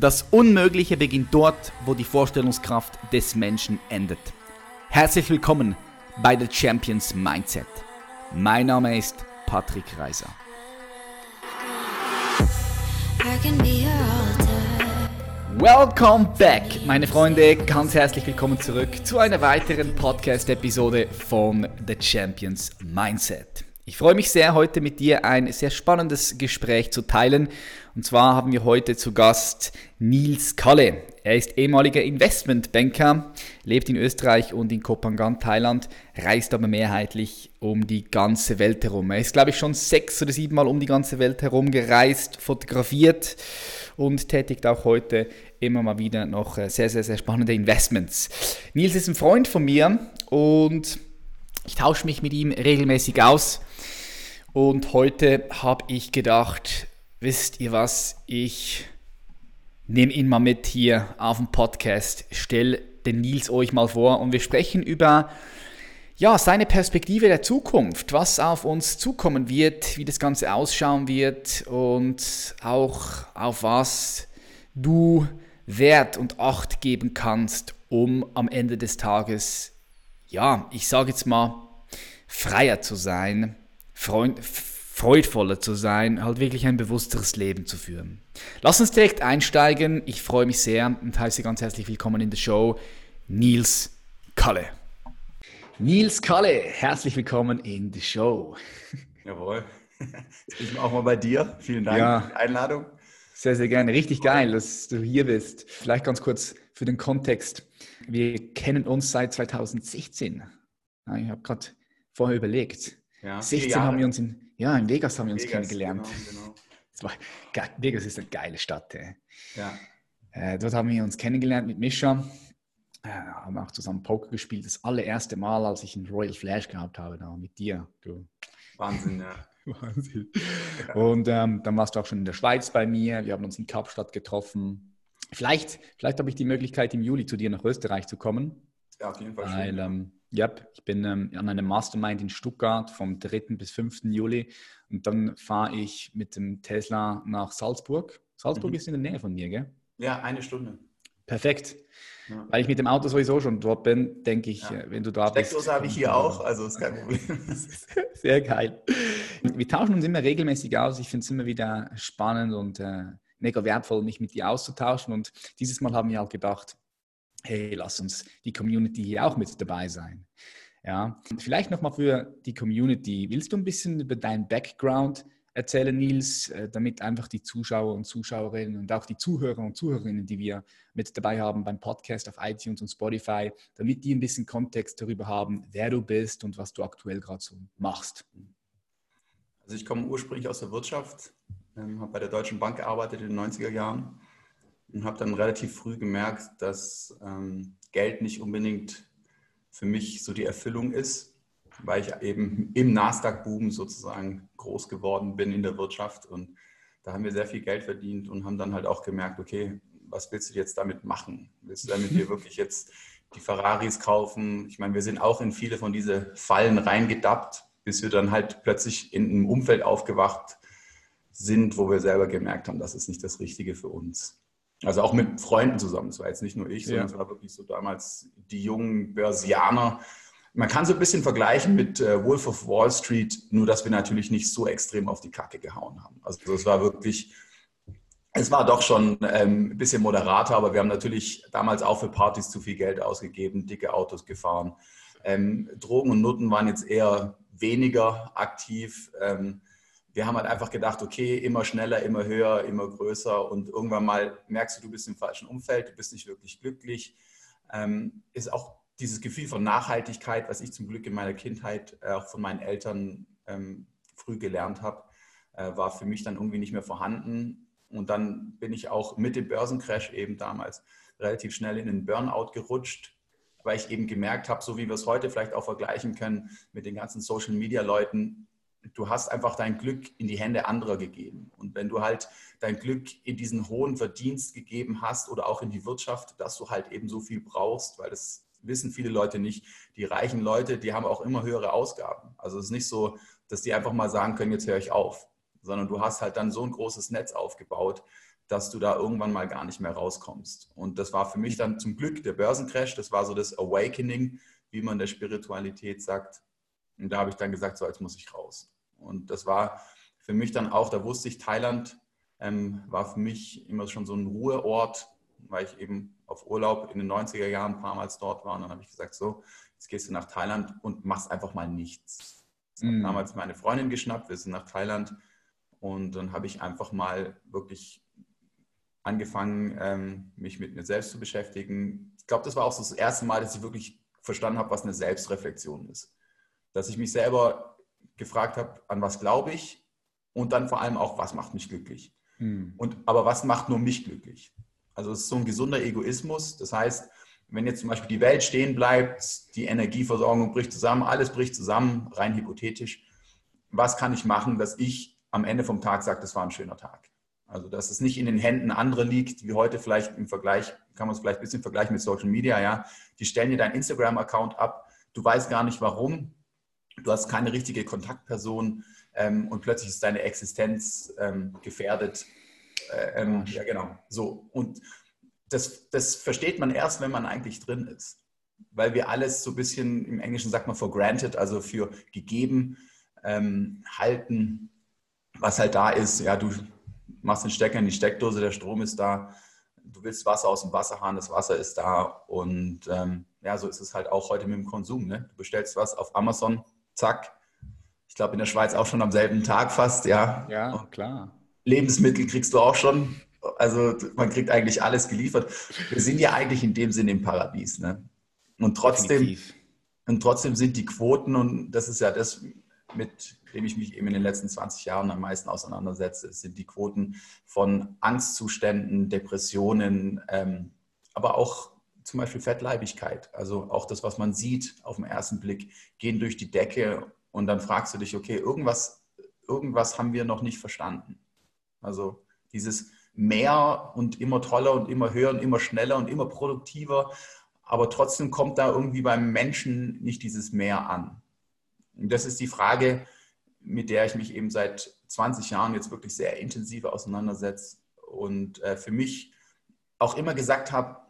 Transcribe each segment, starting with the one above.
Das Unmögliche beginnt dort, wo die Vorstellungskraft des Menschen endet. Herzlich willkommen bei The Champions Mindset. Mein Name ist Patrick Reiser. Welcome back, meine Freunde. Ganz herzlich willkommen zurück zu einer weiteren Podcast-Episode von The Champions Mindset. Ich freue mich sehr, heute mit dir ein sehr spannendes Gespräch zu teilen. Und zwar haben wir heute zu Gast Nils Kalle. Er ist ehemaliger Investmentbanker, lebt in Österreich und in Kopangan, Thailand, reist aber mehrheitlich um die ganze Welt herum. Er ist, glaube ich, schon sechs oder sieben Mal um die ganze Welt herum gereist, fotografiert und tätigt auch heute immer mal wieder noch äh, sehr, sehr, sehr spannende Investments. Nils ist ein Freund von mir und ich tausche mich mit ihm regelmäßig aus. Und heute habe ich gedacht, wisst ihr was, ich nehme ihn mal mit hier auf dem Podcast, stell den Nils euch mal vor und wir sprechen über ja, seine Perspektive der Zukunft, was auf uns zukommen wird, wie das Ganze ausschauen wird und auch auf was du Wert und Acht geben kannst, um am Ende des Tages, ja, ich sage jetzt mal, freier zu sein, freund, freudvoller zu sein, halt wirklich ein bewussteres Leben zu führen. Lass uns direkt einsteigen. Ich freue mich sehr und heiße ganz herzlich willkommen in der Show Nils Kalle. Nils Kalle, herzlich willkommen in der Show. Jawohl. Jetzt bin ich auch mal bei dir. Vielen Dank ja. für die Einladung. Sehr, sehr gerne. Richtig geil, dass du hier bist. Vielleicht ganz kurz für den Kontext. Wir kennen uns seit 2016. Ich habe gerade vorher überlegt. Ja, 16 haben wir uns in, ja, in Vegas haben wir uns Vegas, kennengelernt. Genau, genau. War, Vegas ist eine geile Stadt. Ey. Ja. Äh, dort haben wir uns kennengelernt mit Mischa. Äh, haben auch zusammen Poker gespielt. Das allererste Mal, als ich einen Royal Flash gehabt habe, da mit dir. Du. Wahnsinn, ja. Wahnsinn. Ja. Und ähm, dann warst du auch schon in der Schweiz bei mir. Wir haben uns in Kapstadt getroffen. Vielleicht, vielleicht habe ich die Möglichkeit, im Juli zu dir nach Österreich zu kommen. Ja, auf jeden Fall. Weil, schön, ähm, ja, ich bin ähm, an einem Mastermind in Stuttgart vom 3. bis 5. Juli und dann fahre ich mit dem Tesla nach Salzburg. Salzburg mhm. ist in der Nähe von mir, gell? Ja, eine Stunde. Perfekt. Ja. Weil ich mit dem Auto sowieso schon dort bin, denke ich, ja. Äh, wenn du da bist. Steckdose habe ich hier auch, also ist kein Problem. Sehr geil. Wir tauschen uns immer regelmäßig aus. Ich finde es immer wieder spannend und äh, mega wertvoll, mich mit dir auszutauschen. Und dieses Mal haben wir halt gedacht, hey, lass uns die Community hier auch mit dabei sein. Ja, vielleicht nochmal für die Community. Willst du ein bisschen über deinen Background erzählen, Nils, äh, damit einfach die Zuschauer und Zuschauerinnen und auch die Zuhörer und Zuhörerinnen, die wir mit dabei haben beim Podcast auf iTunes und Spotify, damit die ein bisschen Kontext darüber haben, wer du bist und was du aktuell gerade so machst? Also ich komme ursprünglich aus der Wirtschaft, ähm, habe bei der Deutschen Bank gearbeitet in den 90er Jahren und habe dann relativ früh gemerkt, dass ähm, Geld nicht unbedingt für mich so die Erfüllung ist, weil ich eben im Nasdaq-Boom sozusagen groß geworden bin in der Wirtschaft und da haben wir sehr viel Geld verdient und haben dann halt auch gemerkt, okay, was willst du jetzt damit machen? Willst du damit hier wirklich jetzt die Ferraris kaufen? Ich meine, wir sind auch in viele von diesen Fallen reingedappt, bis wir dann halt plötzlich in einem Umfeld aufgewacht sind, wo wir selber gemerkt haben, das ist nicht das Richtige für uns. Also auch mit Freunden zusammen. Es war jetzt nicht nur ich, sondern ja. es war wirklich so damals die jungen Börsianer. Man kann so ein bisschen vergleichen mit äh, Wolf of Wall Street, nur dass wir natürlich nicht so extrem auf die Kacke gehauen haben. Also es war wirklich, es war doch schon ähm, ein bisschen moderater, aber wir haben natürlich damals auch für Partys zu viel Geld ausgegeben, dicke Autos gefahren. Ähm, Drogen und Nutten waren jetzt eher weniger aktiv. Ähm, wir haben halt einfach gedacht, okay, immer schneller, immer höher, immer größer und irgendwann mal merkst du, du bist im falschen Umfeld, du bist nicht wirklich glücklich. Ähm, ist auch dieses Gefühl von Nachhaltigkeit, was ich zum Glück in meiner Kindheit äh, auch von meinen Eltern ähm, früh gelernt habe, äh, war für mich dann irgendwie nicht mehr vorhanden. Und dann bin ich auch mit dem Börsencrash eben damals relativ schnell in den Burnout gerutscht, weil ich eben gemerkt habe, so wie wir es heute vielleicht auch vergleichen können mit den ganzen Social-Media-Leuten, du hast einfach dein Glück in die Hände anderer gegeben. Und wenn du halt dein Glück in diesen hohen Verdienst gegeben hast oder auch in die Wirtschaft, dass du halt eben so viel brauchst, weil das wissen viele Leute nicht. Die reichen Leute, die haben auch immer höhere Ausgaben. Also es ist nicht so, dass die einfach mal sagen können, jetzt höre ich auf, sondern du hast halt dann so ein großes Netz aufgebaut, dass du da irgendwann mal gar nicht mehr rauskommst. Und das war für mich dann zum Glück der Börsencrash, das war so das Awakening, wie man der Spiritualität sagt. Und da habe ich dann gesagt, so jetzt muss ich raus. Und das war für mich dann auch, da wusste ich, Thailand ähm, war für mich immer schon so ein Ruheort, weil ich eben auf Urlaub in den 90er Jahren ein paar Mal dort war. Und dann habe ich gesagt, so, jetzt gehst du nach Thailand und machst einfach mal nichts. Mhm. damals meine Freundin geschnappt, wir sind nach Thailand und dann habe ich einfach mal wirklich angefangen, ähm, mich mit mir selbst zu beschäftigen. Ich glaube, das war auch so das erste Mal, dass ich wirklich verstanden habe, was eine Selbstreflexion ist. Dass ich mich selber gefragt habe, an was glaube ich und dann vor allem auch, was macht mich glücklich. Hm. Und, aber was macht nur mich glücklich? Also es ist so ein gesunder Egoismus. Das heißt, wenn jetzt zum Beispiel die Welt stehen bleibt, die Energieversorgung bricht zusammen, alles bricht zusammen, rein hypothetisch, was kann ich machen, dass ich am Ende vom Tag sage, das war ein schöner Tag? Also dass es nicht in den Händen anderer liegt, wie heute vielleicht im Vergleich, kann man es vielleicht ein bisschen vergleichen mit Social Media, ja. Die stellen dir deinen Instagram-Account ab, du weißt gar nicht warum, du hast keine richtige Kontaktperson ähm, und plötzlich ist deine Existenz ähm, gefährdet. Äh, ähm, ja, genau. So. Und das, das versteht man erst, wenn man eigentlich drin ist. Weil wir alles so ein bisschen, im Englischen sagt man for granted, also für gegeben ähm, halten, was halt da ist. Ja, du machst den Stecker in die Steckdose, der Strom ist da, du willst Wasser aus dem Wasserhahn, das Wasser ist da und ähm, ja, so ist es halt auch heute mit dem Konsum. Ne? Du bestellst was auf Amazon, zack. Ich glaube in der Schweiz auch schon am selben Tag fast, ja. Ja, klar. Lebensmittel kriegst du auch schon. Also man kriegt eigentlich alles geliefert. Wir sind ja eigentlich in dem Sinne im Paradies. Ne? Und trotzdem, und trotzdem sind die Quoten, und das ist ja das, mit dem ich mich eben in den letzten 20 Jahren am meisten auseinandersetze, sind die Quoten von Angstzuständen, Depressionen, ähm, aber auch zum Beispiel Fettleibigkeit. Also auch das, was man sieht auf den ersten Blick, gehen durch die Decke und dann fragst du dich, okay, irgendwas, irgendwas haben wir noch nicht verstanden. Also dieses mehr und immer toller und immer höher und immer schneller und immer produktiver, aber trotzdem kommt da irgendwie beim Menschen nicht dieses Mehr an. Und das ist die Frage, mit der ich mich eben seit 20 Jahren jetzt wirklich sehr intensiv auseinandersetze und äh, für mich auch immer gesagt habe,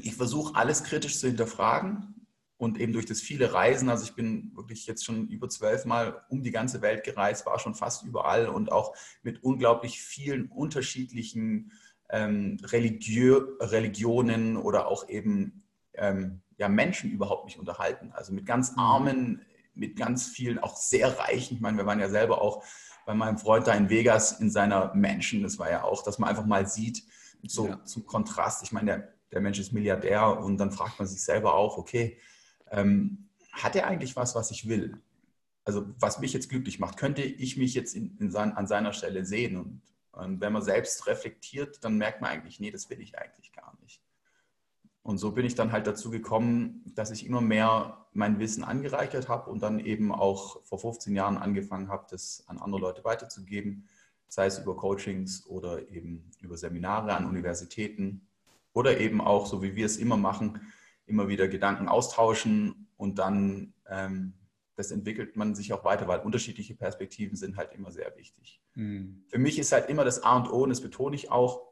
ich versuche alles kritisch zu hinterfragen und eben durch das viele Reisen, also ich bin wirklich jetzt schon über zwölf Mal um die ganze Welt gereist, war schon fast überall und auch mit unglaublich vielen unterschiedlichen ähm, Religiö Religionen oder auch eben ähm, ja, Menschen überhaupt nicht unterhalten. Also mit ganz mhm. armen mit ganz vielen, auch sehr reichen. Ich meine, wir waren ja selber auch bei meinem Freund da in Vegas in seiner Mansion. Das war ja auch, dass man einfach mal sieht, so ja. zum Kontrast. Ich meine, der, der Mensch ist Milliardär und dann fragt man sich selber auch, okay, ähm, hat er eigentlich was, was ich will? Also was mich jetzt glücklich macht, könnte ich mich jetzt in, in sein, an seiner Stelle sehen? Und, und wenn man selbst reflektiert, dann merkt man eigentlich, nee, das will ich eigentlich gar nicht. Und so bin ich dann halt dazu gekommen, dass ich immer mehr mein Wissen angereichert habe und dann eben auch vor 15 Jahren angefangen habe, das an andere Leute weiterzugeben, sei es über Coachings oder eben über Seminare an Universitäten oder eben auch, so wie wir es immer machen, immer wieder Gedanken austauschen und dann ähm, das entwickelt man sich auch weiter, weil unterschiedliche Perspektiven sind halt immer sehr wichtig. Mhm. Für mich ist halt immer das A und O, und das betone ich auch,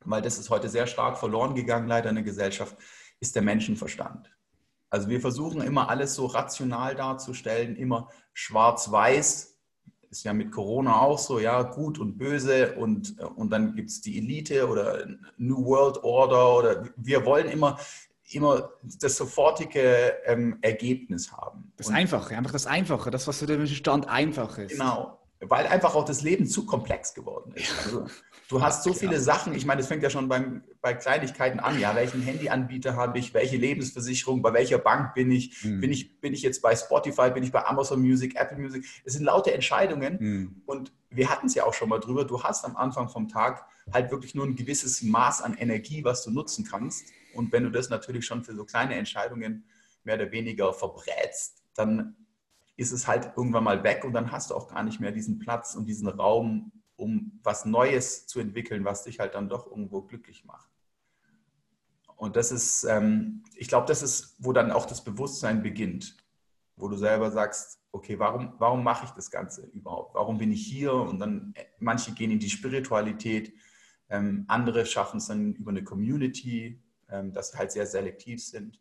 weil das ist heute sehr stark verloren gegangen, leider in der Gesellschaft, ist der Menschenverstand. Also wir versuchen immer alles so rational darzustellen, immer schwarz-weiß. Ist ja mit Corona auch so, ja, gut und böse und, und dann gibt es die Elite oder New World Order oder wir wollen immer, immer das sofortige ähm, Ergebnis haben. Das und, Einfache, einfach das Einfache, das, was für den Menschenstand einfach ist. Genau, weil einfach auch das Leben zu komplex geworden ist. Also, du hast so viele Sachen, ich meine, das fängt ja schon beim, bei Kleinigkeiten an, ja, welchen Handyanbieter habe ich, welche Lebensversicherung, bei welcher Bank bin ich, hm. bin ich, bin ich jetzt bei Spotify, bin ich bei Amazon Music, Apple Music, es sind laute Entscheidungen. Hm. und wir hatten es ja auch schon mal drüber, du hast am Anfang vom Tag halt wirklich nur ein gewisses Maß an Energie, was du nutzen kannst. Und wenn du das natürlich schon für so kleine Entscheidungen mehr oder weniger verbrätst, dann ist es halt irgendwann mal weg. Und dann hast du auch gar nicht mehr diesen Platz und diesen Raum, um was Neues zu entwickeln, was dich halt dann doch irgendwo glücklich macht. Und das ist, ähm, ich glaube, das ist, wo dann auch das Bewusstsein beginnt, wo du selber sagst, okay, warum, warum mache ich das Ganze überhaupt? Warum bin ich hier? Und dann, äh, manche gehen in die Spiritualität, Ähm, andere schaffen es dann über eine Community, ähm, dass sie halt sehr selektiv sind.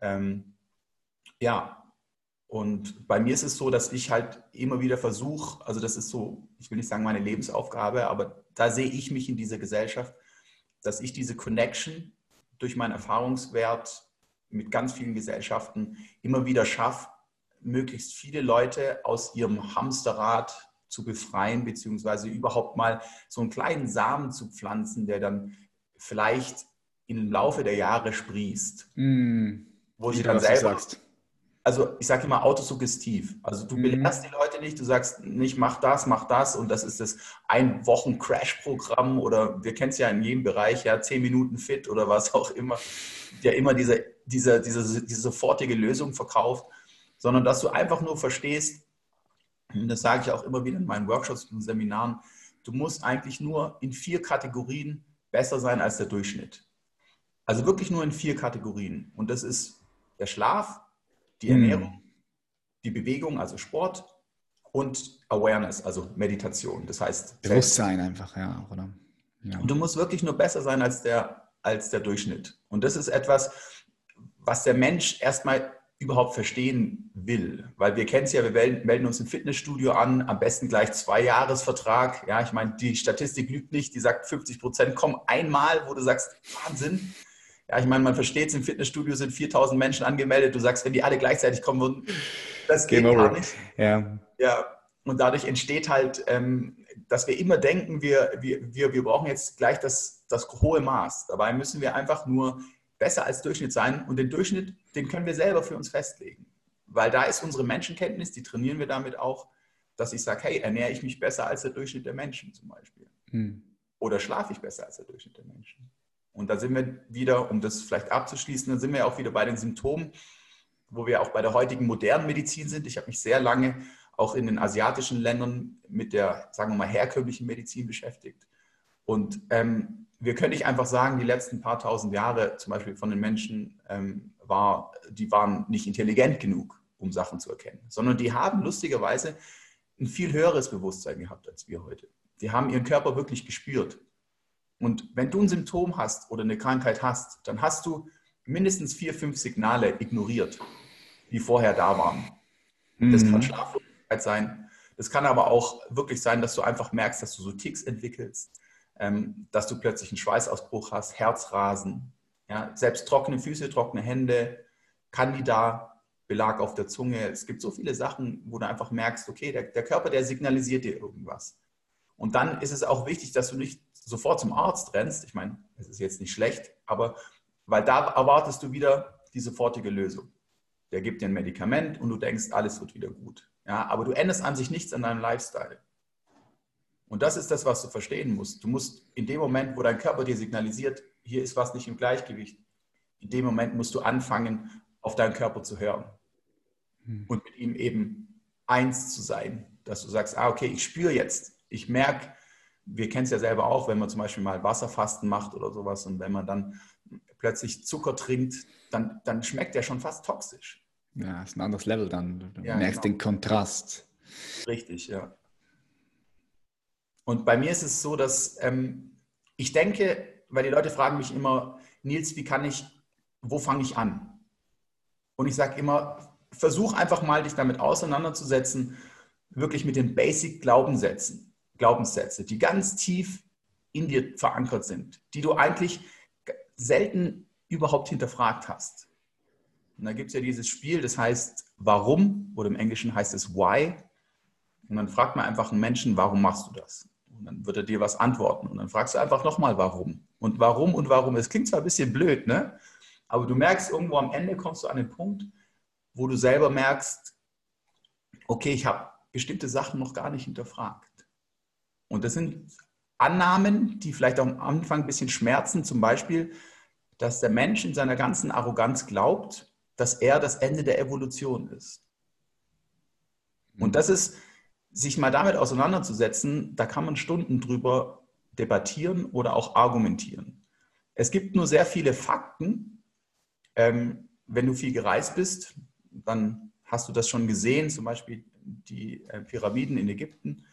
Ähm, ja, und bei mir ist es so, dass ich halt immer wieder versuche, also das ist so, ich will nicht sagen meine Lebensaufgabe, aber da sehe ich mich in dieser Gesellschaft, dass ich diese Connection durch meinen Erfahrungswert mit ganz vielen Gesellschaften immer wieder schaffe, möglichst viele Leute aus ihrem Hamsterrad zu befreien, beziehungsweise überhaupt mal so einen kleinen Samen zu pflanzen, der dann vielleicht im Laufe der Jahre sprießt. Mm, wo sie dann selber also ich sage immer autosuggestiv. Also du mhm. belehrst die Leute nicht, du sagst nicht, mach das, mach das und das ist das ein Wochen Crash-Programm oder wir kennen es ja in jedem Bereich, ja, zehn Minuten fit oder was auch immer, der immer diese, diese, diese, diese sofortige Lösung verkauft, sondern dass du einfach nur verstehst, und das sage ich auch immer wieder in meinen Workshops und Seminaren, du musst eigentlich nur in vier Kategorien besser sein als der Durchschnitt. Also wirklich nur in vier Kategorien. Und das ist der Schlaf, die Ernährung, mhm. die Bewegung, also Sport und Awareness, also Meditation. Das heißt Bewusstsein einfach, ja, oder? Ja. Und du musst wirklich nur besser sein als der, als der Durchschnitt. Und das ist etwas, was der Mensch erstmal überhaupt verstehen will. Weil wir kennen es ja, wir melden uns im Fitnessstudio an, am besten gleich zwei Jahresvertrag. Ja, ich meine, die Statistik lügt nicht, die sagt 50 Prozent kommen einmal, wo du sagst, Wahnsinn. Ja, ich meine, man versteht es, im Fitnessstudio sind 4000 Menschen angemeldet. Du sagst, wenn die alle gleichzeitig kommen würden, das geht gar nicht. Ja. ja. Und dadurch entsteht halt, ähm, dass wir immer denken, wir, wir, wir, wir brauchen jetzt gleich das, das hohe Maß. Dabei müssen wir einfach nur besser als Durchschnitt sein. Und den Durchschnitt, den können wir selber für uns festlegen. Weil da ist unsere Menschenkenntnis, die trainieren wir damit auch, dass ich sage, hey, ernähre ich mich besser als der Durchschnitt der Menschen zum Beispiel. Hm. Oder schlafe ich besser als der Durchschnitt der Menschen. Und da sind wir wieder, um das vielleicht abzuschließen, dann sind wir auch wieder bei den Symptomen, wo wir auch bei der heutigen modernen Medizin sind. Ich habe mich sehr lange auch in den asiatischen Ländern mit der, sagen wir mal, herkömmlichen Medizin beschäftigt. Und ähm, wir können nicht einfach sagen, die letzten paar tausend Jahre zum Beispiel von den Menschen ähm, war, die waren nicht intelligent genug, um Sachen zu erkennen, sondern die haben lustigerweise ein viel höheres Bewusstsein gehabt als wir heute. Die haben ihren Körper wirklich gespürt. Und wenn du ein Symptom hast oder eine Krankheit hast, dann hast du mindestens vier, fünf Signale ignoriert, die vorher da waren. Mhm. Das kann Schlaflosigkeit sein. Das kann aber auch wirklich sein, dass du einfach merkst, dass du so Ticks entwickelst, ähm, dass du plötzlich einen Schweißausbruch hast, Herzrasen, ja, selbst trockene Füße, trockene Hände, Candida, Belag auf der Zunge. Es gibt so viele Sachen, wo du einfach merkst, okay, der, der Körper, der signalisiert dir irgendwas. Und dann ist es auch wichtig, dass du nicht sofort zum Arzt rennst, ich meine, es ist jetzt nicht schlecht, aber weil da erwartest du wieder die sofortige Lösung. Der gibt dir ein Medikament und du denkst, alles wird wieder gut. Ja, aber du änderst an sich nichts an deinem Lifestyle. Und das ist das, was du verstehen musst. Du musst in dem Moment, wo dein Körper dir signalisiert, hier ist was nicht im Gleichgewicht, in dem Moment musst du anfangen, auf deinen Körper zu hören hm. und mit ihm eben eins zu sein, dass du sagst, ah, okay, ich spüre jetzt, ich merke, wir kennen es ja selber auch, wenn man zum Beispiel mal Wasserfasten macht oder sowas und wenn man dann plötzlich Zucker trinkt, dann, dann schmeckt der schon fast toxisch. Ja, ist ein anderes Level dann. Du ja, merkst genau. den Kontrast. Richtig, ja. Und bei mir ist es so, dass ähm, ich denke, weil die Leute fragen mich immer, Nils, wie kann ich, wo fange ich an? Und ich sage immer, versuch einfach mal, dich damit auseinanderzusetzen, wirklich mit den Basic-Glaubenssätzen. Glaubenssätze, die ganz tief in dir verankert sind, die du eigentlich selten überhaupt hinterfragt hast. Und da gibt es ja dieses Spiel, das heißt Warum oder im Englischen heißt es Why. Und dann fragt man einfach einen Menschen, warum machst du das? Und dann wird er dir was antworten. Und dann fragst du einfach nochmal, warum. Und warum und warum. Es klingt zwar ein bisschen blöd, ne? aber du merkst irgendwo am Ende kommst du an den Punkt, wo du selber merkst, okay, ich habe bestimmte Sachen noch gar nicht hinterfragt. Und das sind Annahmen, die vielleicht am Anfang ein bisschen schmerzen, zum Beispiel, dass der Mensch in seiner ganzen Arroganz glaubt, dass er das Ende der Evolution ist. Und das ist, sich mal damit auseinanderzusetzen, da kann man Stunden drüber debattieren oder auch argumentieren. Es gibt nur sehr viele Fakten. Ähm, wenn du viel gereist bist, dann hast du das schon gesehen, zum Beispiel die äh, Pyramiden in Ägypten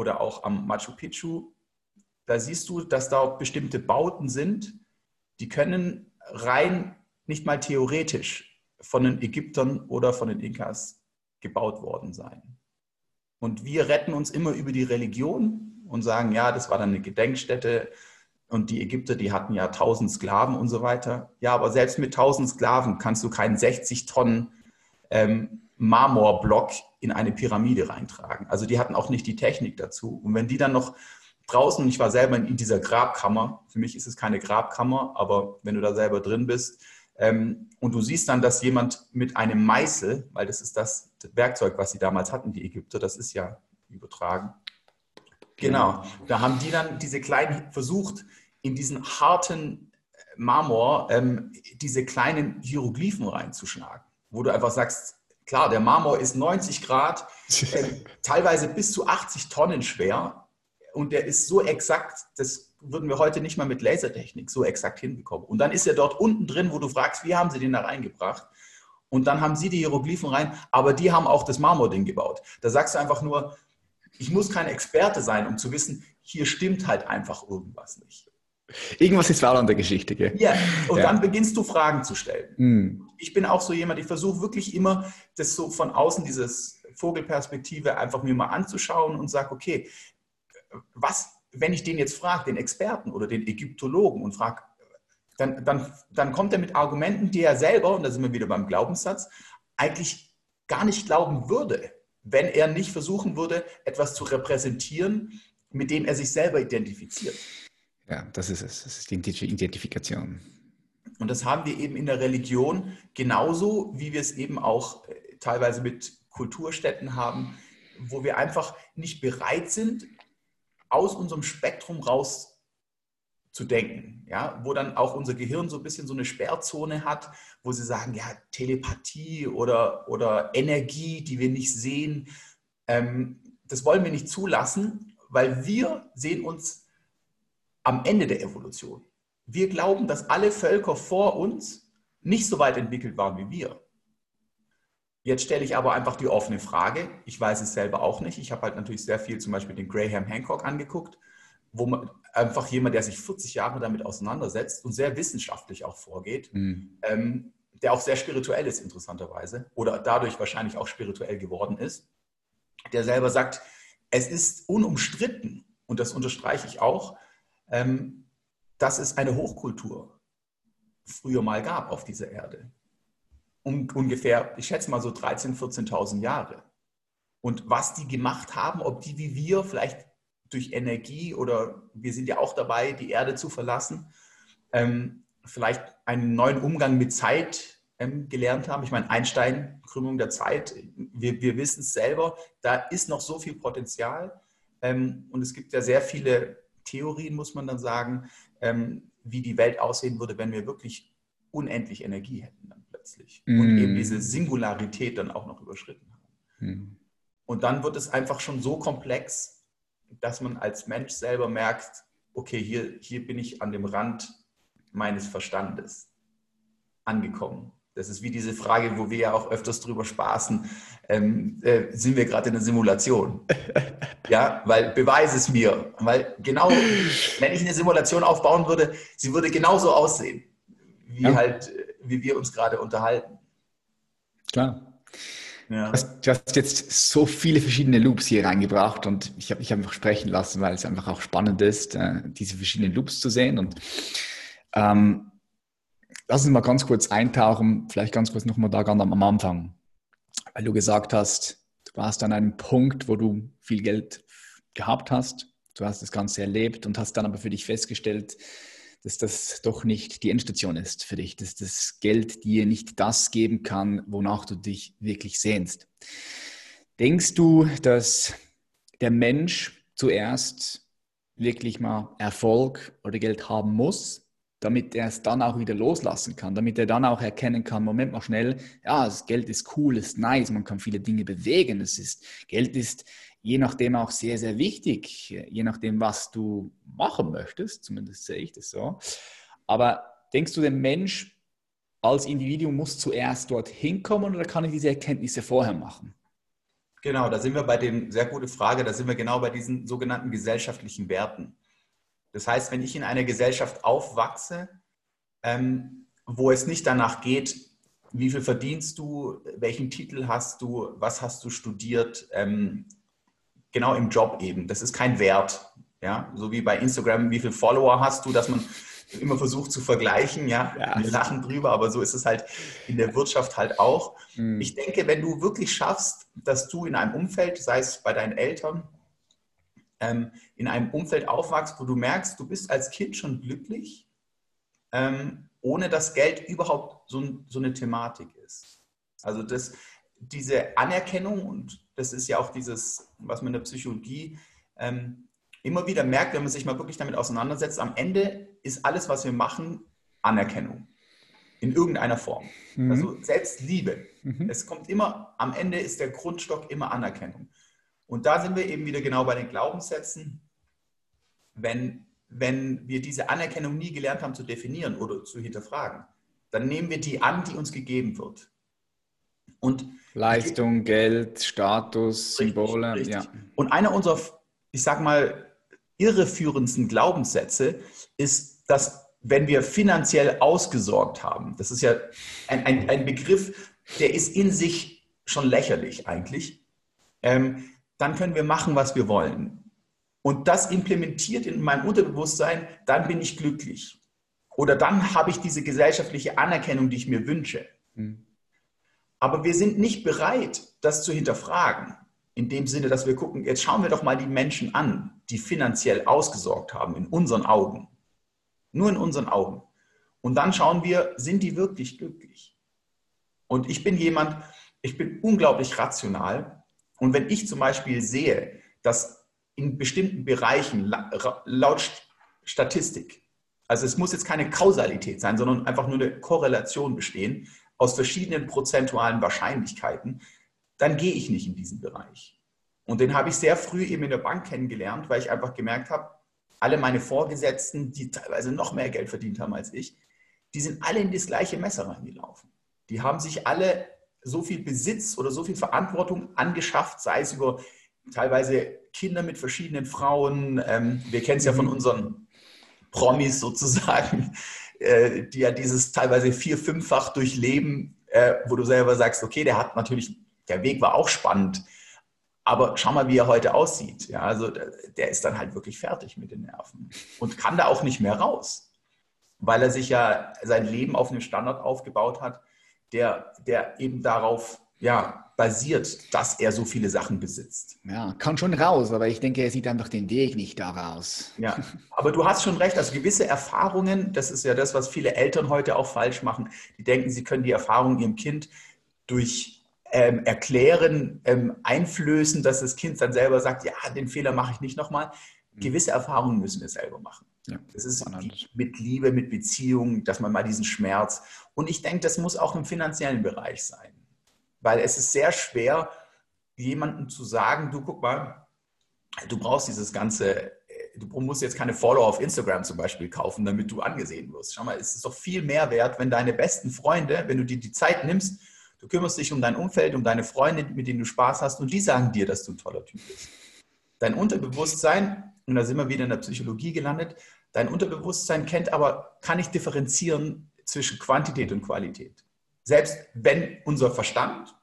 oder auch am Machu Picchu, da siehst du, dass da bestimmte Bauten sind, die können rein nicht mal theoretisch von den Ägyptern oder von den Inkas gebaut worden sein. Und wir retten uns immer über die Religion und sagen, ja, das war dann eine Gedenkstätte und die Ägypter, die hatten ja 1000 Sklaven und so weiter. Ja, aber selbst mit 1000 Sklaven kannst du keinen 60 Tonnen ähm, Marmorblock in eine Pyramide reintragen. Also die hatten auch nicht die Technik dazu. Und wenn die dann noch draußen, ich war selber in dieser Grabkammer, für mich ist es keine Grabkammer, aber wenn du da selber drin bist, ähm, und du siehst dann, dass jemand mit einem Meißel, weil das ist das Werkzeug, was sie damals hatten, die Ägypter, das ist ja übertragen. Genau, da haben die dann diese kleinen versucht, in diesen harten Marmor ähm, diese kleinen Hieroglyphen reinzuschlagen, wo du einfach sagst, klar, der Marmor ist 90 Grad, äh, teilweise bis zu 80 Tonnen schwer und der ist so exakt, das würden wir heute nicht mal mit Lasertechnik so exakt hinbekommen. Und dann ist er dort unten drin, wo du fragst, wie haben sie den da reingebracht? Und dann haben sie die Hieroglyphen rein, aber die haben auch das Marmording gebaut. Da sagst du einfach nur, ich muss kein Experte sein, um zu wissen, hier stimmt halt einfach irgendwas nicht. Irgendwas ist wahr an der Geschichte, gell? Ja, und ja. dann beginnst du Fragen zu stellen. Mhm. Ich bin auch so jemand, ich versuche wirklich immer, das so von außen, dieses Vogelperspektive einfach mir mal anzuschauen und sage, okay, was wenn ich den jetzt frage, den Experten oder den Ägyptologen und frage, dann, dann, dann kommt er mit Argumenten, die er selber, und da sind wir wieder beim Glaubenssatz, eigentlich gar nicht glauben würde, wenn er nicht versuchen würde, etwas zu repräsentieren, mit dem er sich selber identifiziert. Ja, das ist es. Das ist die Identifikation. Und das haben wir eben in der Religion genauso, wie wir es eben auch äh, teilweise mit Kulturstätten haben, wo wir einfach nicht bereit sind, aus unserem Spektrum raus zu denken, ja, wo dann auch unser Gehirn so ein bisschen so eine Sperrzone hat, wo sie sagen, ja, Telepathie oder, oder Energie, die wir nicht sehen, ähm, das wollen wir nicht zulassen, weil wir sehen uns am Ende der Evolution. Wir glauben, dass alle Völker vor uns nicht so weit entwickelt waren wie wir. Jetzt stelle ich aber einfach die offene Frage. Ich weiß es selber auch nicht. Ich habe halt natürlich sehr viel zum Beispiel den Graham Hancock angeguckt, wo man einfach jemand, der sich 40 Jahre damit auseinandersetzt und sehr wissenschaftlich auch vorgeht, mhm. ähm, der auch sehr spirituell ist, interessanterweise, oder dadurch wahrscheinlich auch spirituell geworden ist, der selber sagt, es ist unumstritten, und das unterstreiche ich auch, ähm, dass es eine Hochkultur früher mal gab auf dieser Erde um, ungefähr, ich schätze mal so 13.000, 14.000 Jahre. Und was die gemacht haben, ob die wie wir vielleicht durch Energie oder wir sind ja auch dabei, die Erde zu verlassen, ähm, vielleicht einen neuen Umgang mit Zeit ähm, gelernt haben. Ich meine, Einstein, Krümmung der Zeit, wir, wir wissen es selber, da ist noch so viel Potenzial. Ähm, und es gibt ja sehr viele Theorien, muss man dann sagen, ähm, wie die Welt aussehen würde, wenn wir wirklich unendlich Energie hätten plötzlich mm. und eben diese Singularität dann auch noch überschritten haben. Mm. Und dann wird es einfach schon so komplex, dass man als Mensch selber merkt, okay, hier, hier bin ich an dem Rand meines Verstandes angekommen. Das ist wie diese Frage, wo wir ja auch öfters drüber spaßen, ähm, äh, sind wir gerade in einer Simulation? ja, weil beweise es mir. Weil genau, wenn ich eine Simulation aufbauen würde, sie würde genauso aussehen, wie ja. halt äh, wie wir uns gerade unterhalten. Klar. Ja. Du, hast, jetzt so viele verschiedene Loops hier reingebracht und ich habe mich einfach sprechen lassen, weil es einfach auch spannend ist, äh, diese verschiedenen Loops zu sehen. Und ähm, lass uns mal ganz kurz eintauchen, vielleicht ganz kurz nochmal da ganz am Anfang, weil du gesagt hast, du warst an einem Punkt, wo du viel Geld gehabt hast, du hast das Ganze erlebt und hast dann aber für dich festgestellt, dass das doch nicht die Endstation ist für dich, dass das Geld dir nicht das geben kann, wonach du dich wirklich sehnst. Denkst du, dass der Mensch zuerst wirklich mal Erfolg oder Geld haben muss, damit er es dann auch wieder loslassen kann, damit er dann auch erkennen kann, Moment mal schnell, ja, das Geld ist cool, ist nice, man kann viele Dinge bewegen, es ist, Geld ist je nachdem auch sehr, sehr wichtig, je nachdem, was du machen möchtest, zumindest sehe ich das so. Aber denkst du, der Mensch als Individuum muss zuerst dorthin kommen oder kann er diese Erkenntnisse vorher machen? Genau, da sind wir bei dem, sehr gute Frage, da sind wir genau bei diesen sogenannten gesellschaftlichen Werten. Das heißt, wenn ich in einer Gesellschaft aufwachse, ähm, wo es nicht danach geht, wie viel verdienst du, welchen Titel hast du, was hast du studiert, ähm, genau im Job eben. Das ist kein Wert. Ja, so wie bei Instagram, wie viele Follower hast du, dass man immer versucht zu vergleichen. Ja, ja. wir lachen drüber, aber so ist es halt in der Wirtschaft halt auch. Mhm. Ich denke, wenn du wirklich schaffst, dass du in einem Umfeld, sei es bei deinen Eltern, ähm, in einem Umfeld aufwachst, wo du merkst, du bist als Kind schon glücklich, ähm, ohne dass Geld überhaupt so, so, eine Thematik ist. Also das, diese Anerkennung, und das ist ja auch dieses, was man in der Psychologie ähm, immer wieder merkt, wenn man sich mal wirklich damit auseinandersetzt, am Ende ist alles, was wir machen, Anerkennung. In irgendeiner Form. Mhm. Also Selbstliebe. Mhm. Es kommt immer, am Ende ist der Grundstock immer Anerkennung. Und da sind wir eben wieder genau bei den Glaubenssätzen. Wenn, wenn wir diese Anerkennung nie gelernt haben zu definieren oder zu hinterfragen, dann nehmen wir die an, die uns gegeben wird. Und Leistung, Geld, Status, richtig, Symbole. Richtig. Ja. Und einer unserer, ich sag mal, irreführendsten Glaubenssätze ist, dass wenn wir finanziell ausgesorgt haben, das ist ja ein, ein, ein Begriff, der ist in sich schon lächerlich eigentlich, ähm, dann können wir machen, was wir wollen. Und das implementiert in meinem Unterbewusstsein, dann bin ich glücklich. Oder dann habe ich diese gesellschaftliche Anerkennung, die ich mir wünsche. Mhm. Aber wir sind nicht bereit, das zu hinterfragen. In dem Sinne, dass wir gucken, jetzt schauen wir doch mal die Menschen an, die finanziell ausgesorgt haben, in unseren Augen. Nur in unseren Augen. Und dann schauen wir, sind die wirklich glücklich? Und ich bin jemand, ich bin unglaublich rational. Und wenn ich zum Beispiel sehe, dass in bestimmten Bereichen laut Statistik, also es muss jetzt keine Kausalität sein, sondern einfach nur eine Korrelation bestehen aus verschiedenen prozentualen Wahrscheinlichkeiten, dann gehe ich nicht in diesen Bereich. Und den habe ich sehr früh eben in der Bank kennengelernt, weil ich einfach gemerkt habe, alle meine Vorgesetzten, die teilweise noch mehr Geld verdient haben als ich, die sind alle in das gleiche Messer reingelaufen. Die haben sich alle so viel Besitz oder so viel Verantwortung angeschafft, sei es über teilweise Kinder mit verschiedenen Frauen. Ähm, wir kennen es ja von mhm. unseren Promis sozusagen, äh, die ja dieses teilweise vier-, fünffach durchleben, äh, wo du selber sagst, okay, der hat natürlich der Weg war auch spannend. Aber schau mal, wie er heute aussieht. Ja, also der ist dann halt wirklich fertig mit den Nerven und kann da auch nicht mehr raus, weil er sich ja sein Leben auf einem Standard aufgebaut hat, der, der eben darauf ja, basiert, dass er so viele Sachen besitzt. Ja, kann schon raus, aber ich denke, er sieht einfach den Weg nicht daraus. Ja, aber du hast schon recht, also gewisse Erfahrungen, das ist ja das, was viele Eltern heute auch falsch machen, die denken, sie können die Erfahrung ihrem Kind durch ähm, erklären, ähm, einflößen, dass das Kind dann selber sagt, ja, den Fehler mache ich nicht nochmal. Mhm. Gewisse Erfahrungen müssen wir selber machen. Ja, das ist mit Liebe, mit Beziehung, dass man mal diesen Schmerz. Und ich denke, das muss auch im finanziellen Bereich sein. Weil es ist sehr schwer, jemandem zu sagen, du guck mal, du brauchst dieses ganze, du musst jetzt keine Follower auf Instagram zum Beispiel kaufen, damit du angesehen wirst. Schau mal, es ist doch viel mehr wert, wenn deine besten Freunde, wenn du dir die Zeit nimmst, Du kümmerst dich um dein Umfeld, um deine Freunde, mit denen du Spaß hast und die sagen dir, dass du ein toller Typ bist. Dein Unterbewusstsein, und da sind wir wieder in der Psychologie gelandet, dein Unterbewusstsein kennt aber, kann nicht differenzieren zwischen Quantität und Qualität. Selbst wenn unser Verstand,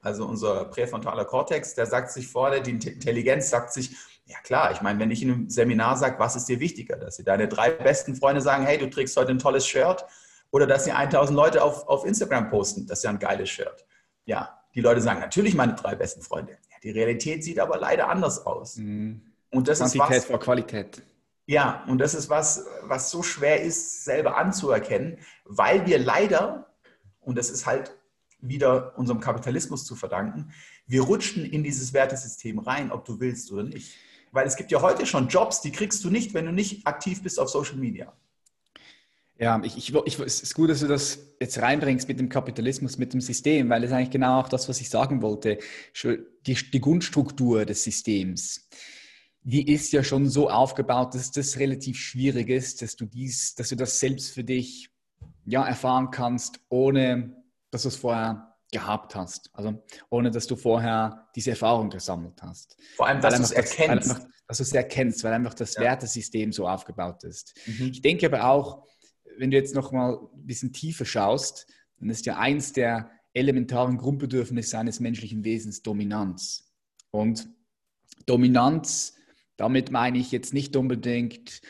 also unser präfrontaler Kortex, der sagt sich vor, die Intelligenz sagt sich, ja klar, ich meine, wenn ich in einem Seminar sage, was ist dir wichtiger, dass dir deine drei besten Freunde sagen, hey, du trägst heute ein tolles Shirt oder dass sie 1000 Leute auf, auf Instagram posten, das ist ja ein geiles Shirt. Ja, die Leute sagen natürlich meine drei besten Freunde. Ja, die Realität sieht aber leider anders aus. Mhm. Und das Quantität ist was, vor Qualität. Ja, und das ist was, was so schwer ist, selber anzuerkennen, weil wir leider, und das ist halt wieder unserem Kapitalismus zu verdanken, wir rutschen in dieses Wertesystem rein, ob du willst oder nicht. Weil es gibt ja heute schon Jobs, die kriegst du nicht, wenn du nicht aktiv bist auf Social Media. Ja, ich, ich, ich, es ist gut, dass du das jetzt reinbringst mit dem Kapitalismus, mit dem System, weil ist eigentlich genau auch das, was ich sagen wollte. Die, die Grundstruktur des Systems, die ist ja schon so aufgebaut, dass das relativ schwierig ist, dass du dies, dass du das selbst für dich ja, erfahren kannst, ohne dass du es vorher gehabt hast. Also ohne dass du vorher diese Erfahrung gesammelt hast. Vor allem, dass du es erkennst. Das, dass du es erkennst, weil einfach das ja. Wertesystem so aufgebaut ist. Mhm. Ich denke aber auch, wenn du jetzt noch mal ein bisschen tiefer schaust, dann ist ja eins der elementaren Grundbedürfnisse eines menschlichen Wesens Dominanz. Und Dominanz, damit meine ich jetzt nicht unbedingt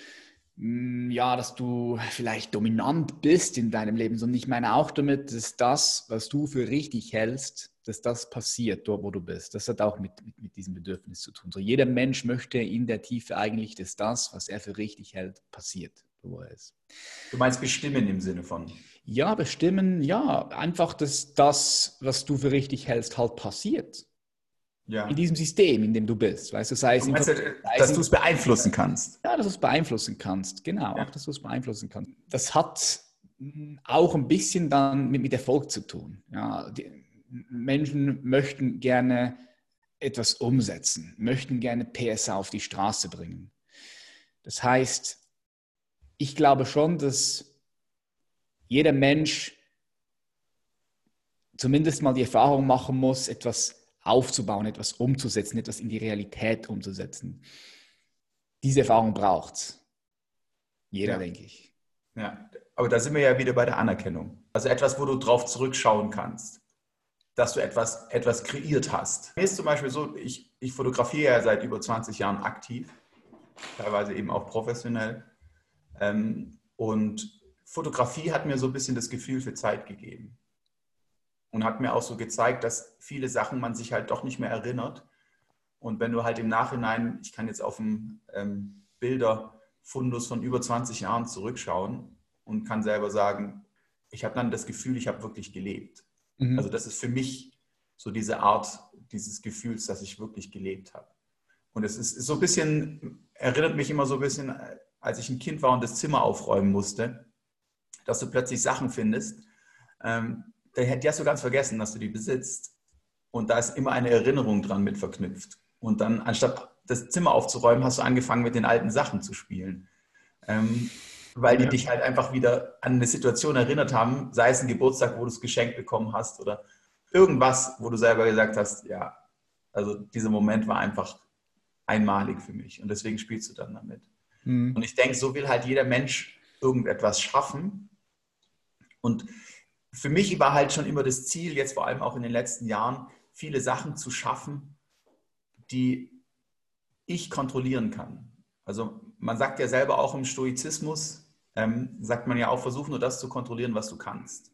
hm, ja, dass du vielleicht dominant bist in deinem Leben, sondern ich meine auch damit, dass das, was du für richtig hältst, dass das passiert dort, wo du bist. Das hat auch mit, mit, mit diesem Bedürfnis zu tun. So jeder Mensch möchte in der Tiefe eigentlich, dass das, was er für richtig hält, passiert, wo er ist. Du meinst bestimmen im Sinne von? Ja, bestimmen, ja. Einfach, dass das, was du für richtig hältst, halt passiert. Ja. In diesem System, in dem du bist. Weißt du, sei es meinst, dass du es beeinflussen kannst. Ja, dass du es beeinflussen kannst. Genau, ja. auch dass du es beeinflussen kannst. Das hat auch ein bisschen dann mit, mit Erfolg zu tun. Ja, Menschen möchten gerne etwas umsetzen, möchten gerne PSA auf die Straße bringen. Das heißt, ich glaube schon, dass jeder Mensch zumindest mal die Erfahrung machen muss, etwas aufzubauen, etwas umzusetzen, etwas in die Realität umzusetzen. Diese Erfahrung braucht es. Jeder, ja. denke ich. Ja, aber da sind wir ja wieder bei der Anerkennung. Also etwas, wo du drauf zurückschauen kannst, dass du etwas, etwas kreiert hast. Mir ist zum Beispiel so, ich, ich fotografiere ja seit über 20 Jahren aktiv, teilweise eben auch professionell. Ähm, und Fotografie hat mir so ein bisschen das Gefühl für Zeit gegeben und hat mir auch so gezeigt, dass viele Sachen man sich halt doch nicht mehr erinnert. Und wenn du halt im Nachhinein, ich kann jetzt auf einen ähm, Bilderfundus von über 20 Jahren zurückschauen und kann selber sagen, ich habe dann das Gefühl, ich habe wirklich gelebt. Mhm. Also das ist für mich so diese Art dieses Gefühls, dass ich wirklich gelebt habe. Und es ist, ist so ein bisschen, erinnert mich immer so ein bisschen, als ich ein Kind war und das Zimmer aufräumen musste, dass du plötzlich Sachen findest, ähm, die hast du ganz vergessen, dass du die besitzt. Und da ist immer eine Erinnerung dran mit verknüpft. Und dann, anstatt das Zimmer aufzuräumen, hast du angefangen, mit den alten Sachen zu spielen. Ähm, weil die ja. dich halt einfach wieder an eine Situation erinnert haben, sei es ein Geburtstag, wo du es geschenkt bekommen hast oder irgendwas, wo du selber gesagt hast, ja, also dieser Moment war einfach einmalig für mich und deswegen spielst du dann damit. Mhm. Und ich denke, so will halt jeder Mensch irgendetwas schaffen. Und für mich war halt schon immer das Ziel, jetzt vor allem auch in den letzten Jahren, viele Sachen zu schaffen, die ich kontrollieren kann. Also man sagt ja selber auch im Stoizismus, ähm, sagt man ja auch, versuch nur das zu kontrollieren, was du kannst.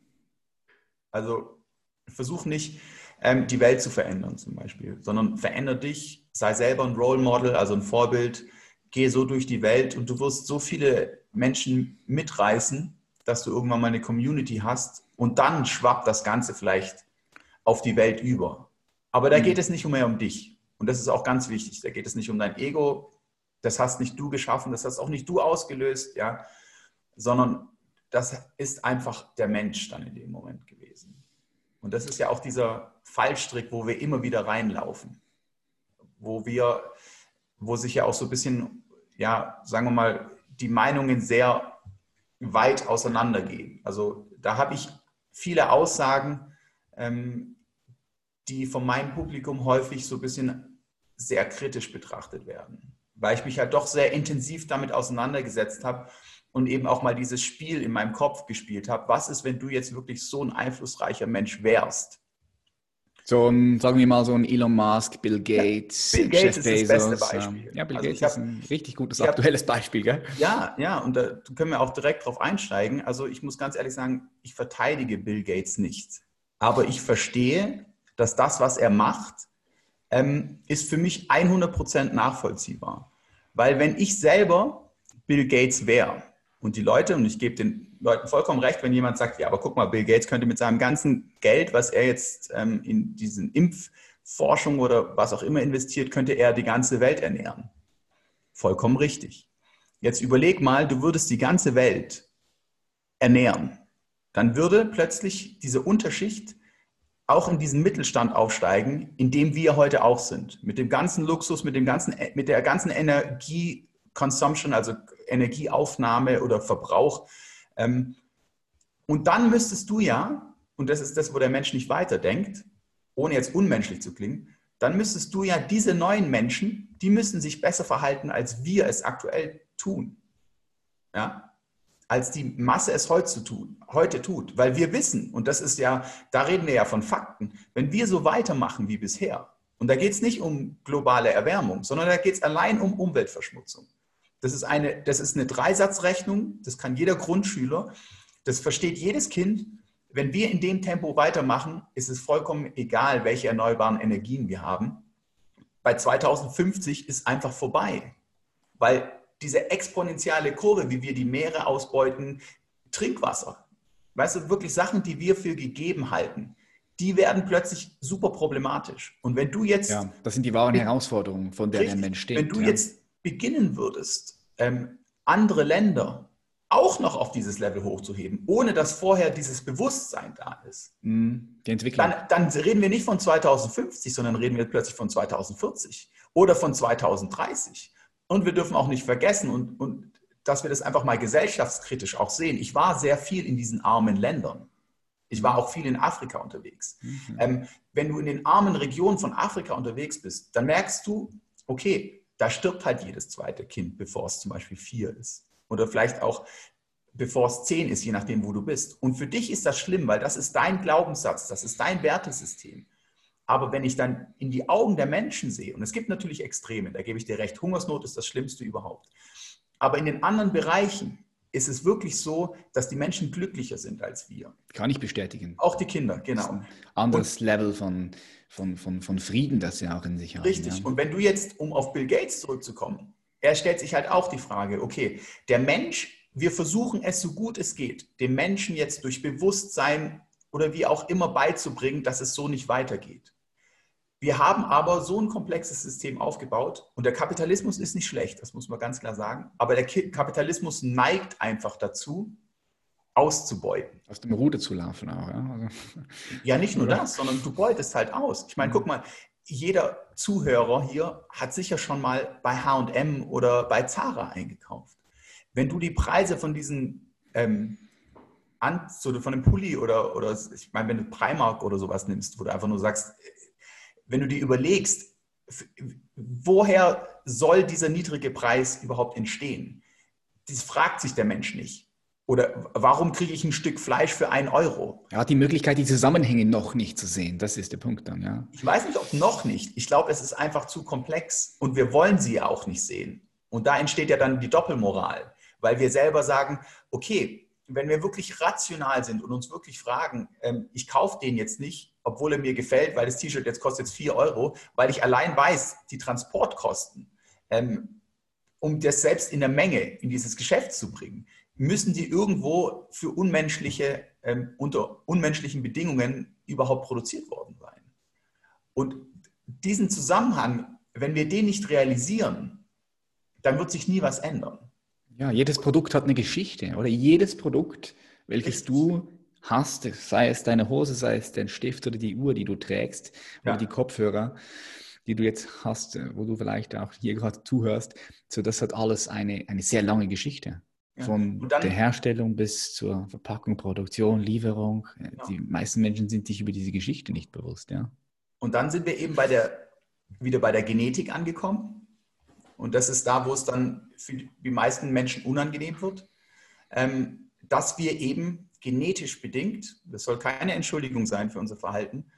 Also versuch nicht, ähm, die Welt zu verändern zum Beispiel, sondern veränder dich, sei selber ein Role Model, also ein Vorbild, geh so durch die Welt und du wirst so viele Menschen mitreißen, dass du irgendwann mal eine Community hast und dann schwappt das Ganze vielleicht auf die Welt über. Aber da mhm. geht es nicht mehr um dich. Und das ist auch ganz wichtig. Da geht es nicht um dein Ego. Das hast nicht du geschaffen, das hast auch nicht du ausgelöst, ja, sondern das ist einfach der Mensch dann in dem Moment gewesen. Und das ist ja auch dieser Fallstrick, wo wir immer wieder reinlaufen, wo wir, wo sich ja auch so ein bisschen, ja, sagen wir mal, die Meinungen sehr weit auseinandergehen. Also da habe ich viele Aussagen, ähm, die von meinem Publikum häufig so ein bisschen sehr kritisch betrachtet werden, weil ich mich halt doch sehr intensiv damit auseinandergesetzt habe und eben auch mal dieses Spiel in meinem Kopf gespielt habe. Was ist, wenn du jetzt wirklich so ein einflussreicher Mensch wärst? So ein, sagen wir mal, so ein Elon Musk, Bill Gates, ja, Bill Gates Jeff ist Bezos. Das beste Beispiel. Ja, Bill also Gates hab, ist ein richtig gutes aktuelles hab, Beispiel, gell? Ja, ja, und da können wir auch direkt drauf einsteigen. Also ich muss ganz ehrlich sagen, ich verteidige Bill Gates nicht. Aber ich verstehe, dass das, was er macht, ähm, ist für mich 100% nachvollziehbar. Weil wenn ich selber Bill Gates wäre und die Leute, und ich gebe den Leuten vollkommen recht, wenn jemand sagt, ja, aber guck mal, Bill Gates könnte mit seinem ganzen Geld, was er jetzt ähm, in diesen Impfforschung oder was auch immer investiert, könnte er die ganze Welt ernähren. Vollkommen richtig. Jetzt überleg mal, du würdest die ganze Welt ernähren. Dann würde plötzlich diese Unterschicht auch in diesen Mittelstand aufsteigen, in dem wir heute auch sind. Mit dem ganzen Luxus, mit, dem ganzen, mit der ganzen Energie-Consumption, also Energieaufnahme oder Verbrauch, ähm, und dann müsstest du ja und das ist das, wo der Mensch nicht weiterdenkt, ohne jetzt unmenschlich zu klingen, dann müsstest du ja diese neuen Menschen, die müssen sich besser verhalten, als wir es aktuell tun. Ja? Als die Masse es heute tut, heute tut. Weil wir wissen, und das ist ja, da reden wir ja von Fakten, wenn wir so weitermachen wie bisher, und da geht es nicht um globale Erwärmung, sondern da geht es allein um Umweltverschmutzung. Das ist, eine, das ist eine Dreisatzrechnung, das kann jeder Grundschüler, das versteht jedes Kind. Wenn wir in dem Tempo weitermachen, ist es vollkommen egal, welche erneuerbaren Energien wir haben. Bei 2050 ist einfach vorbei, weil diese exponentielle Kurve, wie wir die Meere ausbeuten, Trinkwasser, weißt du, wirklich Sachen, die wir für gegeben halten, die werden plötzlich super problematisch. Und wenn du jetzt. Ja, das sind die wahren Herausforderungen, von denen der Mensch steht. Wenn du ja. jetzt beginnen würdest, ähm, andere Länder auch noch auf dieses Level hochzuheben, ohne dass vorher dieses Bewusstsein da ist, mhm, die Entwicklung. Dann, dann reden wir nicht von 2050, sondern reden wir plötzlich von 2040 oder von 2030. Und wir dürfen auch nicht vergessen, und, und dass wir das einfach mal gesellschaftskritisch auch sehen. Ich war sehr viel in diesen armen Ländern. Ich war auch viel in Afrika unterwegs. Mhm. Ähm, wenn du in den armen Regionen von Afrika unterwegs bist, dann merkst du, okay, da stirbt halt jedes zweite Kind, bevor es zum Beispiel vier ist. Oder vielleicht auch bevor es zehn ist, je nachdem, wo du bist. Und für dich ist das schlimm, weil das ist dein Glaubenssatz, das ist dein Wertesystem. Aber wenn ich dann in die Augen der Menschen sehe, und es gibt natürlich Extreme, da gebe ich dir recht, Hungersnot ist das Schlimmste überhaupt. Aber in den anderen Bereichen, ist es wirklich so, dass die Menschen glücklicher sind als wir. Kann ich bestätigen. Auch die Kinder, genau. Ein anderes und, Level von, von, von, von Frieden, das sie auch in sich haben. Richtig. Ja. Und wenn du jetzt, um auf Bill Gates zurückzukommen, er stellt sich halt auch die Frage, okay, der Mensch, wir versuchen es so gut es geht, dem Menschen jetzt durch Bewusstsein oder wie auch immer beizubringen, dass es so nicht weitergeht. Wir haben aber so ein komplexes System aufgebaut und der Kapitalismus ist nicht schlecht, das muss man ganz klar sagen, aber der Kapitalismus neigt einfach dazu, auszubeuten. Aus dem Ruder zu laufen auch. Ja, also. ja nicht nur das, sondern du beutest halt aus. Ich meine, mhm. guck mal, jeder Zuhörer hier hat sicher schon mal bei HM oder bei Zara eingekauft. Wenn du die Preise von diesen ähm, an, so von dem Pulli oder, oder ich meine, wenn du Primark oder sowas nimmst, wo du einfach nur sagst, wenn du dir überlegst, woher soll dieser niedrige Preis überhaupt entstehen? Das fragt sich der Mensch nicht. Oder warum kriege ich ein Stück Fleisch für einen Euro? Er hat die Möglichkeit, die Zusammenhänge noch nicht zu sehen. Das ist der Punkt dann, ja. Ich weiß nicht, ob noch nicht. Ich glaube, es ist einfach zu komplex und wir wollen sie ja auch nicht sehen. Und da entsteht ja dann die Doppelmoral, weil wir selber sagen, okay, wenn wir wirklich rational sind und uns wirklich fragen, ähm, ich kaufe den jetzt nicht, obwohl er mir gefällt, weil das T-Shirt jetzt kostet jetzt 4 Euro, weil ich allein weiß, die Transportkosten, ähm, um das selbst in der Menge in dieses Geschäft zu bringen, müssen die irgendwo für unmenschliche, ähm, unter unmenschlichen Bedingungen überhaupt produziert worden sein. Und diesen Zusammenhang, wenn wir den nicht realisieren, dann wird sich nie was ändern. Ja, jedes Produkt hat eine Geschichte oder jedes Produkt, welches Richtig. du hast, sei es deine Hose, sei es dein Stift oder die Uhr, die du trägst ja. oder die Kopfhörer, die du jetzt hast, äh, wo du vielleicht auch hier gerade zuhörst, so das hat alles eine, eine sehr lange Geschichte. Ja. Von dann, der Herstellung bis zur Verpackung, Produktion, Lieferung. Ja. Äh, die meisten Menschen sind sich über diese Geschichte nicht bewusst, ja. Und dann sind wir eben bei der, wieder bei der Genetik angekommen. Und das ist da, wo es dann für die meisten Menschen unangenehm wird, ähm, dass wir eben genetisch bedingt, das soll keine Entschuldigung sein für unser Verhalten,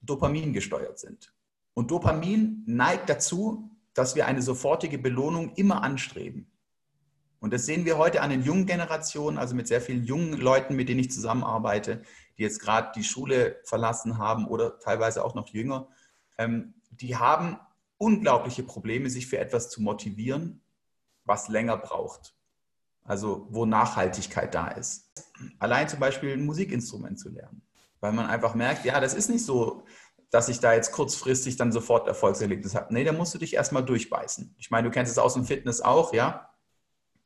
Dopamin gesteuert sind. Und Dopamin neigt dazu, dass wir eine sofortige Belohnung immer anstreben. Und das sehen wir heute an den jungen Generationen, also mit sehr vielen jungen Leuten, mit denen ich zusammenarbeite, die jetzt gerade die Schule verlassen haben oder teilweise auch noch jünger. Ähm, die haben unglaubliche Probleme, sich für etwas zu motivieren, was länger braucht. Also wo Nachhaltigkeit da ist. Allein zum Beispiel ein Musikinstrument zu lernen. Weil man einfach merkt, ja, das ist nicht so, dass ich da jetzt kurzfristig dann sofort Erfolgserlebnis habe. Nee, da musst du dich erstmal durchbeißen. Ich meine, du kennst es aus dem Fitness auch, ja.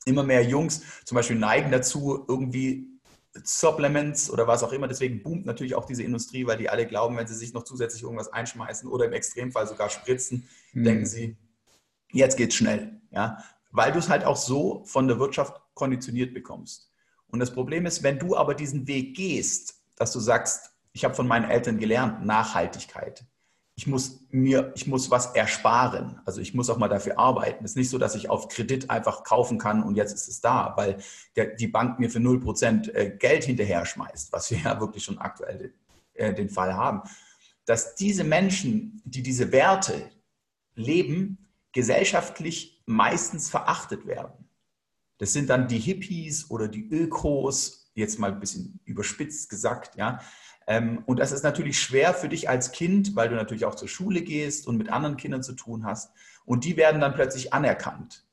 Immer mehr Jungs zum Beispiel neigen dazu, irgendwie Supplements oder was auch immer. Deswegen boomt natürlich auch diese Industrie, weil die alle glauben, wenn sie sich noch zusätzlich irgendwas einschmeißen oder im Extremfall sogar spritzen, mhm. denken sie, jetzt geht's schnell. Ja? Weil du es halt auch so von der Wirtschaft konditioniert bekommst. Und das Problem ist, wenn du aber diesen Weg gehst, dass du sagst, ich habe von meinen Eltern gelernt, Nachhaltigkeit. Ich muss mir, ich muss was ersparen. Also ich muss auch mal dafür arbeiten. Es ist nicht so, dass ich auf Kredit einfach kaufen kann und jetzt ist es da, weil der, die Bank mir für 0% äh, Geld hinterher schmeißt, was wir ja wirklich schon aktuell äh, den Fall haben. Dass diese Menschen, die diese Werte leben, gesellschaftlich meistens verachtet werden. Das sind dann die Hippies oder die Ökos, jetzt mal ein bisschen überspitzt gesagt, ja. Ähm, und das ist natürlich schwer für dich als Kind, weil du natürlich auch zur Schule gehst und mit anderen Kindern zu tun hast. Und die werden dann plötzlich anerkannt.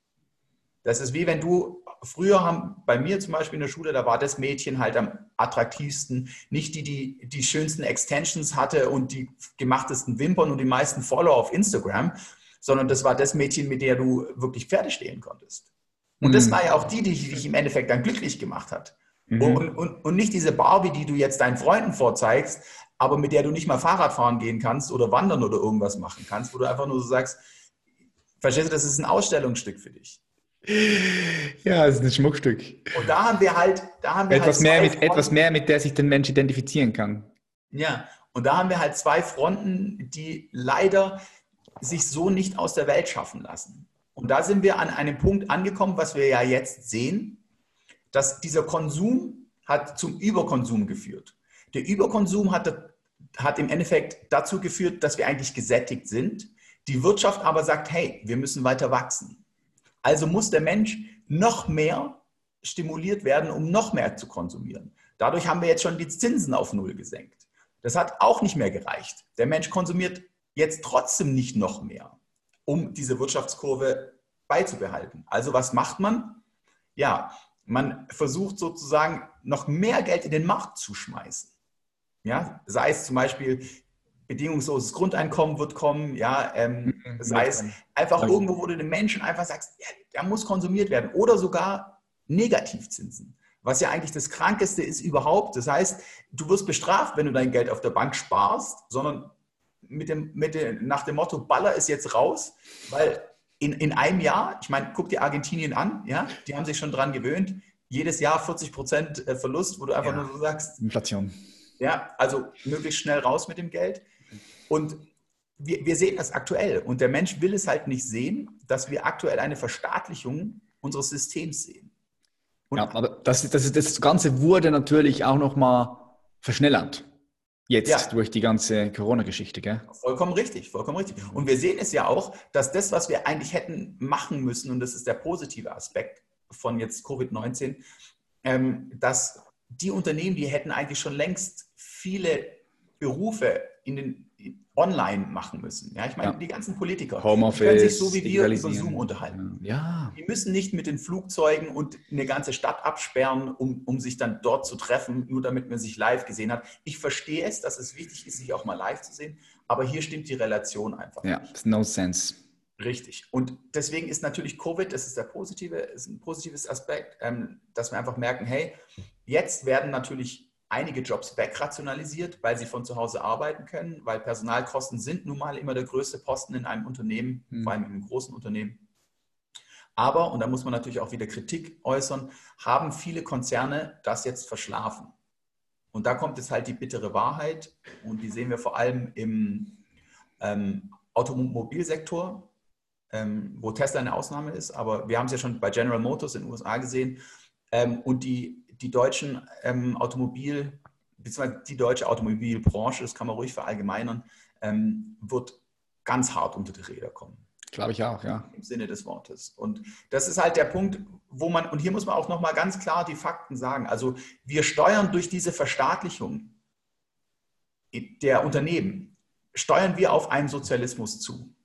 Das ist wie wenn du, früher haben bei mir zum Beispiel in der Schule, da war das Mädchen halt am attraktivsten, nicht die, die die schönsten Extensions hatte und die gemachtesten Wimpern und die meisten Follower auf Instagram, sondern das war das Mädchen, mit der du wirklich Pferde stehen konntest. Und das mhm. war ja auch die, die dich im Endeffekt dann glücklich gemacht hat. Mhm. Und, und, und nicht diese Barbie, die du jetzt deinen Freunden vorzeigst, aber mit der du nicht mal Fahrrad fahren gehen kannst oder wandern oder irgendwas machen kannst, wo du einfach nur so sagst, verstehst du, das ist ein Ausstellungsstück für dich. Ja, es ist ein Schmuckstück. Und da haben wir halt, da haben wir etwas halt mehr mit Fronten. etwas mehr, mit der sich der Mensch identifizieren kann. Ja, und da haben wir halt zwei Fronten, die leider sich so nicht aus der Welt schaffen lassen. Und da sind wir an einem Punkt angekommen, was wir ja jetzt sehen dass dieser Konsum hat zum Überkonsum geführt. Der Überkonsum hat, hat im Endeffekt dazu geführt, dass wir eigentlich gesättigt sind. Die Wirtschaft aber sagt, hey, wir müssen weiter wachsen. Also muss der Mensch noch mehr stimuliert werden, um noch mehr zu konsumieren. Dadurch haben wir jetzt schon die Zinsen auf Null gesenkt. Das hat auch nicht mehr gereicht. Der Mensch konsumiert jetzt trotzdem nicht noch mehr, um diese Wirtschaftskurve beizubehalten. Also was macht man? Ja, man versucht sozusagen noch mehr Geld in den Markt zu schmeißen. Ja, sei es zum Beispiel bedingungsloses Grundeinkommen wird kommen, ja, ähm, mhm, sei es einfach irgendwo, wo du den Menschen einfach sagst, ja, der muss konsumiert werden oder sogar Negativzinsen, was ja eigentlich das Krankeste ist überhaupt. Das heißt, du wirst bestraft, wenn du dein Geld auf der Bank sparst, sondern mit dem, mit dem, nach dem Motto, Baller ist jetzt raus, weil in, in einem Jahr, ich meine, guck dir Argentinien an, ja, die haben sich schon dran gewöhnt, jedes Jahr 40 Prozent äh, Verlust, wo du einfach ja. nur so sagst. Inflation. Ja, also möglichst schnell raus mit dem Geld. Und wir, wir sehen das aktuell. Und der Mensch will es halt nicht sehen, dass wir aktuell eine Verstaatlichung unseres Systems sehen. Und ja, aber das, das, das Ganze wurde natürlich auch nochmal verschnellert. Jetzt ja. durch die ganze Corona-Geschichte, gell? Vollkommen richtig, vollkommen richtig. Und wir sehen es ja auch, dass das, was wir eigentlich hätten machen müssen, und das ist der positive Aspekt von jetzt Covid-19, ähm, dass die Unternehmen, die hätten eigentlich schon längst viele Berufe in den online machen müssen. Ja, ich meine, ja. die ganzen Politiker Homeoffice, können sich so wie wir über Zoom unterhalten. Ja. Die müssen nicht mit den Flugzeugen und eine ganze Stadt absperren, um, um sich dann dort zu treffen, nur damit man sich live gesehen hat. Ich verstehe es, dass es wichtig ist, sich auch mal live zu sehen, aber hier stimmt die Relation einfach. Ja, nicht. no sense. Richtig. Und deswegen ist natürlich Covid, das ist der positive, ist ein positives Aspekt, ähm, dass wir einfach merken, hey, jetzt werden natürlich einige Jobs wegrationalisiert, weil sie von zu Hause arbeiten können, weil Personalkosten sind nun mal immer der größte Posten in einem Unternehmen, mhm. vor allem in einem großen Unternehmen. Aber, und da muss man natürlich auch wieder Kritik äußern, haben viele Konzerne das jetzt verschlafen. Und da kommt jetzt halt die bittere Wahrheit und die sehen wir vor allem im ähm, Automobilsektor, ähm, wo Tesla eine Ausnahme ist, aber wir haben es ja schon bei General Motors in den USA gesehen. Ähm, und die die deutschen ähm, Automobil, beziehungsweise die deutsche Automobilbranche, das kann man ruhig verallgemeinern, ähm, wird ganz hart unter die Räder kommen. Glaube ich auch, ja. Im Sinne des Wortes. Und das ist halt der Punkt, wo man, und hier muss man auch nochmal ganz klar die Fakten sagen. Also wir steuern durch diese Verstaatlichung der Unternehmen, steuern wir auf einen Sozialismus zu.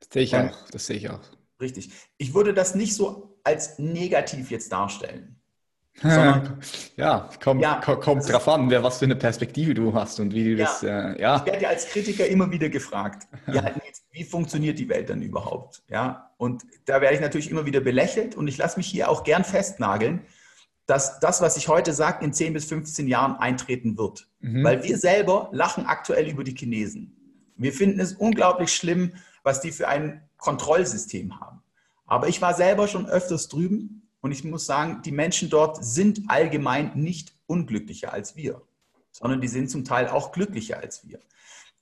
Das sehe ich auch, das sehe ich auch. Richtig. Ich würde das nicht so als negativ jetzt darstellen. Sondern, ja, kommt, ja, kommt drauf an, wer, was für eine Perspektive du hast und wie du ja, das, äh, ja. Ich werde ja als Kritiker immer wieder gefragt, ja, wie funktioniert die Welt dann überhaupt? Ja, und da werde ich natürlich immer wieder belächelt und ich lasse mich hier auch gern festnageln, dass das, was ich heute sage, in 10 bis 15 Jahren eintreten wird. Mhm. Weil wir selber lachen aktuell über die Chinesen. Wir finden es unglaublich schlimm, was die für ein Kontrollsystem haben. Aber ich war selber schon öfters drüben und ich muss sagen, die Menschen dort sind allgemein nicht unglücklicher als wir. sondern die sind zum Teil auch glücklicher als wir.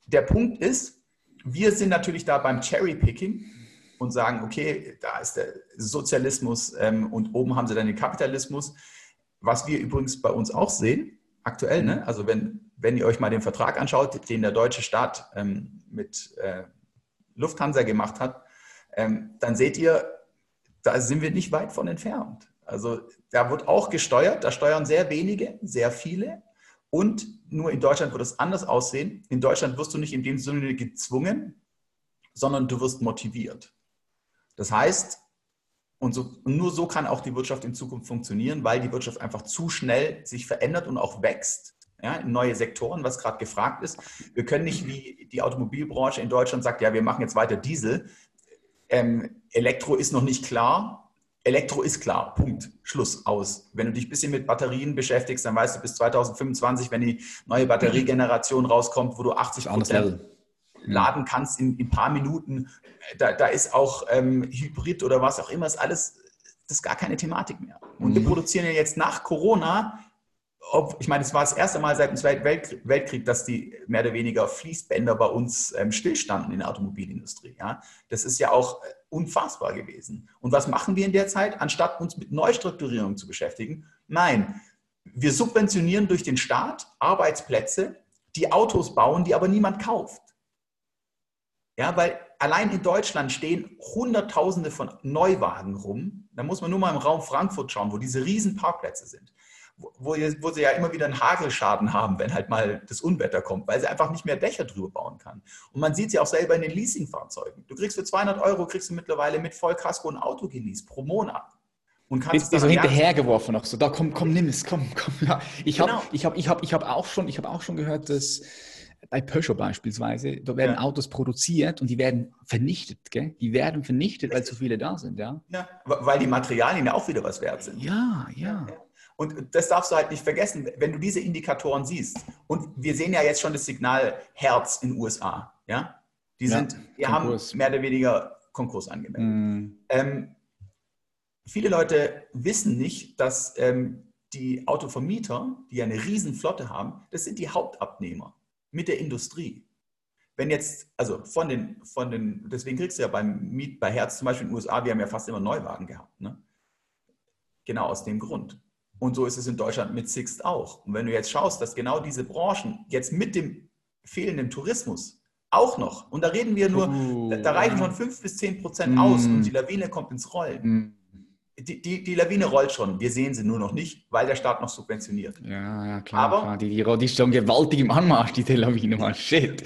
Der Punkt ist, wir sind natürlich da beim Cherry-Picking und sagen, okay, da ist der Sozialismus ähm, und oben haben sie dann den Kapitalismus. Was wir übrigens bei uns auch sehen, aktuell, ne? also wenn, wenn ihr euch mal den Vertrag anschaut, den der deutsche Staat ähm, mit äh, Lufthansa gemacht hat, ähm, dann seht ihr, da sind wir nicht weit von entfernt. Also da wird auch gesteuert, da steuern sehr wenige, sehr viele. Und nur in Deutschland wird es anders aussehen. In Deutschland wirst du nicht in dem Sinne gezwungen, sondern du wirst motiviert. Das heißt, und, so, nur so kann auch die Wirtschaft in Zukunft funktionieren, weil die Wirtschaft einfach zu schnell sich verändert und auch wächst. Ja, in neue Sektoren, was gerade gefragt ist. Wir können nicht wie die Automobilbranche in Deutschland sagt, ja, wir machen jetzt weiter Diesel. Ähm, Elektro ist noch nicht klar. Elektro ist klar, Punkt, Schluss, aus. Wenn du dich ein bisschen mit Batterien beschäftigst, dann weißt du bis 2025, wenn die neue Batteriegeneration rauskommt, wo du 80 Prozent laden kannst in, ein paar Minuten, da, da ist auch ähm, Hybrid oder was auch immer, ist alles, das ist gar keine Thematik mehr. Und wir mhm. produzieren ja jetzt nach Corona ob, ich meine, es war das erste Mal seit dem Zweiten Weltkrieg, dass die mehr oder weniger Fließbänder bei uns ähm, stillstanden in der Automobilindustrie. Ja? Das ist ja auch äh, unfassbar gewesen. Und was machen wir in der Zeit? Anstatt uns mit Neustrukturierung zu beschäftigen, nein, wir subventionieren durch den Staat Arbeitsplätze, die Autos bauen, die aber niemand kauft. Ja, weil allein in Deutschland stehen Hunderttausende von Neuwagen rum. Da muss man nur mal im Raum Frankfurt schauen, wo diese riesen Parkplätze sind wo, wo, sie ja immer wieder einen Hagelschaden haben, wenn halt mal das Unwetter kommt, weil sie einfach nicht mehr Dächer drüber bauen kann. Und man sieht es ja auch selber in den Leasingfahrzeugen. Du kriegst für 200 Euro, kriegst du mittlerweile mit Vollkasko ein Auto geleast pro Monat. Und kannst ist so hinterhergeworfen noch so, da komm, komm, nimm es, komm, komm. Ja. Ich habe genau. ich hab, ich hab, ich hab auch, schon, hab auch schon gehört, dass bei Peugeot beispielsweise, da werden ja. Autos produziert und die werden vernichtet, gell? Die werden vernichtet, weil zu viele da sind, ja? Ja, weil die Materialien ja auch wieder was wert sind. Ja, ja. ja. Und das darfst du halt nicht vergessen, wenn du diese Indikatoren siehst. Und wir sehen ja jetzt schon das Signal Herz in den USA. Ja? Die sind, wir haben mehr oder weniger Konkurs angemeldet. Mm. Ähm, viele Leute wissen nicht, dass ähm, die Autovermieter, die ja eine Riesenflotte haben, das sind die Hauptabnehmer mit der Industrie. Wenn jetzt, also von den, von den, deswegen kriegst du ja beim Miet, bei Herz zum Beispiel in den USA, wir haben ja fast immer Neuwagen gehabt. Ne? Genau aus dem Grund. Und so ist es in Deutschland mit Sixt auch. Und wenn du jetzt schaust, dass genau diese Branchen jetzt mit dem fehlenden Tourismus auch noch, und da reden wir nur, uh, da, reichen schon fünf bis zehn Prozent mm. aus und die Lawine kommt ins Rollen. Mm. Die, die, die, Lawine rollt schon, wir sehen sie nur noch nicht, weil der Staat noch subventioniert. Ja, ja klar. Aber klar. Die, die, die ist schon gewaltig im Anmarsch, diese Lawine, mal shit.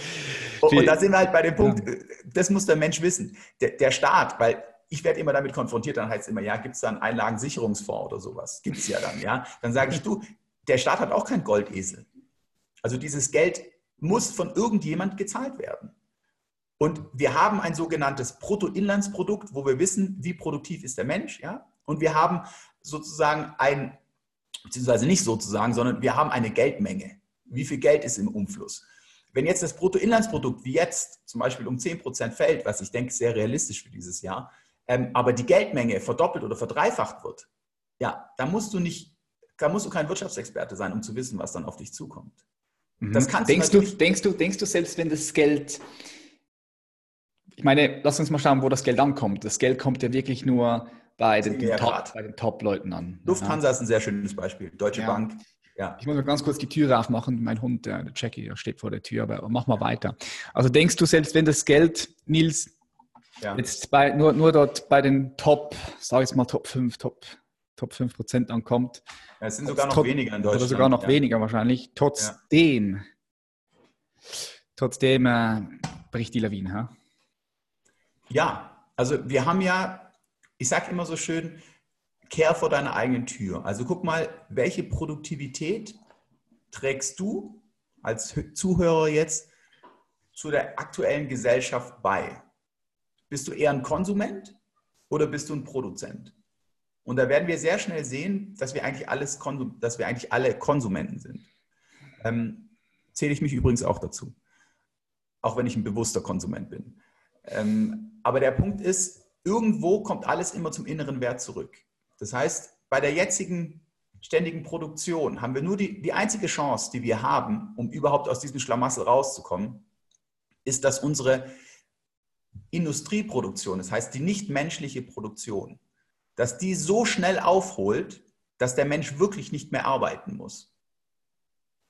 Und, und da sind wir halt bei dem Punkt, ja. das muss der Mensch wissen. Der, der Staat, weil ich werde immer damit konfrontiert, dann heißt es immer, ja, gibt es da einen Einlagensicherungsfonds oder sowas? Gibt es ja dann, ja. Dann sage ich, du, der Staat hat auch kein Goldesel. Also dieses Geld muss von irgendjemand gezahlt werden. Und wir haben ein sogenanntes Bruttoinlandsprodukt, wo wir wissen, wie produktiv ist der Mensch, ja. Und wir haben sozusagen ein, beziehungsweise nicht sozusagen, sondern wir haben eine Geldmenge. Wie viel Geld ist im Umfluss? Wenn jetzt das Bruttoinlandsprodukt wie jetzt zum Beispiel um 10 Prozent fällt, was ich denke sehr realistisch für dieses Jahr, ähm, aber die Geldmenge verdoppelt oder verdreifacht wird, ja, da musst du nicht, da musst du kein Wirtschaftsexperte sein, um zu wissen, was dann auf dich zukommt. Mhm. Das kannst denkst du, du, denkst du, denkst du selbst, wenn das Geld, ich meine, lass uns mal schauen, wo das Geld ankommt. Das Geld kommt ja wirklich nur bei den, ja Top, bei den Top-Leuten an. Lufthansa ja. ist ein sehr schönes Beispiel. Deutsche ja. Bank. Ja. Ich muss mal ganz kurz die Tür aufmachen. Mein Hund, der, der Jackie, der steht vor der Tür, aber mach mal weiter. Also denkst du, selbst wenn das Geld, Nils, ja. Jetzt bei, nur, nur dort bei den Top, sage ich mal Top 5, Top, Top 5 Prozent ankommt. Ja, es sind sogar noch weniger in Deutschland. Oder sogar noch ja. weniger wahrscheinlich. Trotzdem, trotzdem äh, bricht die Lawine. Ha? Ja, also wir haben ja, ich sage immer so schön, kehr vor deiner eigenen Tür. Also guck mal, welche Produktivität trägst du als Zuhörer jetzt zu der aktuellen Gesellschaft bei? Bist du eher ein Konsument oder bist du ein Produzent? Und da werden wir sehr schnell sehen, dass wir eigentlich, alles Konsum dass wir eigentlich alle Konsumenten sind. Ähm, zähle ich mich übrigens auch dazu, auch wenn ich ein bewusster Konsument bin. Ähm, aber der Punkt ist, irgendwo kommt alles immer zum inneren Wert zurück. Das heißt, bei der jetzigen ständigen Produktion haben wir nur die, die einzige Chance, die wir haben, um überhaupt aus diesem Schlamassel rauszukommen, ist, dass unsere Industrieproduktion, das heißt die nichtmenschliche Produktion, dass die so schnell aufholt, dass der Mensch wirklich nicht mehr arbeiten muss.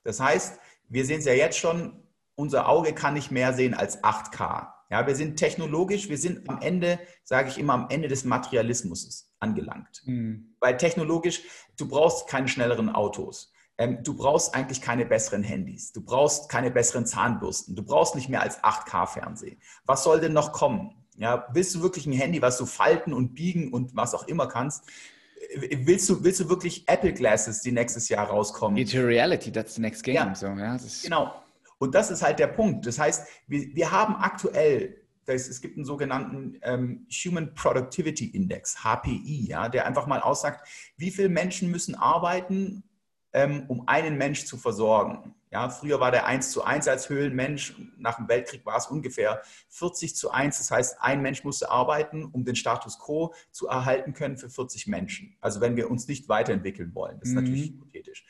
Das heißt, wir sehen es ja jetzt schon, unser Auge kann nicht mehr sehen als 8K. Ja, wir sind technologisch, wir sind am Ende, sage ich immer, am Ende des Materialismus angelangt. Mhm. Weil technologisch, du brauchst keine schnelleren Autos. Ähm, du brauchst eigentlich keine besseren Handys. Du brauchst keine besseren Zahnbürsten. Du brauchst nicht mehr als 8K-Fernsehen. Was soll denn noch kommen? Ja, willst du wirklich ein Handy, was du falten und biegen und was auch immer kannst? Willst du, willst du wirklich Apple Glasses, die nächstes Jahr rauskommen? Virtual Reality, that's the next game. Ja, so, ja genau. Und das ist halt der Punkt. Das heißt, wir, wir haben aktuell, das, es gibt einen sogenannten ähm, Human Productivity Index, HPI, ja, der einfach mal aussagt, wie viele Menschen müssen arbeiten, um einen Mensch zu versorgen. Ja, früher war der 1 zu 1 als Höhlenmensch, nach dem Weltkrieg war es ungefähr 40 zu 1. Das heißt, ein Mensch musste arbeiten, um den Status quo zu erhalten können für 40 Menschen. Also wenn wir uns nicht weiterentwickeln wollen, das ist mhm. natürlich hypothetisch.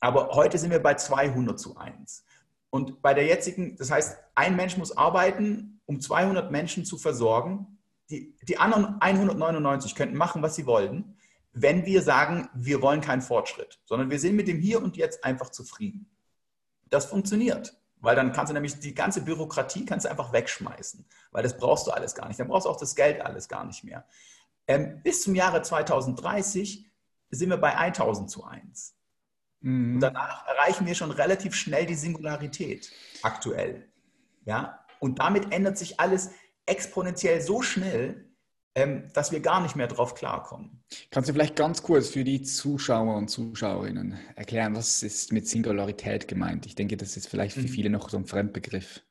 Aber heute sind wir bei 200 zu 1. Und bei der jetzigen, das heißt, ein Mensch muss arbeiten, um 200 Menschen zu versorgen. Die, die anderen 199 könnten machen, was sie wollten, wenn wir sagen, wir wollen keinen Fortschritt, sondern wir sind mit dem Hier und Jetzt einfach zufrieden. Das funktioniert, weil dann kannst du nämlich die ganze Bürokratie kannst du einfach wegschmeißen, weil das brauchst du alles gar nicht. Dann brauchst du auch das Geld alles gar nicht mehr. Ähm, bis zum Jahre 2030 sind wir bei 1000 zu 1. Mhm. Und danach erreichen wir schon relativ schnell die Singularität aktuell. Ja? Und damit ändert sich alles exponentiell so schnell, dass wir gar nicht mehr drauf klarkommen. Kannst du vielleicht ganz kurz für die Zuschauer und Zuschauerinnen erklären, was ist mit Singularität gemeint? Ich denke, das ist vielleicht für mhm. viele noch so ein Fremdbegriff.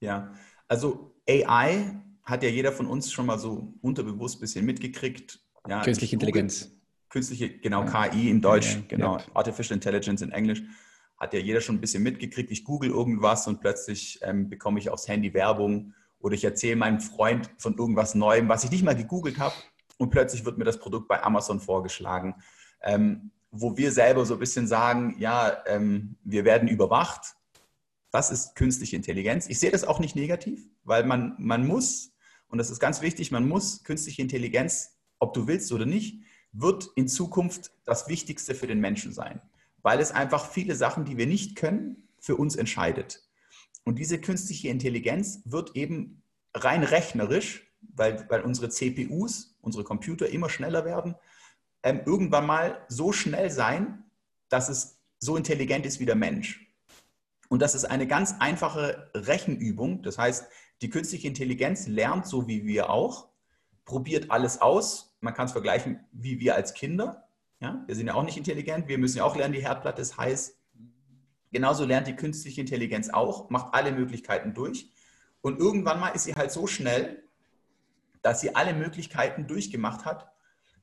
Ja, also AI hat ja jeder von uns schon mal so unterbewusst ein bisschen mitgekriegt. Ja, Künstliche Intelligenz künstliche, genau, ja. KI in Deutsch, ja, genau. Artificial Intelligence in Englisch, hat ja jeder schon ein bisschen mitgekriegt. Ich google irgendwas und plötzlich ähm, bekomme ich aufs Handy Werbung oder ich erzähle meinem Freund von irgendwas Neuem, was ich nicht mal gegoogelt habe und plötzlich wird mir das Produkt bei Amazon vorgeschlagen, ähm, wo wir selber so ein bisschen sagen, ja, ähm, wir werden überwacht. Das ist künstliche Intelligenz. Ich sehe das auch nicht negativ, weil man, man muss, und das ist ganz wichtig, man muss künstliche Intelligenz, ob du willst oder nicht, wird in Zukunft das Wichtigste für den Menschen sein, weil es einfach viele Sachen, die wir nicht können, für uns entscheidet. Und diese künstliche Intelligenz wird eben rein rechnerisch, weil, weil unsere CPUs, unsere Computer immer schneller werden, ähm, irgendwann mal so schnell sein, dass es so intelligent ist wie der Mensch. Und das ist eine ganz einfache Rechenübung. Das heißt, die künstliche Intelligenz lernt so wie wir auch, probiert alles aus, man kann es vergleichen wie wir als Kinder. Ja? Wir sind ja auch nicht intelligent, wir müssen ja auch lernen, die Herdplatte ist heiß. Genauso lernt die künstliche Intelligenz auch, macht alle Möglichkeiten durch. Und irgendwann mal ist sie halt so schnell, dass sie alle Möglichkeiten durchgemacht hat,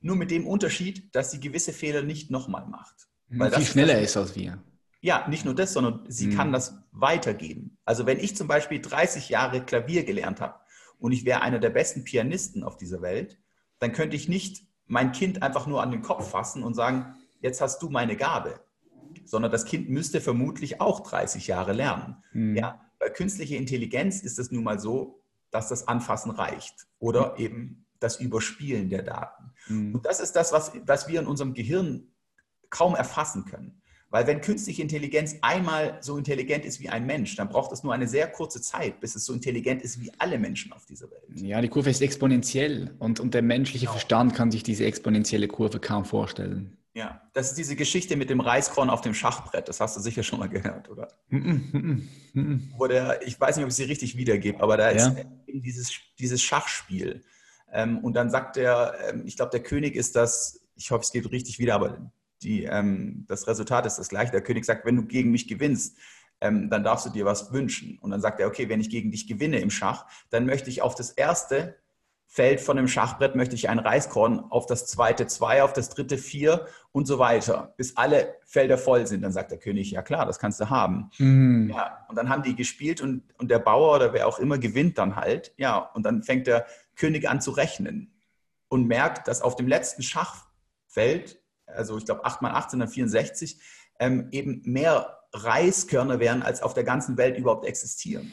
nur mit dem Unterschied, dass sie gewisse Fehler nicht nochmal macht. Weil Viel schneller ist, als wir. Ja, nicht nur das, sondern sie mhm. kann das weitergeben. Also wenn ich zum Beispiel 30 Jahre Klavier gelernt habe und ich wäre einer der besten Pianisten auf dieser Welt, dann könnte ich nicht mein Kind einfach nur an den Kopf fassen und sagen, jetzt hast du meine Gabe, sondern das Kind müsste vermutlich auch 30 Jahre lernen. Mhm. Ja, bei künstlicher Intelligenz ist es nun mal so, dass das Anfassen reicht oder mhm. eben das Überspielen der Daten. Mhm. Und das ist das, was, was wir in unserem Gehirn kaum erfassen können. Weil wenn künstliche Intelligenz einmal so intelligent ist wie ein Mensch, dann braucht es nur eine sehr kurze Zeit, bis es so intelligent ist wie alle Menschen auf dieser Welt. Ja, die Kurve ist exponentiell und, und der menschliche genau. Verstand kann sich diese exponentielle Kurve kaum vorstellen. Ja, das ist diese Geschichte mit dem Reiskorn auf dem Schachbrett. Das hast du sicher schon mal gehört, oder? Mm -mm, mm Wo der, ich weiß nicht, ob ich sie richtig wiedergebe, aber da ja. ist eben dieses, dieses Schachspiel. Ähm, und dann sagt der, ähm, ich glaube, der König ist das, ich hoffe, es geht richtig wieder, aber die, ähm, das Resultat ist das gleiche. Der König sagt, wenn du gegen mich gewinnst, ähm, dann darfst du dir was wünschen. Und dann sagt er, okay, wenn ich gegen dich gewinne im Schach, dann möchte ich auf das erste Feld von dem Schachbrett möchte ich ein Reiskorn, auf das zweite zwei, auf das dritte vier und so weiter, bis alle Felder voll sind. Dann sagt der König, ja klar, das kannst du haben. Mhm. Ja, und dann haben die gespielt und, und der Bauer oder wer auch immer gewinnt dann halt. Ja, und dann fängt der König an zu rechnen und merkt, dass auf dem letzten Schachfeld also ich glaube 8 mal 8 sind dann 64, ähm, eben mehr Reiskörner wären, als auf der ganzen Welt überhaupt existieren.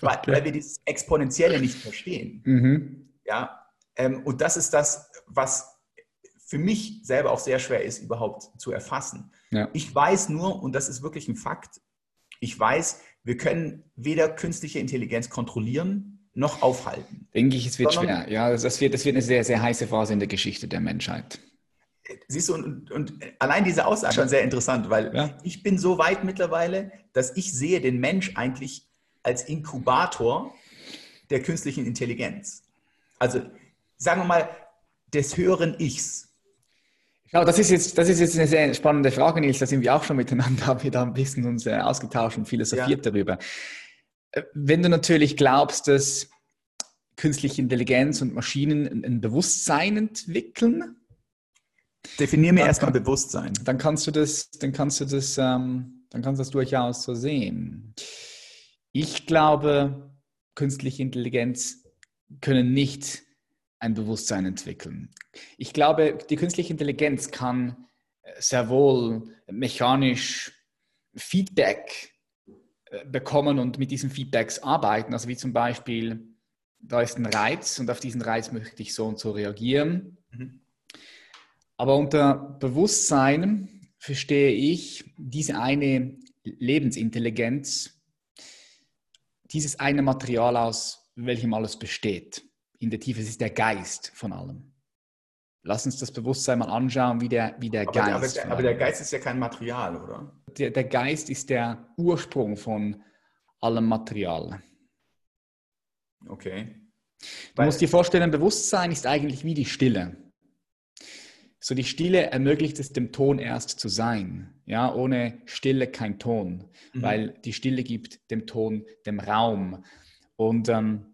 Weil, weil, wir dieses Exponentielle nicht verstehen. Mhm. Ja, ähm, und das ist das, was für mich selber auch sehr schwer ist, überhaupt zu erfassen. Ja. Ich weiß nur, und das ist wirklich ein Fakt, ich weiß, wir können weder künstliche Intelligenz kontrollieren noch aufhalten. Denke ich, es wird Sondern, schwer. Ja, das wird, das wird eine sehr, sehr heiße Phase in der Geschichte der Menschheit. Siehst du, und, und allein diese Aussage ist schon sehr interessant, weil ja. ich bin so weit mittlerweile, dass ich sehe den Mensch eigentlich als Inkubator der künstlichen Intelligenz. Also sagen wir mal, des höheren Ichs. Genau, das ist jetzt, das ist jetzt eine sehr spannende Frage, Nils. Da sind wir auch schon miteinander, haben wir da ein bisschen uns äh, ausgetauscht und philosophiert ja. darüber. Äh, wenn du natürlich glaubst, dass künstliche Intelligenz und Maschinen ein Bewusstsein entwickeln, Definier mir erstmal Bewusstsein. Dann kannst du das, dann kannst du das, ähm, dann kannst du das durchaus so sehen. Ich glaube, künstliche Intelligenz können nicht ein Bewusstsein entwickeln. Ich glaube, die künstliche Intelligenz kann sehr wohl mechanisch Feedback äh, bekommen und mit diesen Feedbacks arbeiten. Also wie zum Beispiel, da ist ein Reiz und auf diesen Reiz möchte ich so und so reagieren. Mhm. Aber unter Bewusstsein verstehe ich diese eine Lebensintelligenz, dieses eine Material, aus welchem alles besteht. In der Tiefe, es ist der Geist von allem. Lass uns das Bewusstsein mal anschauen, wie der, wie der aber, Geist. Aber, aber, der Geist ist ja kein Material, oder? Der, der Geist ist der Ursprung von allem Material. Okay. Du Weil, musst dir vorstellen, Bewusstsein ist eigentlich wie die Stille. So die Stille ermöglicht es dem Ton erst zu sein. Ja, ohne Stille kein Ton, mhm. weil die Stille gibt dem Ton dem Raum. Und ähm,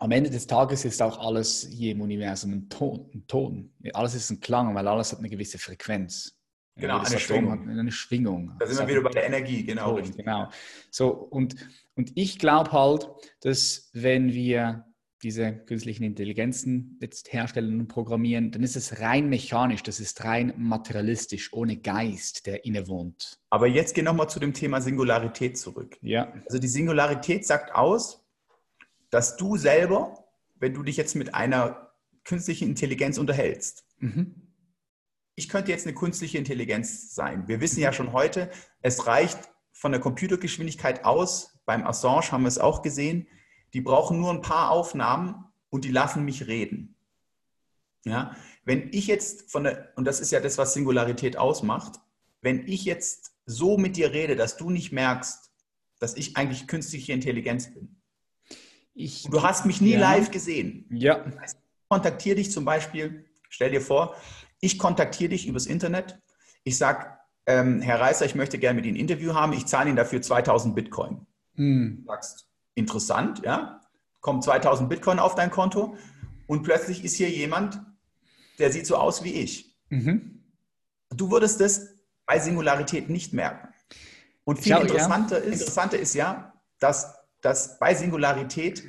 am Ende des Tages ist auch alles hier im Universum ein Ton, ein Ton. Alles ist ein Klang, weil alles hat eine gewisse Frequenz. Genau, eine Schwingung. eine Schwingung. Da sind wir wieder bei der Energie, genau. Ton, genau. So, und, und ich glaube halt, dass wenn wir diese künstlichen Intelligenzen jetzt herstellen und programmieren, dann ist es rein mechanisch, das ist rein materialistisch, ohne Geist, der innewohnt. Aber jetzt gehen wir nochmal zu dem Thema Singularität zurück. Ja. Also die Singularität sagt aus, dass du selber, wenn du dich jetzt mit einer künstlichen Intelligenz unterhältst, mhm. ich könnte jetzt eine künstliche Intelligenz sein. Wir wissen ja schon heute, es reicht von der Computergeschwindigkeit aus, beim Assange haben wir es auch gesehen, die brauchen nur ein paar Aufnahmen und die lassen mich reden. Ja, wenn ich jetzt von der, und das ist ja das, was Singularität ausmacht, wenn ich jetzt so mit dir rede, dass du nicht merkst, dass ich eigentlich künstliche Intelligenz bin. Ich, du hast mich nie ja. live gesehen. Ja. Ich kontaktiere dich zum Beispiel, stell dir vor, ich kontaktiere dich übers Internet. Ich sage, ähm, Herr Reißer, ich möchte gerne mit Ihnen ein Interview haben. Ich zahle Ihnen dafür 2000 Bitcoin. Hm. Du sagst, interessant, ja, kommt 2000 Bitcoin auf dein Konto und plötzlich ist hier jemand, der sieht so aus wie ich. Mhm. Du würdest das bei Singularität nicht merken. Und viel Schau, interessanter, ja. ist, interessanter ist ja, dass, dass bei Singularität,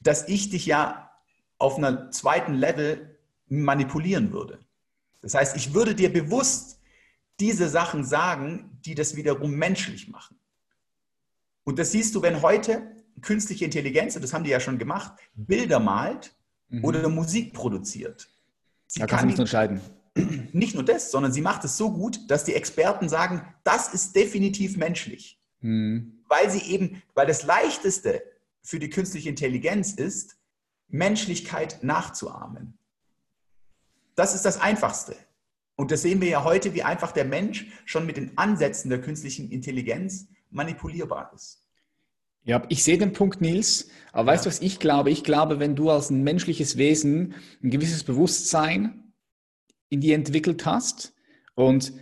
dass ich dich ja auf einer zweiten Level manipulieren würde. Das heißt, ich würde dir bewusst diese Sachen sagen, die das wiederum menschlich machen. Und das siehst du, wenn heute künstliche Intelligenz, und das haben die ja schon gemacht, Bilder malt mhm. oder Musik produziert. Sie da kann man unterscheiden. Nicht nur das, sondern sie macht es so gut, dass die Experten sagen, das ist definitiv menschlich. Mhm. Weil sie eben, weil das Leichteste für die künstliche Intelligenz ist, Menschlichkeit nachzuahmen. Das ist das Einfachste. Und das sehen wir ja heute, wie einfach der Mensch schon mit den Ansätzen der künstlichen Intelligenz manipulierbar ist. Ja, ich sehe den Punkt, Nils. Aber weißt du, was ich glaube? Ich glaube, wenn du als ein menschliches Wesen ein gewisses Bewusstsein in dir entwickelt hast und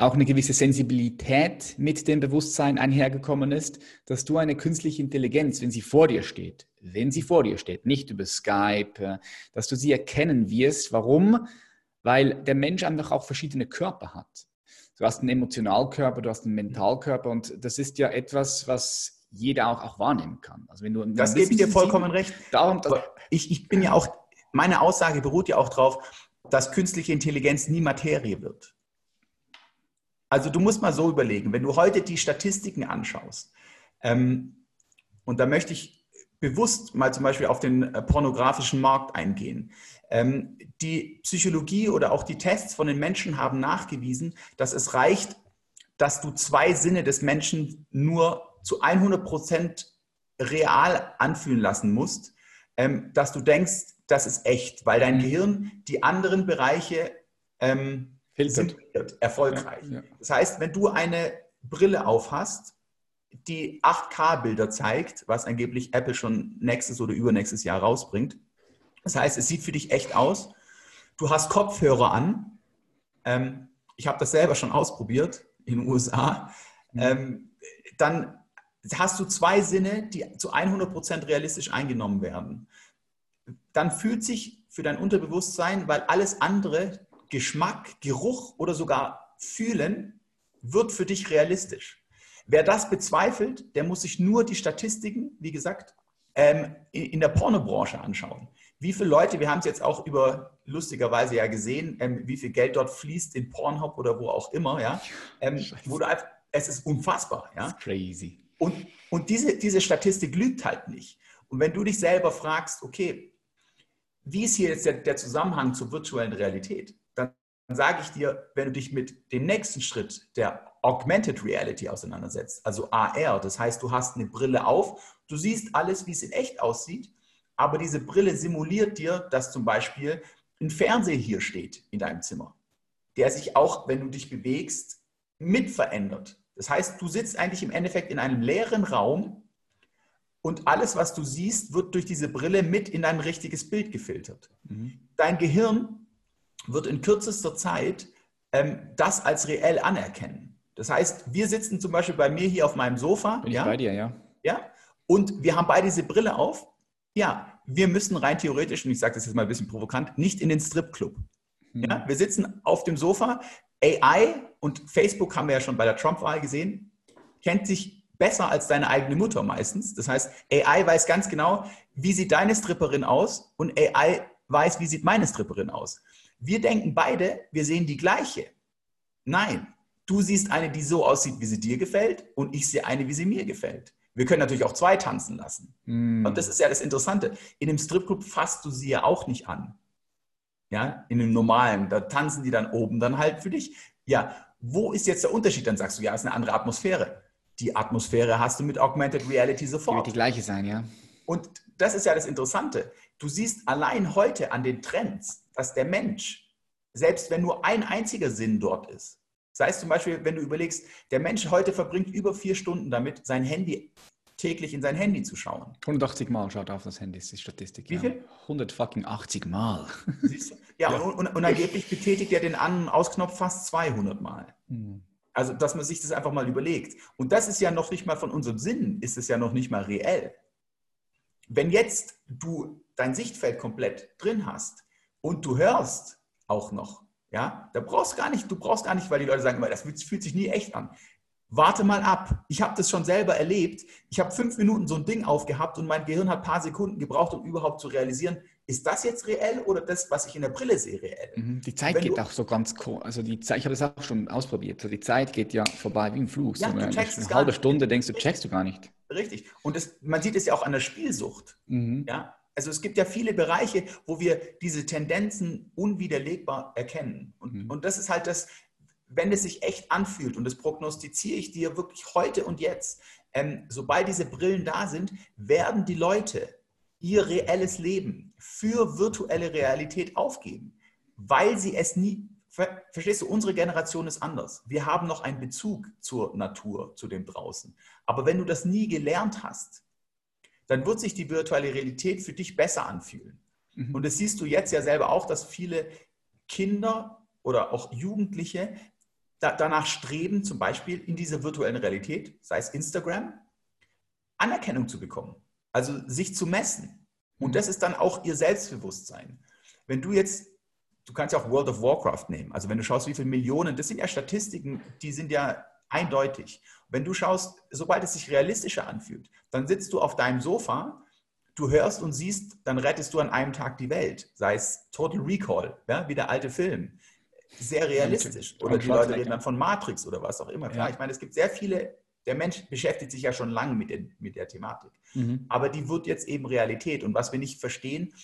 auch eine gewisse Sensibilität mit dem Bewusstsein einhergekommen ist, dass du eine künstliche Intelligenz, wenn sie vor dir steht, wenn sie vor dir steht, nicht über Skype, äh, dass du sie erkennen wirst. Warum? Weil der Mensch einfach auch verschiedene Körper hat. Du hast einen Emotionalkörper, du hast einen Mentalkörper und das ist ja etwas, was jeder auch, auch wahrnehmen kann. Also wenn du das gebe ich dir vollkommen recht. Darum, ich, ich bin ja auch, meine Aussage beruht ja auch darauf, dass künstliche Intelligenz nie Materie wird. Also du musst mal so überlegen, wenn du heute die Statistiken anschaust, ähm, und da möchte ich bewusst mal zum Beispiel auf den äh, pornografischen Markt eingehen. Ähm, die Psychologie oder auch die Tests von den Menschen haben nachgewiesen, dass es reicht, dass du zwei Sinne des Menschen nur zu 100 Prozent real anfühlen lassen musst, ähm, dass du denkst, das ist echt, weil dein mhm. Gehirn die anderen Bereiche ähm, filtert, erfolgreich. Ja, ja. Das heißt, wenn du eine Brille auf hast, die 8K-Bilder zeigt, was angeblich Apple schon nächstes oder übernächstes Jahr rausbringt. Das heißt, es sieht für dich echt aus. Du hast Kopfhörer an. Ähm, ich habe das selber schon ausprobiert in den USA. Mhm. Ähm, dann hast du zwei Sinne, die zu 100% realistisch eingenommen werden. Dann fühlt sich für dein Unterbewusstsein, weil alles andere, Geschmack, Geruch oder sogar Fühlen, wird für dich realistisch. Wer das bezweifelt, der muss sich nur die Statistiken, wie gesagt, ähm, in der Pornobranche anschauen. Wie viele Leute, wir haben es jetzt auch über lustigerweise ja gesehen, ähm, wie viel Geld dort fließt in Pornhub oder wo auch immer, ja. Ähm, wo du einfach, es ist unfassbar, ja. crazy. Und, und diese, diese Statistik lügt halt nicht. Und wenn du dich selber fragst, okay, wie ist hier jetzt der, der Zusammenhang zur virtuellen Realität? Dann sage ich dir, wenn du dich mit dem nächsten Schritt der Augmented Reality auseinandersetzt, also AR. Das heißt, du hast eine Brille auf, du siehst alles, wie es in echt aussieht, aber diese Brille simuliert dir, dass zum Beispiel ein Fernseher hier steht in deinem Zimmer, der sich auch, wenn du dich bewegst, mit verändert. Das heißt, du sitzt eigentlich im Endeffekt in einem leeren Raum und alles, was du siehst, wird durch diese Brille mit in dein richtiges Bild gefiltert. Mhm. Dein Gehirn wird in kürzester Zeit ähm, das als reell anerkennen. Das heißt, wir sitzen zum Beispiel bei mir hier auf meinem Sofa. Bin ja? ich bei dir, ja. Ja. Und wir haben beide diese Brille auf. Ja, wir müssen rein theoretisch, und ich sage das jetzt mal ein bisschen provokant, nicht in den Stripclub. Hm. Ja, wir sitzen auf dem Sofa. AI und Facebook haben wir ja schon bei der Trump-Wahl gesehen, kennt sich besser als deine eigene Mutter meistens. Das heißt, AI weiß ganz genau, wie sieht deine Stripperin aus und AI weiß, wie sieht meine Stripperin aus. Wir denken beide, wir sehen die gleiche. Nein, Du siehst eine, die so aussieht, wie sie dir gefällt, und ich sehe eine, wie sie mir gefällt. Wir können natürlich auch zwei tanzen lassen. Mm. Und das ist ja das Interessante. In einem Stripclub fasst du sie ja auch nicht an. Ja, in einem normalen, da tanzen die dann oben dann halt für dich. Ja, wo ist jetzt der Unterschied? Dann sagst du, ja, es ist eine andere Atmosphäre. Die Atmosphäre hast du mit Augmented Reality sofort. Die wird die gleiche sein, ja. Und das ist ja das Interessante. Du siehst allein heute an den Trends, dass der Mensch, selbst wenn nur ein einziger Sinn dort ist, Sei es zum Beispiel, wenn du überlegst, der Mensch heute verbringt über vier Stunden damit, sein Handy täglich in sein Handy zu schauen. 180 Mal schaut er auf das Handy, ist die Statistik. Wie ja. viel? 180 Mal. Siehst du? Ja, ja. Und, und, und, angeblich betätigt er den An- und Ausknopf fast 200 Mal. Hm. Also, dass man sich das einfach mal überlegt. Und das ist ja noch nicht mal von unserem Sinn, ist es ja noch nicht mal reell. Wenn jetzt du dein Sichtfeld komplett drin hast und du hörst auch noch, ja, da brauchst gar nicht, du brauchst gar nicht, weil die Leute sagen immer, das fühlt sich nie echt an. Warte mal ab. Ich habe das schon selber erlebt. Ich habe fünf Minuten so ein Ding aufgehabt und mein Gehirn hat ein paar Sekunden gebraucht, um überhaupt zu realisieren, ist das jetzt reell oder das, was ich in der Brille sehe, reell? Mhm. Die Zeit geht auch so ganz cool. Also die Zeit, ich habe das auch schon ausprobiert. die Zeit geht ja vorbei wie ein Flug. Ja, so eine, eine halbe Stunde denkst du, checkst du gar nicht. Richtig. Und das, man sieht es ja auch an der Spielsucht. Mhm. Ja, also es gibt ja viele Bereiche, wo wir diese Tendenzen unwiderlegbar erkennen. Und, mhm. und das ist halt das, wenn es sich echt anfühlt, und das prognostiziere ich dir wirklich heute und jetzt, ähm, sobald diese Brillen da sind, werden die Leute ihr reelles Leben für virtuelle Realität aufgeben, weil sie es nie, verstehst du, unsere Generation ist anders. Wir haben noch einen Bezug zur Natur, zu dem draußen. Aber wenn du das nie gelernt hast, dann wird sich die virtuelle Realität für dich besser anfühlen. Mhm. Und das siehst du jetzt ja selber auch, dass viele Kinder oder auch Jugendliche da, danach streben, zum Beispiel in dieser virtuellen Realität, sei es Instagram, Anerkennung zu bekommen, also sich zu messen. Und mhm. das ist dann auch ihr Selbstbewusstsein. Wenn du jetzt, du kannst ja auch World of Warcraft nehmen, also wenn du schaust, wie viele Millionen, das sind ja Statistiken, die sind ja eindeutig. Wenn du schaust, sobald es sich realistischer anfühlt, dann sitzt du auf deinem Sofa, du hörst und siehst, dann rettest du an einem Tag die Welt. Sei es Total Recall, ja, wie der alte Film. Sehr realistisch. Oder die Leute reden dann von Matrix oder was auch immer. Klar, ja. ich meine, es gibt sehr viele, der Mensch beschäftigt sich ja schon lange mit, den, mit der Thematik. Mhm. Aber die wird jetzt eben Realität. Und was wir nicht verstehen,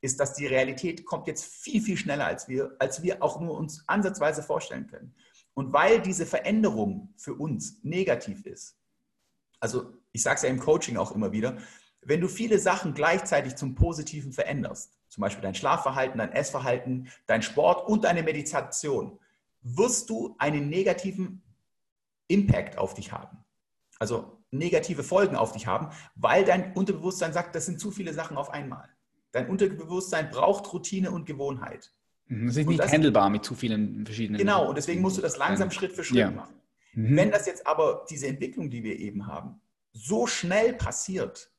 ist, dass die Realität kommt jetzt viel, viel schneller, als wir, als wir auch nur uns ansatzweise vorstellen können. Und weil diese Veränderung für uns negativ ist, also ich sage es ja im Coaching auch immer wieder, wenn du viele Sachen gleichzeitig zum Positiven veränderst, zum Beispiel dein Schlafverhalten, dein Essverhalten, dein Sport und deine Meditation, wirst du einen negativen Impact auf dich haben. Also negative Folgen auf dich haben, weil dein Unterbewusstsein sagt, das sind zu viele Sachen auf einmal. Dein Unterbewusstsein braucht Routine und Gewohnheit. Mhm, das ist nicht das, handelbar mit zu vielen verschiedenen. Genau, und deswegen musst du das langsam Schritt für Schritt ja. machen. Mhm. Wenn das jetzt aber diese Entwicklung, die wir eben haben, so schnell passiert,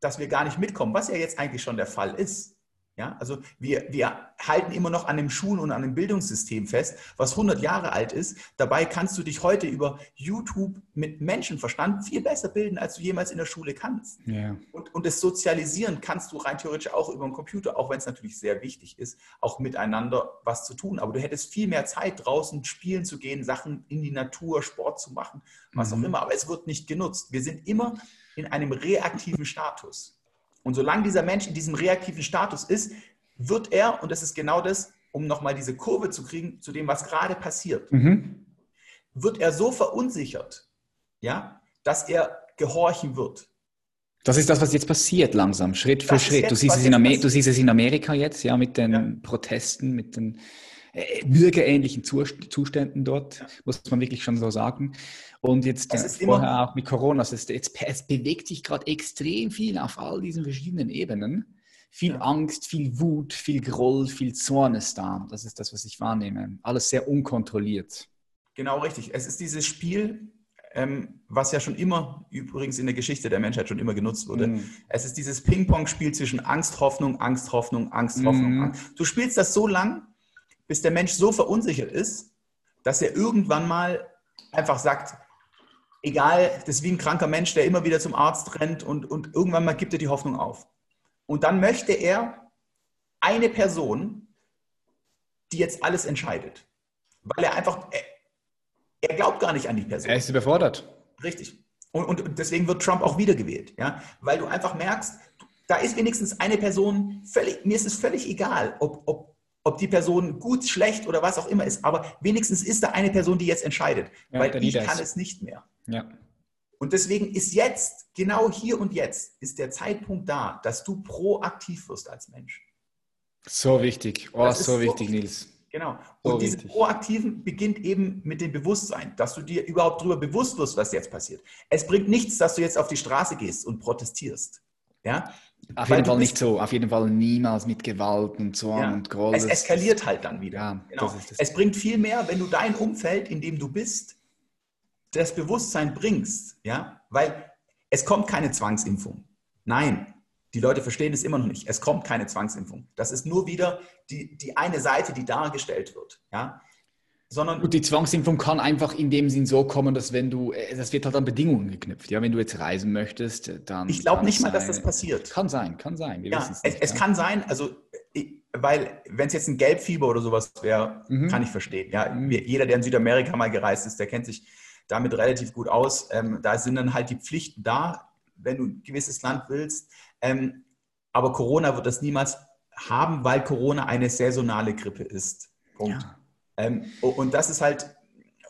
dass wir gar nicht mitkommen, was ja jetzt eigentlich schon der Fall ist, ja, also wir, wir halten immer noch an dem Schulen- und an dem Bildungssystem fest, was 100 Jahre alt ist. Dabei kannst du dich heute über YouTube mit Menschenverstand viel besser bilden, als du jemals in der Schule kannst. Ja. Und, und das Sozialisieren kannst du rein theoretisch auch über den Computer, auch wenn es natürlich sehr wichtig ist, auch miteinander was zu tun. Aber du hättest viel mehr Zeit, draußen spielen zu gehen, Sachen in die Natur, Sport zu machen, was mhm. auch immer. Aber es wird nicht genutzt. Wir sind immer in einem reaktiven Status. Und solange dieser Mensch in diesem reaktiven Status ist, wird er, und das ist genau das, um nochmal diese Kurve zu kriegen zu dem, was gerade passiert, mhm. wird er so verunsichert, ja, dass er gehorchen wird. Das ist das, was jetzt passiert langsam, Schritt für das Schritt. Du siehst, es in du siehst es in Amerika jetzt, ja, mit den ja. Protesten, mit den bürgerähnlichen Zuständen dort, muss man wirklich schon so sagen. Und jetzt äh, vorher auch mit Corona, es, jetzt, es bewegt sich gerade extrem viel auf all diesen verschiedenen Ebenen. Viel ja. Angst, viel Wut, viel Groll, viel Zorn ist da. Das ist das, was ich wahrnehme. Alles sehr unkontrolliert. Genau richtig. Es ist dieses Spiel, ähm, was ja schon immer, übrigens in der Geschichte der Menschheit schon immer genutzt wurde. Mm. Es ist dieses Ping-Pong-Spiel zwischen Angst, Hoffnung, Angst, Hoffnung, Angst, Hoffnung. Mm. Du spielst das so lang, bis der Mensch so verunsichert ist, dass er irgendwann mal einfach sagt, egal, das ist wie ein kranker Mensch, der immer wieder zum Arzt rennt und, und irgendwann mal gibt er die Hoffnung auf. Und dann möchte er eine Person, die jetzt alles entscheidet. Weil er einfach, er, er glaubt gar nicht an die Person. Er ist überfordert. Richtig. Und, und deswegen wird Trump auch wiedergewählt. Ja? Weil du einfach merkst, da ist wenigstens eine Person, völlig, mir ist es völlig egal, ob, ob ob die Person gut, schlecht oder was auch immer ist, aber wenigstens ist da eine Person, die jetzt entscheidet, ja, weil ich kann es nicht mehr. Ja. Und deswegen ist jetzt, genau hier und jetzt, ist der Zeitpunkt da, dass du proaktiv wirst als Mensch. So wichtig, oh, so, so wichtig, Nils. Genau. Und so diese Proaktiven beginnt eben mit dem Bewusstsein, dass du dir überhaupt darüber bewusst wirst, was jetzt passiert. Es bringt nichts, dass du jetzt auf die Straße gehst und protestierst. Ja? Auf jeden Fall nicht so, auf jeden Fall niemals mit Gewalt und Zorn ja, und Groll. Es eskaliert halt dann wieder. Ja, genau. Es bringt viel mehr, wenn du dein Umfeld, in dem du bist, das Bewusstsein bringst, ja, weil es kommt keine Zwangsimpfung. Nein, die Leute verstehen es immer noch nicht. Es kommt keine Zwangsimpfung. Das ist nur wieder die, die eine Seite, die dargestellt wird. Ja? Sondern und die Zwangsimpfung kann einfach in dem Sinn so kommen, dass wenn du, äh, das wird halt an Bedingungen geknüpft. Ja, wenn du jetzt reisen möchtest, dann. Ich glaube nicht mal, dass das passiert. Kann sein, kann sein. Wir ja, es, nicht, es ja. kann sein, also weil wenn es jetzt ein Gelbfieber oder sowas wäre, mhm. kann ich verstehen. Ja, mhm. jeder, der in Südamerika mal gereist ist, der kennt sich damit relativ gut aus. Ähm, da sind dann halt die Pflichten da, wenn du ein gewisses Land willst. Ähm, aber Corona wird das niemals haben, weil Corona eine saisonale Grippe ist. Punkt. Ja. Ähm, und das ist halt,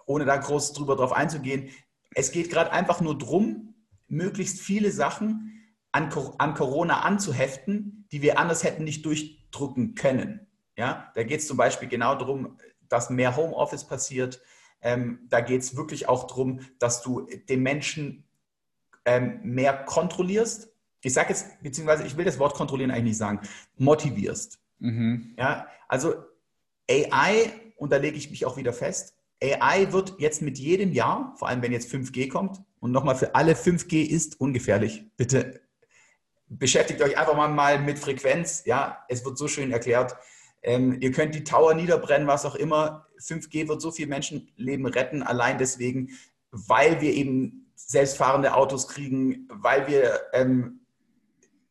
ohne da groß drüber drauf einzugehen, es geht gerade einfach nur darum, möglichst viele Sachen an, an Corona anzuheften, die wir anders hätten nicht durchdrücken können. Ja, da geht es zum Beispiel genau darum, dass mehr Homeoffice passiert. Ähm, da geht es wirklich auch darum, dass du den Menschen ähm, mehr kontrollierst. Ich sage jetzt, beziehungsweise ich will das Wort kontrollieren eigentlich nicht sagen, motivierst. Mhm. Ja, also AI und da lege ich mich auch wieder fest, AI wird jetzt mit jedem Jahr, vor allem wenn jetzt 5G kommt, und nochmal für alle 5G ist ungefährlich. Bitte beschäftigt euch einfach mal mit Frequenz. Ja, es wird so schön erklärt. Ähm, ihr könnt die Tower niederbrennen, was auch immer. 5G wird so viele Menschenleben retten, allein deswegen, weil wir eben selbstfahrende Autos kriegen, weil wir ähm,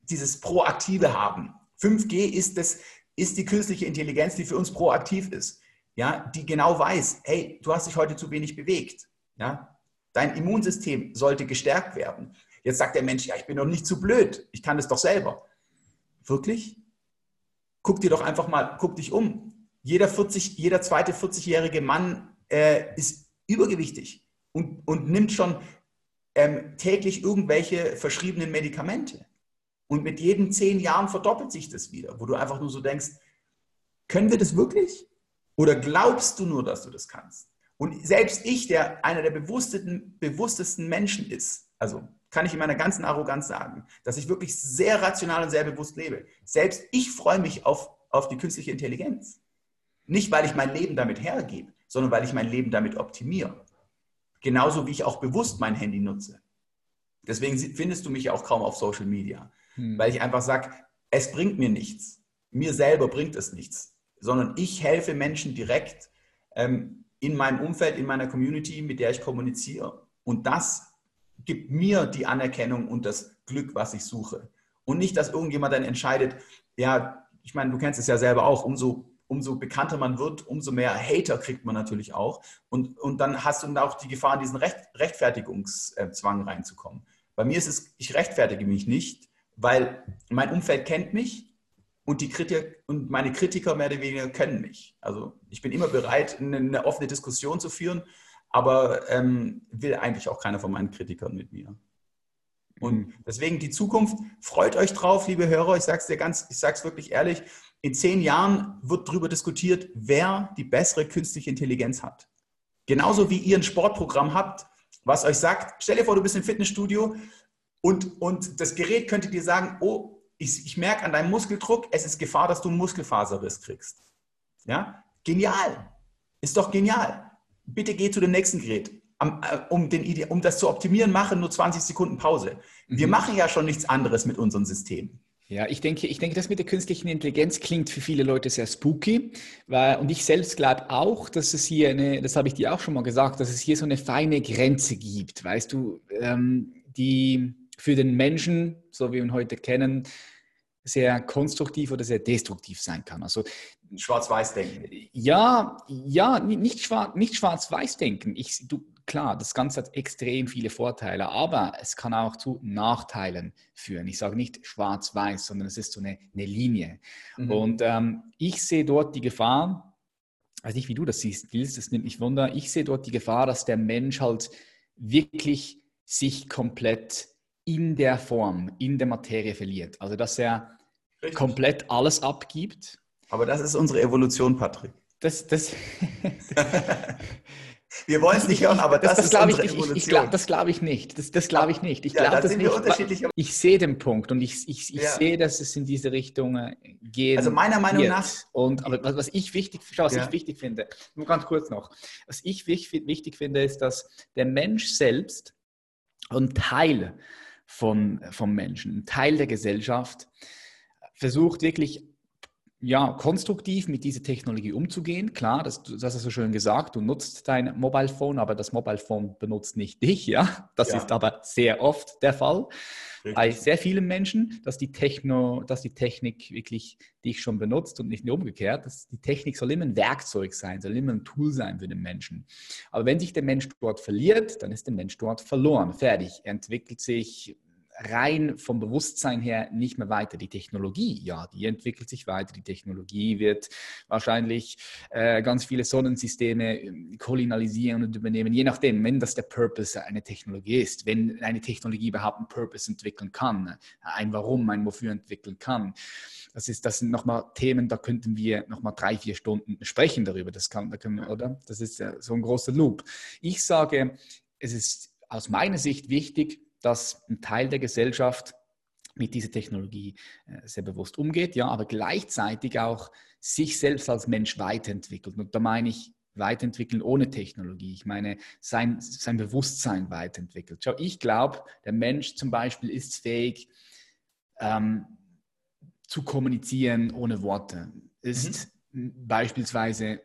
dieses proaktive haben. 5G ist, das, ist die künstliche Intelligenz, die für uns proaktiv ist. Ja, die genau weiß, hey, du hast dich heute zu wenig bewegt. Ja, dein Immunsystem sollte gestärkt werden. Jetzt sagt der Mensch, ja, ich bin doch nicht zu blöd, ich kann es doch selber. Wirklich? Guck dir doch einfach mal, guck dich um. Jeder, 40, jeder zweite 40-jährige Mann äh, ist übergewichtig und, und nimmt schon ähm, täglich irgendwelche verschriebenen Medikamente. Und mit jedem zehn Jahren verdoppelt sich das wieder, wo du einfach nur so denkst, können wir das wirklich? Oder glaubst du nur, dass du das kannst? Und selbst ich, der einer der bewusstesten, bewusstesten Menschen ist, also kann ich in meiner ganzen Arroganz sagen, dass ich wirklich sehr rational und sehr bewusst lebe. Selbst ich freue mich auf, auf die künstliche Intelligenz. Nicht, weil ich mein Leben damit hergebe, sondern weil ich mein Leben damit optimiere. Genauso wie ich auch bewusst mein Handy nutze. Deswegen findest du mich auch kaum auf Social Media, hm. weil ich einfach sage, es bringt mir nichts. Mir selber bringt es nichts, sondern ich helfe Menschen direkt ähm, in meinem Umfeld, in meiner Community, mit der ich kommuniziere. Und das gibt mir die Anerkennung und das Glück, was ich suche. Und nicht, dass irgendjemand dann entscheidet, ja, ich meine, du kennst es ja selber auch, umso, umso bekannter man wird, umso mehr Hater kriegt man natürlich auch. Und, und dann hast du dann auch die Gefahr, in diesen Recht, Rechtfertigungszwang reinzukommen. Bei mir ist es, ich rechtfertige mich nicht, weil mein Umfeld kennt mich und, die Kritik, und meine Kritiker mehr oder weniger können mich. Also ich bin immer bereit, eine, eine offene Diskussion zu führen, aber ähm, will eigentlich auch keiner von meinen Kritikern mit mir. Und deswegen die Zukunft, freut euch drauf, liebe Hörer. Ich sage es dir ganz, ich sage es wirklich ehrlich, in zehn Jahren wird darüber diskutiert, wer die bessere künstliche Intelligenz hat. Genauso wie ihr ein Sportprogramm habt, was euch sagt, stell dir vor, du bist im Fitnessstudio und, und das Gerät könnte dir sagen, oh, ich, ich merke an deinem Muskeldruck, es ist Gefahr, dass du einen Muskelfaserriss kriegst. Ja? Genial. Ist doch genial. Bitte geh zu dem nächsten Gerät. Äh, um, den, um das zu optimieren, mache nur 20 Sekunden Pause. Wir mhm. machen ja schon nichts anderes mit unserem System. Ja, ich denke, ich denke, das mit der künstlichen Intelligenz klingt für viele Leute sehr spooky. Weil, und ich selbst glaube auch, dass es hier eine, das habe ich dir auch schon mal gesagt, dass es hier so eine feine Grenze gibt. Weißt du, ähm, die für den Menschen, so wie wir ihn heute kennen, sehr konstruktiv oder sehr destruktiv sein kann. Also Schwarz-Weiß-Denken. Ja, ja, nicht, schwarz, nicht Schwarz-Weiß-Denken. Ich, du, klar, das Ganze hat extrem viele Vorteile, aber es kann auch zu Nachteilen führen. Ich sage nicht Schwarz-Weiß, sondern es ist so eine, eine Linie. Mhm. Und ähm, ich sehe dort die Gefahr, weiß nicht, wie du das siehst, Nils, das nimmt mich wunder. Ich sehe dort die Gefahr, dass der Mensch halt wirklich sich komplett in der Form, in der Materie verliert. Also dass er Richtig. komplett alles abgibt. Aber das ist unsere Evolution, Patrick. Das, das Wir wollen es nicht hören, aber das, das, das ist unsere ich, Evolution. Ich, ich glaub, das glaube ich nicht. Das, das glaube ich nicht. Ich ja, das nicht. Ich sehe den Punkt und ich, ich, ich ja. sehe, dass es in diese Richtung äh, geht. Also meiner Meinung wird. nach. Und aber was, was ich wichtig, schau, was ja. ich wichtig finde, nur ganz kurz noch. Was ich wichtig finde, ist, dass der Mensch selbst ein Teil von, vom Menschen, ein Teil der Gesellschaft, versucht wirklich ja, konstruktiv mit dieser Technologie umzugehen. Klar, das, das hast du so schön gesagt, du nutzt dein Mobile Phone, aber das Mobile Phone benutzt nicht dich, ja. Das ja. ist aber sehr oft der Fall bei sehr vielen Menschen, dass die, Techno, dass die Technik wirklich dich schon benutzt und nicht nur umgekehrt. Dass die Technik soll immer ein Werkzeug sein, soll immer ein Tool sein für den Menschen. Aber wenn sich der Mensch dort verliert, dann ist der Mensch dort verloren, fertig. Er entwickelt sich rein vom Bewusstsein her nicht mehr weiter. Die Technologie, ja, die entwickelt sich weiter. Die Technologie wird wahrscheinlich äh, ganz viele Sonnensysteme ähm, kolonialisieren und übernehmen, je nachdem, wenn das der Purpose einer Technologie ist, wenn eine Technologie überhaupt einen Purpose entwickeln kann, ein Warum, ein Wofür entwickeln kann. Das, ist, das sind nochmal Themen, da könnten wir nochmal drei, vier Stunden sprechen darüber. Das kann, da können wir, oder? Das ist ja so ein großer Loop. Ich sage, es ist aus meiner Sicht wichtig, dass ein Teil der Gesellschaft mit dieser Technologie äh, sehr bewusst umgeht, ja, aber gleichzeitig auch sich selbst als Mensch weiterentwickelt. Und da meine ich weiterentwickeln ohne Technologie. Ich meine, sein, sein Bewusstsein weiterentwickelt. Schau, ich glaube, der Mensch zum Beispiel ist fähig, ähm, zu kommunizieren ohne Worte. Ist beispielsweise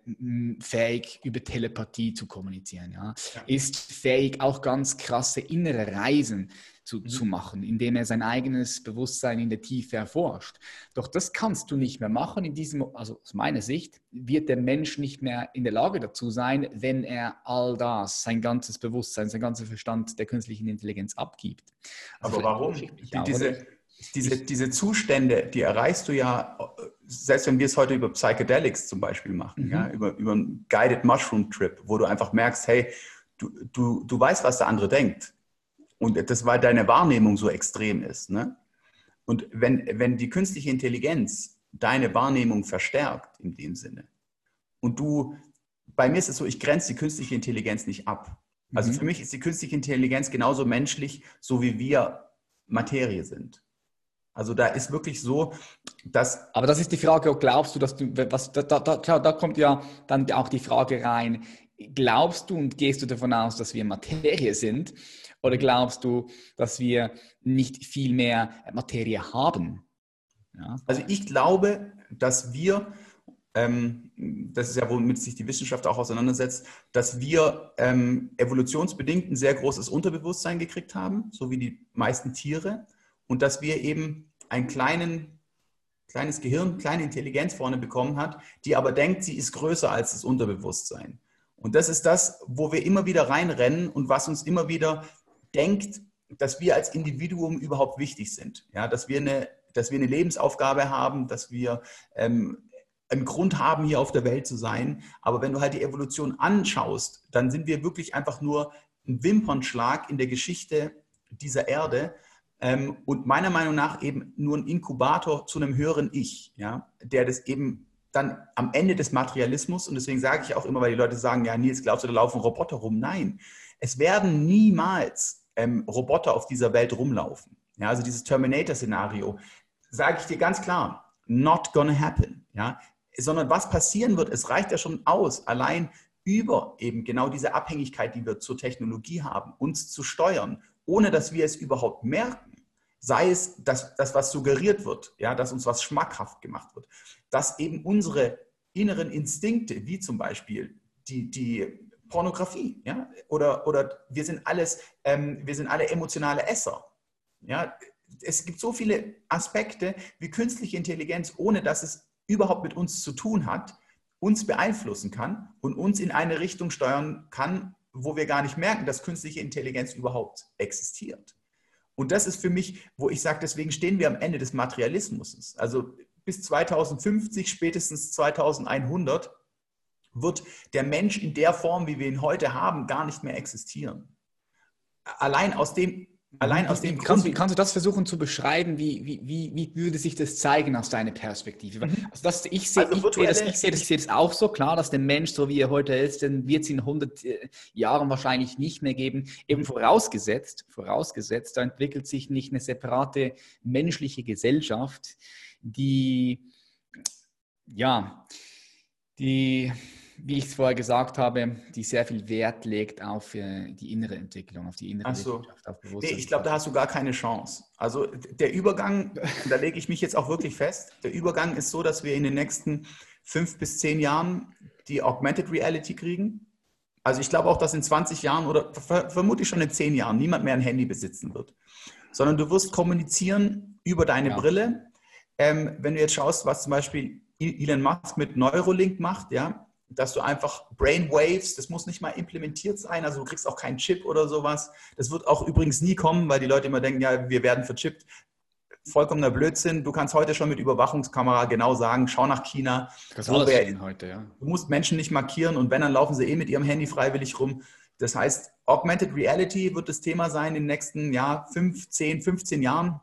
fähig, über Telepathie zu kommunizieren, ja? ist fähig, auch ganz krasse innere Reisen zu, mhm. zu machen, indem er sein eigenes Bewusstsein in der Tiefe erforscht. Doch das kannst du nicht mehr machen. In diesem, also aus meiner Sicht, wird der Mensch nicht mehr in der Lage dazu sein, wenn er all das, sein ganzes Bewusstsein, sein ganzer Verstand der künstlichen Intelligenz abgibt. Also Aber warum? Diese, diese, diese Zustände, die erreichst du ja, selbst wenn wir es heute über Psychedelics zum Beispiel machen, mhm. ja, über, über einen Guided Mushroom Trip, wo du einfach merkst, hey, du, du, du weißt, was der andere denkt. Und das, weil deine Wahrnehmung so extrem ist. Ne? Und wenn, wenn die künstliche Intelligenz deine Wahrnehmung verstärkt in dem Sinne und du, bei mir ist es so, ich grenze die künstliche Intelligenz nicht ab. Also mhm. für mich ist die künstliche Intelligenz genauso menschlich, so wie wir Materie sind. Also da ist wirklich so, dass. Aber das ist die Frage, glaubst du, dass du, was, da, da, da, da kommt ja dann auch die Frage rein, glaubst du und gehst du davon aus, dass wir Materie sind? Oder glaubst du, dass wir nicht viel mehr Materie haben? Ja. Also ich glaube, dass wir, ähm, das ist ja, womit sich die Wissenschaft auch auseinandersetzt, dass wir ähm, evolutionsbedingt ein sehr großes Unterbewusstsein gekriegt haben, so wie die meisten Tiere und dass wir eben ein kleinen, kleines Gehirn, kleine Intelligenz vorne bekommen hat, die aber denkt, sie ist größer als das Unterbewusstsein. Und das ist das, wo wir immer wieder reinrennen und was uns immer wieder denkt, dass wir als Individuum überhaupt wichtig sind. Ja, dass wir eine, dass wir eine Lebensaufgabe haben, dass wir ähm, einen Grund haben, hier auf der Welt zu sein. Aber wenn du halt die Evolution anschaust, dann sind wir wirklich einfach nur ein Wimpernschlag in der Geschichte dieser Erde ähm, und meiner Meinung nach eben nur ein Inkubator zu einem höheren Ich, ja, der das eben dann am Ende des Materialismus, und deswegen sage ich auch immer, weil die Leute sagen, ja, Nils, glaubst du, da laufen Roboter rum? Nein, es werden niemals ähm, Roboter auf dieser Welt rumlaufen. Ja, also dieses Terminator-Szenario, sage ich dir ganz klar, not gonna happen. Ja, sondern was passieren wird, es reicht ja schon aus, allein über eben genau diese Abhängigkeit, die wir zur Technologie haben, uns zu steuern, ohne dass wir es überhaupt merken sei es das, das, was suggeriert wird, ja, dass uns was schmackhaft gemacht wird, dass eben unsere inneren Instinkte, wie zum Beispiel die, die Pornografie, ja, oder, oder wir sind alles, ähm, wir sind alle emotionale Esser, ja, es gibt so viele Aspekte wie künstliche Intelligenz, ohne dass es überhaupt mit uns zu tun hat, uns beeinflussen kann und uns in eine Richtung steuern kann, wo wir gar nicht merken, dass künstliche Intelligenz überhaupt existiert. Und das ist für mich, wo ich sage, deswegen stehen wir am Ende des Materialismus. Also bis 2050, spätestens 2100 wird der Mensch in der Form, wie wir ihn heute haben, gar nicht mehr existieren. Allein aus dem Allein aus dem kannst, Grund. Kannst du das versuchen zu beschreiben? Wie, wie, wie, wie würde sich das zeigen aus deiner Perspektive? Mhm. Also das, ich sehe also ich, das, ich sehe das, ich das auch so klar, dass der Mensch, so wie er heute ist, den wird es in 100 äh, Jahren wahrscheinlich nicht mehr geben. Eben vorausgesetzt, vorausgesetzt, da entwickelt sich nicht eine separate menschliche Gesellschaft, die, ja, die wie ich es vorher gesagt habe, die sehr viel Wert legt auf äh, die innere Entwicklung, auf die innere so. auf Bewusstsein. Nee, ich glaube, da hast du gar keine Chance. Also der Übergang, da lege ich mich jetzt auch wirklich fest, der Übergang ist so, dass wir in den nächsten fünf bis zehn Jahren die Augmented Reality kriegen. Also ich glaube auch, dass in 20 Jahren oder vermutlich schon in zehn Jahren niemand mehr ein Handy besitzen wird, sondern du wirst kommunizieren über deine ja. Brille. Ähm, wenn du jetzt schaust, was zum Beispiel Elon Musk mit Neurolink macht, ja, dass du einfach Brainwaves, das muss nicht mal implementiert sein, also du kriegst auch keinen Chip oder sowas. Das wird auch übrigens nie kommen, weil die Leute immer denken, ja, wir werden verchippt. Vollkommener Blödsinn. Du kannst heute schon mit Überwachungskamera genau sagen, schau nach China. Das so wär, heute, ja. Du musst Menschen nicht markieren und wenn, dann laufen sie eh mit ihrem Handy freiwillig rum. Das heißt, Augmented Reality wird das Thema sein in den nächsten ja, 5, 10, 15 Jahren.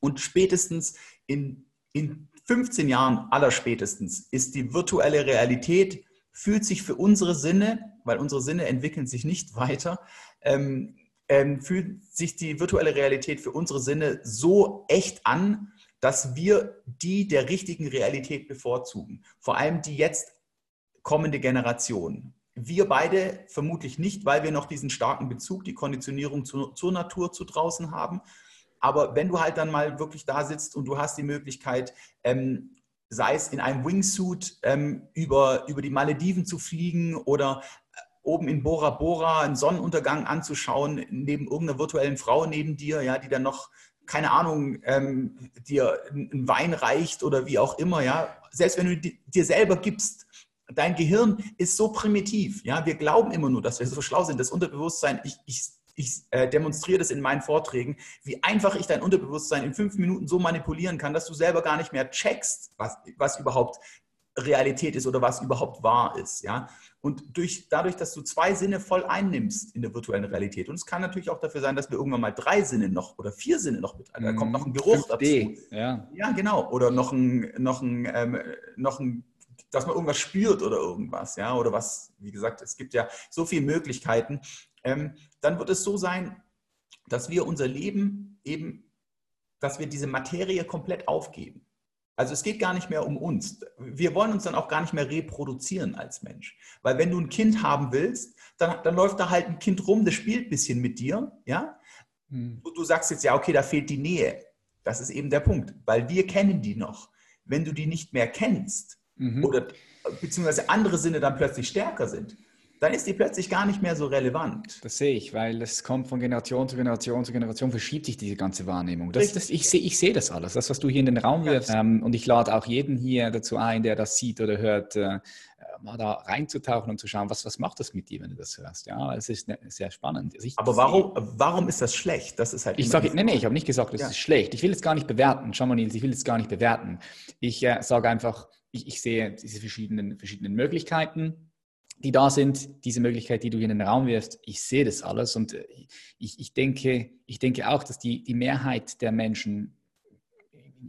Und spätestens in, in 15 Jahren allerspätestens ist die virtuelle Realität, fühlt sich für unsere Sinne, weil unsere Sinne entwickeln sich nicht weiter, ähm, ähm, fühlt sich die virtuelle Realität für unsere Sinne so echt an, dass wir die der richtigen Realität bevorzugen. Vor allem die jetzt kommende Generation. Wir beide vermutlich nicht, weil wir noch diesen starken Bezug, die Konditionierung zu, zur Natur zu draußen haben. Aber wenn du halt dann mal wirklich da sitzt und du hast die Möglichkeit, ähm, sei es in einem Wingsuit ähm, über, über die Malediven zu fliegen oder, oben in Bora Bora einen Sonnenuntergang anzuschauen, neben irgendeiner virtuellen Frau neben dir, ja, die dann noch, keine Ahnung, ähm, dir einen Wein reicht oder wie auch immer, ja. Selbst wenn du dir selber gibst, dein Gehirn ist so primitiv, ja. Wir glauben immer nur, dass wir so schlau sind. Das Unterbewusstsein, ich, ich ich äh, demonstriere das in meinen Vorträgen, wie einfach ich dein Unterbewusstsein in fünf Minuten so manipulieren kann, dass du selber gar nicht mehr checkst, was, was überhaupt Realität ist oder was überhaupt wahr ist. Ja? Und durch, dadurch, dass du zwei Sinne voll einnimmst in der virtuellen Realität, und es kann natürlich auch dafür sein, dass wir irgendwann mal drei Sinne noch oder vier Sinne noch mit, da kommt noch ein Geruch 5D, dazu. Ja. ja, genau. Oder noch ein, noch ein, ähm, noch ein dass man irgendwas spürt oder irgendwas, ja, oder was, wie gesagt, es gibt ja so viele Möglichkeiten, dann wird es so sein, dass wir unser Leben eben, dass wir diese Materie komplett aufgeben. Also es geht gar nicht mehr um uns. Wir wollen uns dann auch gar nicht mehr reproduzieren als Mensch. Weil wenn du ein Kind haben willst, dann, dann läuft da halt ein Kind rum, das spielt ein bisschen mit dir, ja. Hm. Und du sagst jetzt, ja, okay, da fehlt die Nähe. Das ist eben der Punkt, weil wir kennen die noch. Wenn du die nicht mehr kennst mhm. oder beziehungsweise andere Sinne dann plötzlich stärker sind, dann ist die plötzlich gar nicht mehr so relevant. Das sehe ich, weil es kommt von Generation zu Generation zu Generation, verschiebt sich diese ganze Wahrnehmung. Das, das, ich, sehe, ich sehe das alles, das, was du hier in den Raum wirfst. Ähm, und ich lade auch jeden hier dazu ein, der das sieht oder hört, äh, mal da reinzutauchen und zu schauen, was, was macht das mit dir, wenn du das hörst. Ja, es ist ne, sehr spannend. Also Aber warum, warum ist das schlecht? Das ist halt ich sage, nee, nee, ich habe nicht gesagt, das ja. ist schlecht. Ich will es gar nicht bewerten. Schau mal, Nils, ich will es gar nicht bewerten. Ich äh, sage einfach, ich, ich sehe diese verschiedenen, verschiedenen Möglichkeiten die da sind, diese Möglichkeit, die du hier in den Raum wirfst, ich sehe das alles und äh, ich, ich, denke, ich denke auch, dass die, die Mehrheit der Menschen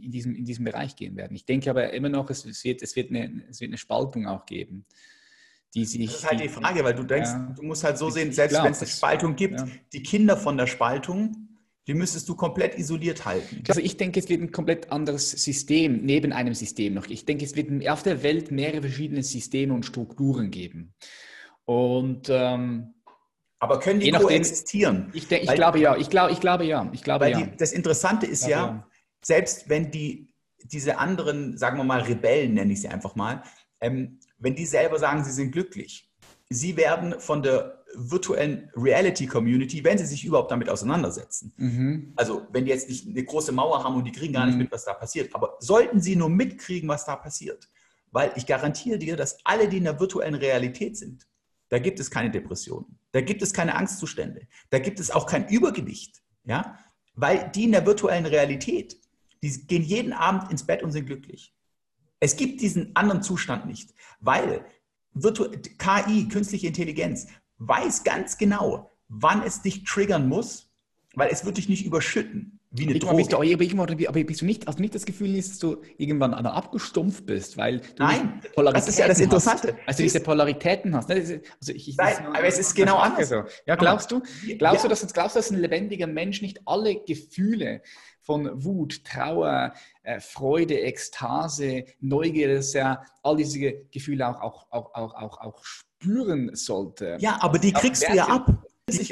in diesem, in diesem Bereich gehen werden. Ich denke aber immer noch, es, es, wird, es, wird, eine, es wird eine Spaltung auch geben. Die sich, das ist halt die Frage, weil du denkst, ja, du musst halt so sehen, selbst wenn es eine Spaltung gibt, ja. die Kinder von der Spaltung die müsstest du komplett isoliert halten. Also ich denke, es wird ein komplett anderes System neben einem System noch. Ich denke, es wird auf der Welt mehrere verschiedene Systeme und Strukturen geben. Und ähm, aber können die koexistieren? Ich, ich glaube ja. Ich glaube, ich glaube ja. Ich glaube ja. Die, das Interessante ist ja, ja, selbst wenn die diese anderen, sagen wir mal Rebellen nenne ich sie einfach mal, ähm, wenn die selber sagen, sie sind glücklich, sie werden von der virtuellen Reality Community, wenn sie sich überhaupt damit auseinandersetzen. Mhm. Also wenn die jetzt nicht eine große Mauer haben und die kriegen gar nicht mhm. mit, was da passiert, aber sollten sie nur mitkriegen, was da passiert, weil ich garantiere dir, dass alle, die in der virtuellen Realität sind, da gibt es keine Depressionen, da gibt es keine Angstzustände, da gibt es auch kein Übergewicht, ja, weil die in der virtuellen Realität, die gehen jeden Abend ins Bett und sind glücklich. Es gibt diesen anderen Zustand nicht, weil KI, künstliche Intelligenz, weiß ganz genau, wann es dich triggern muss, weil es wird dich nicht überschütten. Wie eine Droge. Bist du, aber, aber bist du nicht, hast du nicht das Gefühl, dass du irgendwann abgestumpft bist, weil du Nein, das ist ja das Interessante. Hast, also diese Polaritäten hast. Also ich, Nein, aber es ist genau anders. So. Ja, glaubst du, glaubst, ja. du, dass, glaubst du, dass ein lebendiger Mensch nicht alle Gefühle von Wut, Trauer, äh, Freude, Ekstase, Neugier, dass er all diese Gefühle auch, auch, auch, auch, auch, auch spüren sollte. Ja, aber die kriegst du ja ab.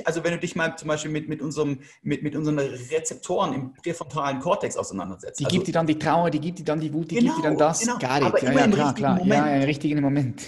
Also wenn du dich mal zum Beispiel mit, mit, unserem, mit, mit unseren Rezeptoren im präfrontalen Kortex auseinandersetzt. Die also, gibt dir dann die Trauer, die gibt dir dann die Wut, die genau, gibt dir dann das. Genau, Gar nicht. Aber ja, immer ja, im klar, richtigen klar. Moment. Ja, im richtigen Moment.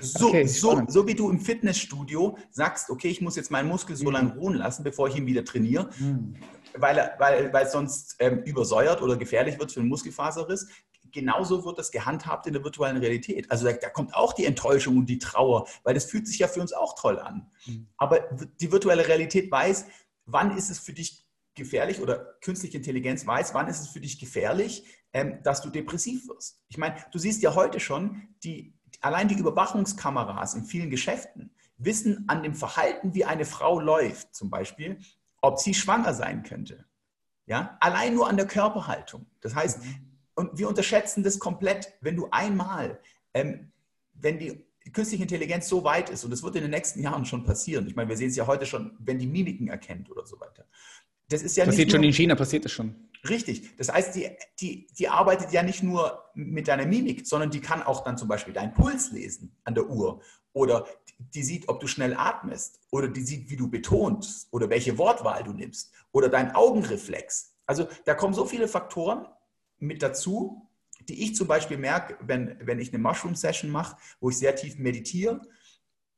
So, okay, so, so, wie du im Fitnessstudio sagst, okay, ich muss jetzt meinen Muskel so mhm. lange ruhen lassen, bevor ich ihn wieder trainiere, mhm. weil, weil, weil es sonst ähm, übersäuert oder gefährlich wird für einen Muskelfaserriss genauso wird das gehandhabt in der virtuellen Realität. Also da, da, kommt auch die Enttäuschung und die Trauer, weil das fühlt sich ja für uns auch toll an. Mhm. Aber die virtuelle Realität weiß, wann ist es für dich gefährlich oder künstliche Intelligenz weiß, wann ist es für dich gefährlich, ähm, dass du depressiv wirst. Ich meine, du siehst ja heute schon, die, allein die Überwachungskameras in vielen Geschäften wissen an dem Verhalten, wie eine Frau läuft, zum Beispiel, ob sie schwanger sein könnte. Ja, allein nur an der Körperhaltung. Das heißt, mhm. Und wir unterschätzen das komplett, wenn du einmal, ähm, wenn die künstliche Intelligenz so weit ist, und das wird in den nächsten Jahren schon passieren, ich meine, wir sehen es ja heute schon, wenn die Mimiken erkennt oder so weiter. Das ist ja passiert schon in China, passiert das schon. Richtig. Das heißt, die, die, die arbeitet ja nicht nur mit deiner Mimik, sondern die kann auch dann zum Beispiel deinen Puls lesen an der Uhr. Oder die sieht, ob du schnell atmest. Oder die sieht, wie du betonst. Oder welche Wortwahl du nimmst. Oder dein Augenreflex. Also da kommen so viele Faktoren, mit dazu, die ich zum Beispiel merke, wenn, wenn ich eine Mushroom-Session mache, wo ich sehr tief meditiere.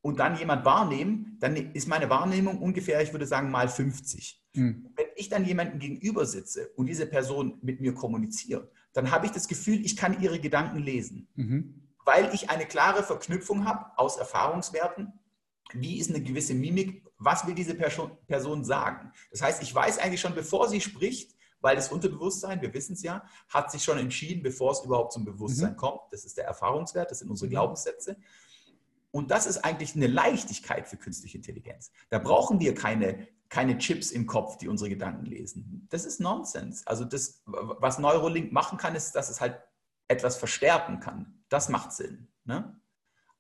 und dann jemand wahrnehmen, dann ist meine Wahrnehmung ungefähr, ich würde sagen, mal 50. Mhm. Wenn ich dann jemanden gegenüber sitze und diese Person mit mir kommuniziert, dann habe ich das Gefühl, ich kann ihre Gedanken lesen, mhm. weil ich eine klare Verknüpfung habe aus Erfahrungswerten. Wie ist eine gewisse Mimik? Was will diese Person sagen? Das heißt, ich weiß eigentlich schon, bevor sie spricht, weil das Unterbewusstsein, wir wissen es ja, hat sich schon entschieden, bevor es überhaupt zum Bewusstsein mhm. kommt. Das ist der Erfahrungswert, das sind unsere mhm. Glaubenssätze. Und das ist eigentlich eine Leichtigkeit für künstliche Intelligenz. Da brauchen wir keine, keine Chips im Kopf, die unsere Gedanken lesen. Das ist Nonsens. Also das, was Neurolink machen kann, ist, dass es halt etwas verstärken kann. Das macht Sinn. Ne?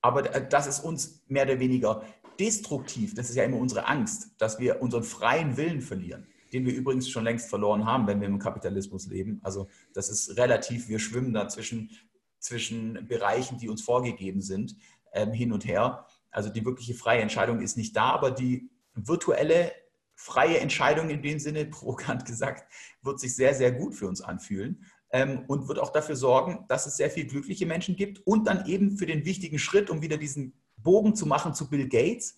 Aber das ist uns mehr oder weniger destruktiv. Das ist ja immer unsere Angst, dass wir unseren freien Willen verlieren den wir übrigens schon längst verloren haben, wenn wir im Kapitalismus leben. Also das ist relativ, wir schwimmen da zwischen, zwischen Bereichen, die uns vorgegeben sind, ähm, hin und her. Also die wirkliche freie Entscheidung ist nicht da, aber die virtuelle freie Entscheidung in dem Sinne, provokant gesagt, wird sich sehr, sehr gut für uns anfühlen. Ähm, und wird auch dafür sorgen, dass es sehr viele glückliche Menschen gibt und dann eben für den wichtigen Schritt, um wieder diesen Bogen zu machen zu Bill Gates,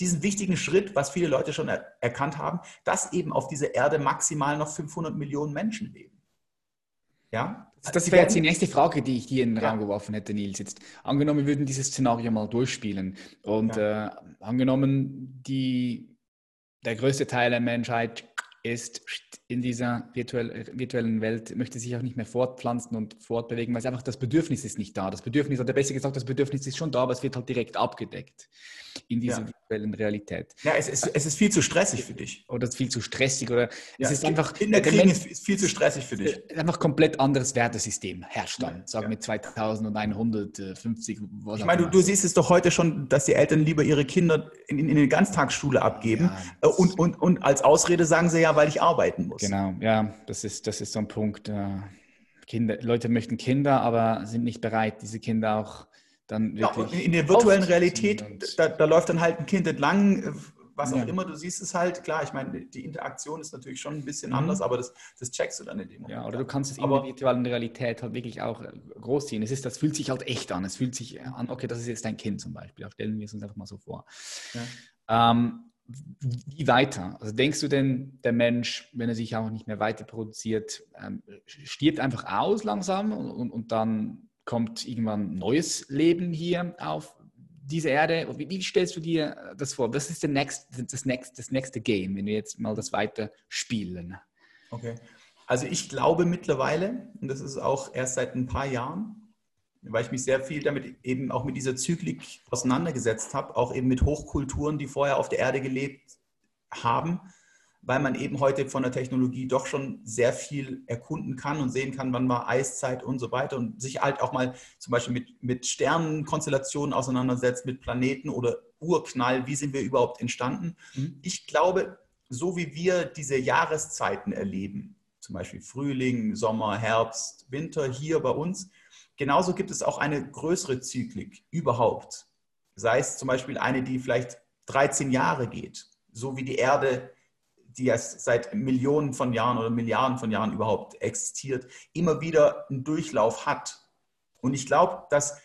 diesen wichtigen Schritt, was viele Leute schon er erkannt haben, dass eben auf dieser Erde maximal noch 500 Millionen Menschen leben. Ja? Das wäre jetzt die nächste Frage, die ich dir in den ja. Raum geworfen hätte, Nils. Jetzt angenommen, wir würden dieses Szenario mal durchspielen und ja. äh, angenommen, die, der größte Teil der Menschheit ist in dieser virtuell, virtuellen Welt, möchte sich auch nicht mehr fortpflanzen und fortbewegen, weil es einfach das Bedürfnis ist nicht da. Das Bedürfnis, oder besser gesagt, das Bedürfnis ist schon da, aber es wird halt direkt abgedeckt in dieser ja. virtuellen Realität. Ja, es ist, es ist viel zu stressig für dich. Oder es ist viel zu stressig oder ja, es ist einfach... Kinderkriegen ist, ist viel zu stressig für dich. Einfach komplett anderes Wertesystem herrscht dann, sagen wir 2150. Was ich meine, du, du, siehst es doch heute schon, dass die Eltern lieber ihre Kinder in, in eine Ganztagsschule abgeben äh, und, und, und als Ausrede sagen sie ja, weil ich arbeiten muss. Genau, ja, das ist, das ist so ein Punkt. Äh, Kinder, Leute möchten Kinder, aber sind nicht bereit, diese Kinder auch dann wirklich. Ja, in der virtuellen Realität, da, da, läuft dann halt ein Kind entlang, äh, was auch ja. immer, du siehst es halt, klar, ich meine, die Interaktion ist natürlich schon ein bisschen mhm. anders, aber das, das checkst du dann in dem Moment. Ja, oder du kannst es in der virtuellen Realität halt wirklich auch äh, groß ziehen. Es ist, das fühlt sich halt echt an. Es fühlt sich an, okay, das ist jetzt dein Kind zum Beispiel. Stellen wir es uns einfach mal so vor. Ja. Ähm, wie weiter? Also denkst du denn, der Mensch, wenn er sich auch nicht mehr weiter produziert, ähm, stirbt einfach aus langsam und, und, dann kommt irgendwann neues Leben hier auf diese Erde? Wie, wie, stellst du dir das vor? Was ist der next, das, next, das nächste Game, wenn wir jetzt mal das weiter spielen? Okay. Also ich glaube mittlerweile, und das ist auch erst seit ein paar Jahren, weil ich mich sehr viel damit eben auch mit dieser Zyklik auseinandergesetzt habe, auch eben mit Hochkulturen, die vorher auf der Erde gelebt haben, weil man eben heute von der Technologie doch schon sehr viel erkunden kann und sehen kann, wann war Eiszeit und so weiter und sich halt auch mal zum Beispiel mit, mit Sternenkonstellationen auseinandersetzt, mit Planeten oder Urknall, wie sind wir überhaupt entstanden. Mhm. Ich glaube, so wie wir diese Jahreszeiten erleben, zum Beispiel Frühling, Sommer, Herbst, Winter hier bei uns, Genauso gibt es auch eine größere Zyklik überhaupt. Sei es zum Beispiel eine, die vielleicht 13 Jahre geht, so wie die Erde, die ja seit Millionen von Jahren oder Milliarden von Jahren überhaupt existiert, immer wieder einen Durchlauf hat. Und ich glaube, dass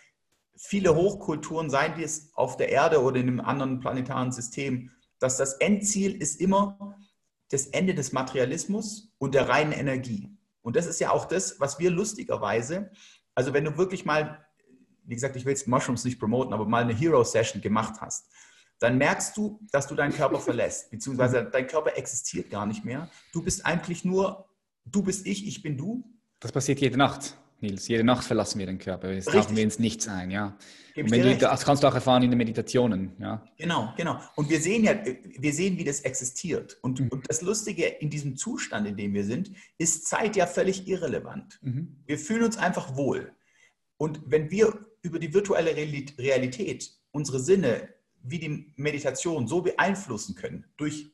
viele Hochkulturen, seien die es auf der Erde oder in einem anderen planetaren System, dass das Endziel ist immer das Ende des Materialismus und der reinen Energie. Und das ist ja auch das, was wir lustigerweise also wenn du wirklich mal, wie gesagt, ich will jetzt Mushrooms nicht promoten, aber mal eine Hero-Session gemacht hast, dann merkst du, dass du deinen Körper verlässt, beziehungsweise dein Körper existiert gar nicht mehr. Du bist eigentlich nur, du bist ich, ich bin du. Das passiert jede Nacht, Nils. Jede Nacht verlassen wir den Körper. Wir tauchen wir ins Nichts ein, ja. Und wenn du, das kannst du auch erfahren in den Meditationen, ja. Genau, genau. Und wir sehen ja, wir sehen, wie das existiert. Und, mhm. und das Lustige in diesem Zustand, in dem wir sind, ist Zeit ja völlig irrelevant. Mhm. Wir fühlen uns einfach wohl. Und wenn wir über die virtuelle Realität unsere Sinne wie die Meditation so beeinflussen können, durch,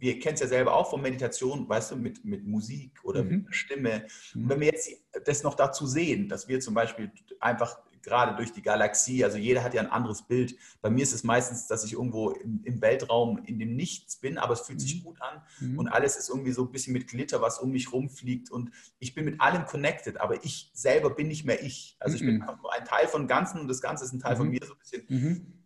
wir kennen es ja selber auch von Meditation, weißt du, mit, mit Musik oder mhm. mit Stimme. Und wenn wir jetzt das noch dazu sehen, dass wir zum Beispiel einfach gerade durch die Galaxie, also jeder hat ja ein anderes Bild. Bei mir ist es meistens, dass ich irgendwo im, im Weltraum in dem Nichts bin, aber es fühlt mhm. sich gut an mhm. und alles ist irgendwie so ein bisschen mit Glitter, was um mich rumfliegt und ich bin mit allem connected, aber ich selber bin nicht mehr ich. Also ich mhm. bin nur ein Teil von Ganzen und das Ganze ist ein Teil von mhm. mir so ein bisschen.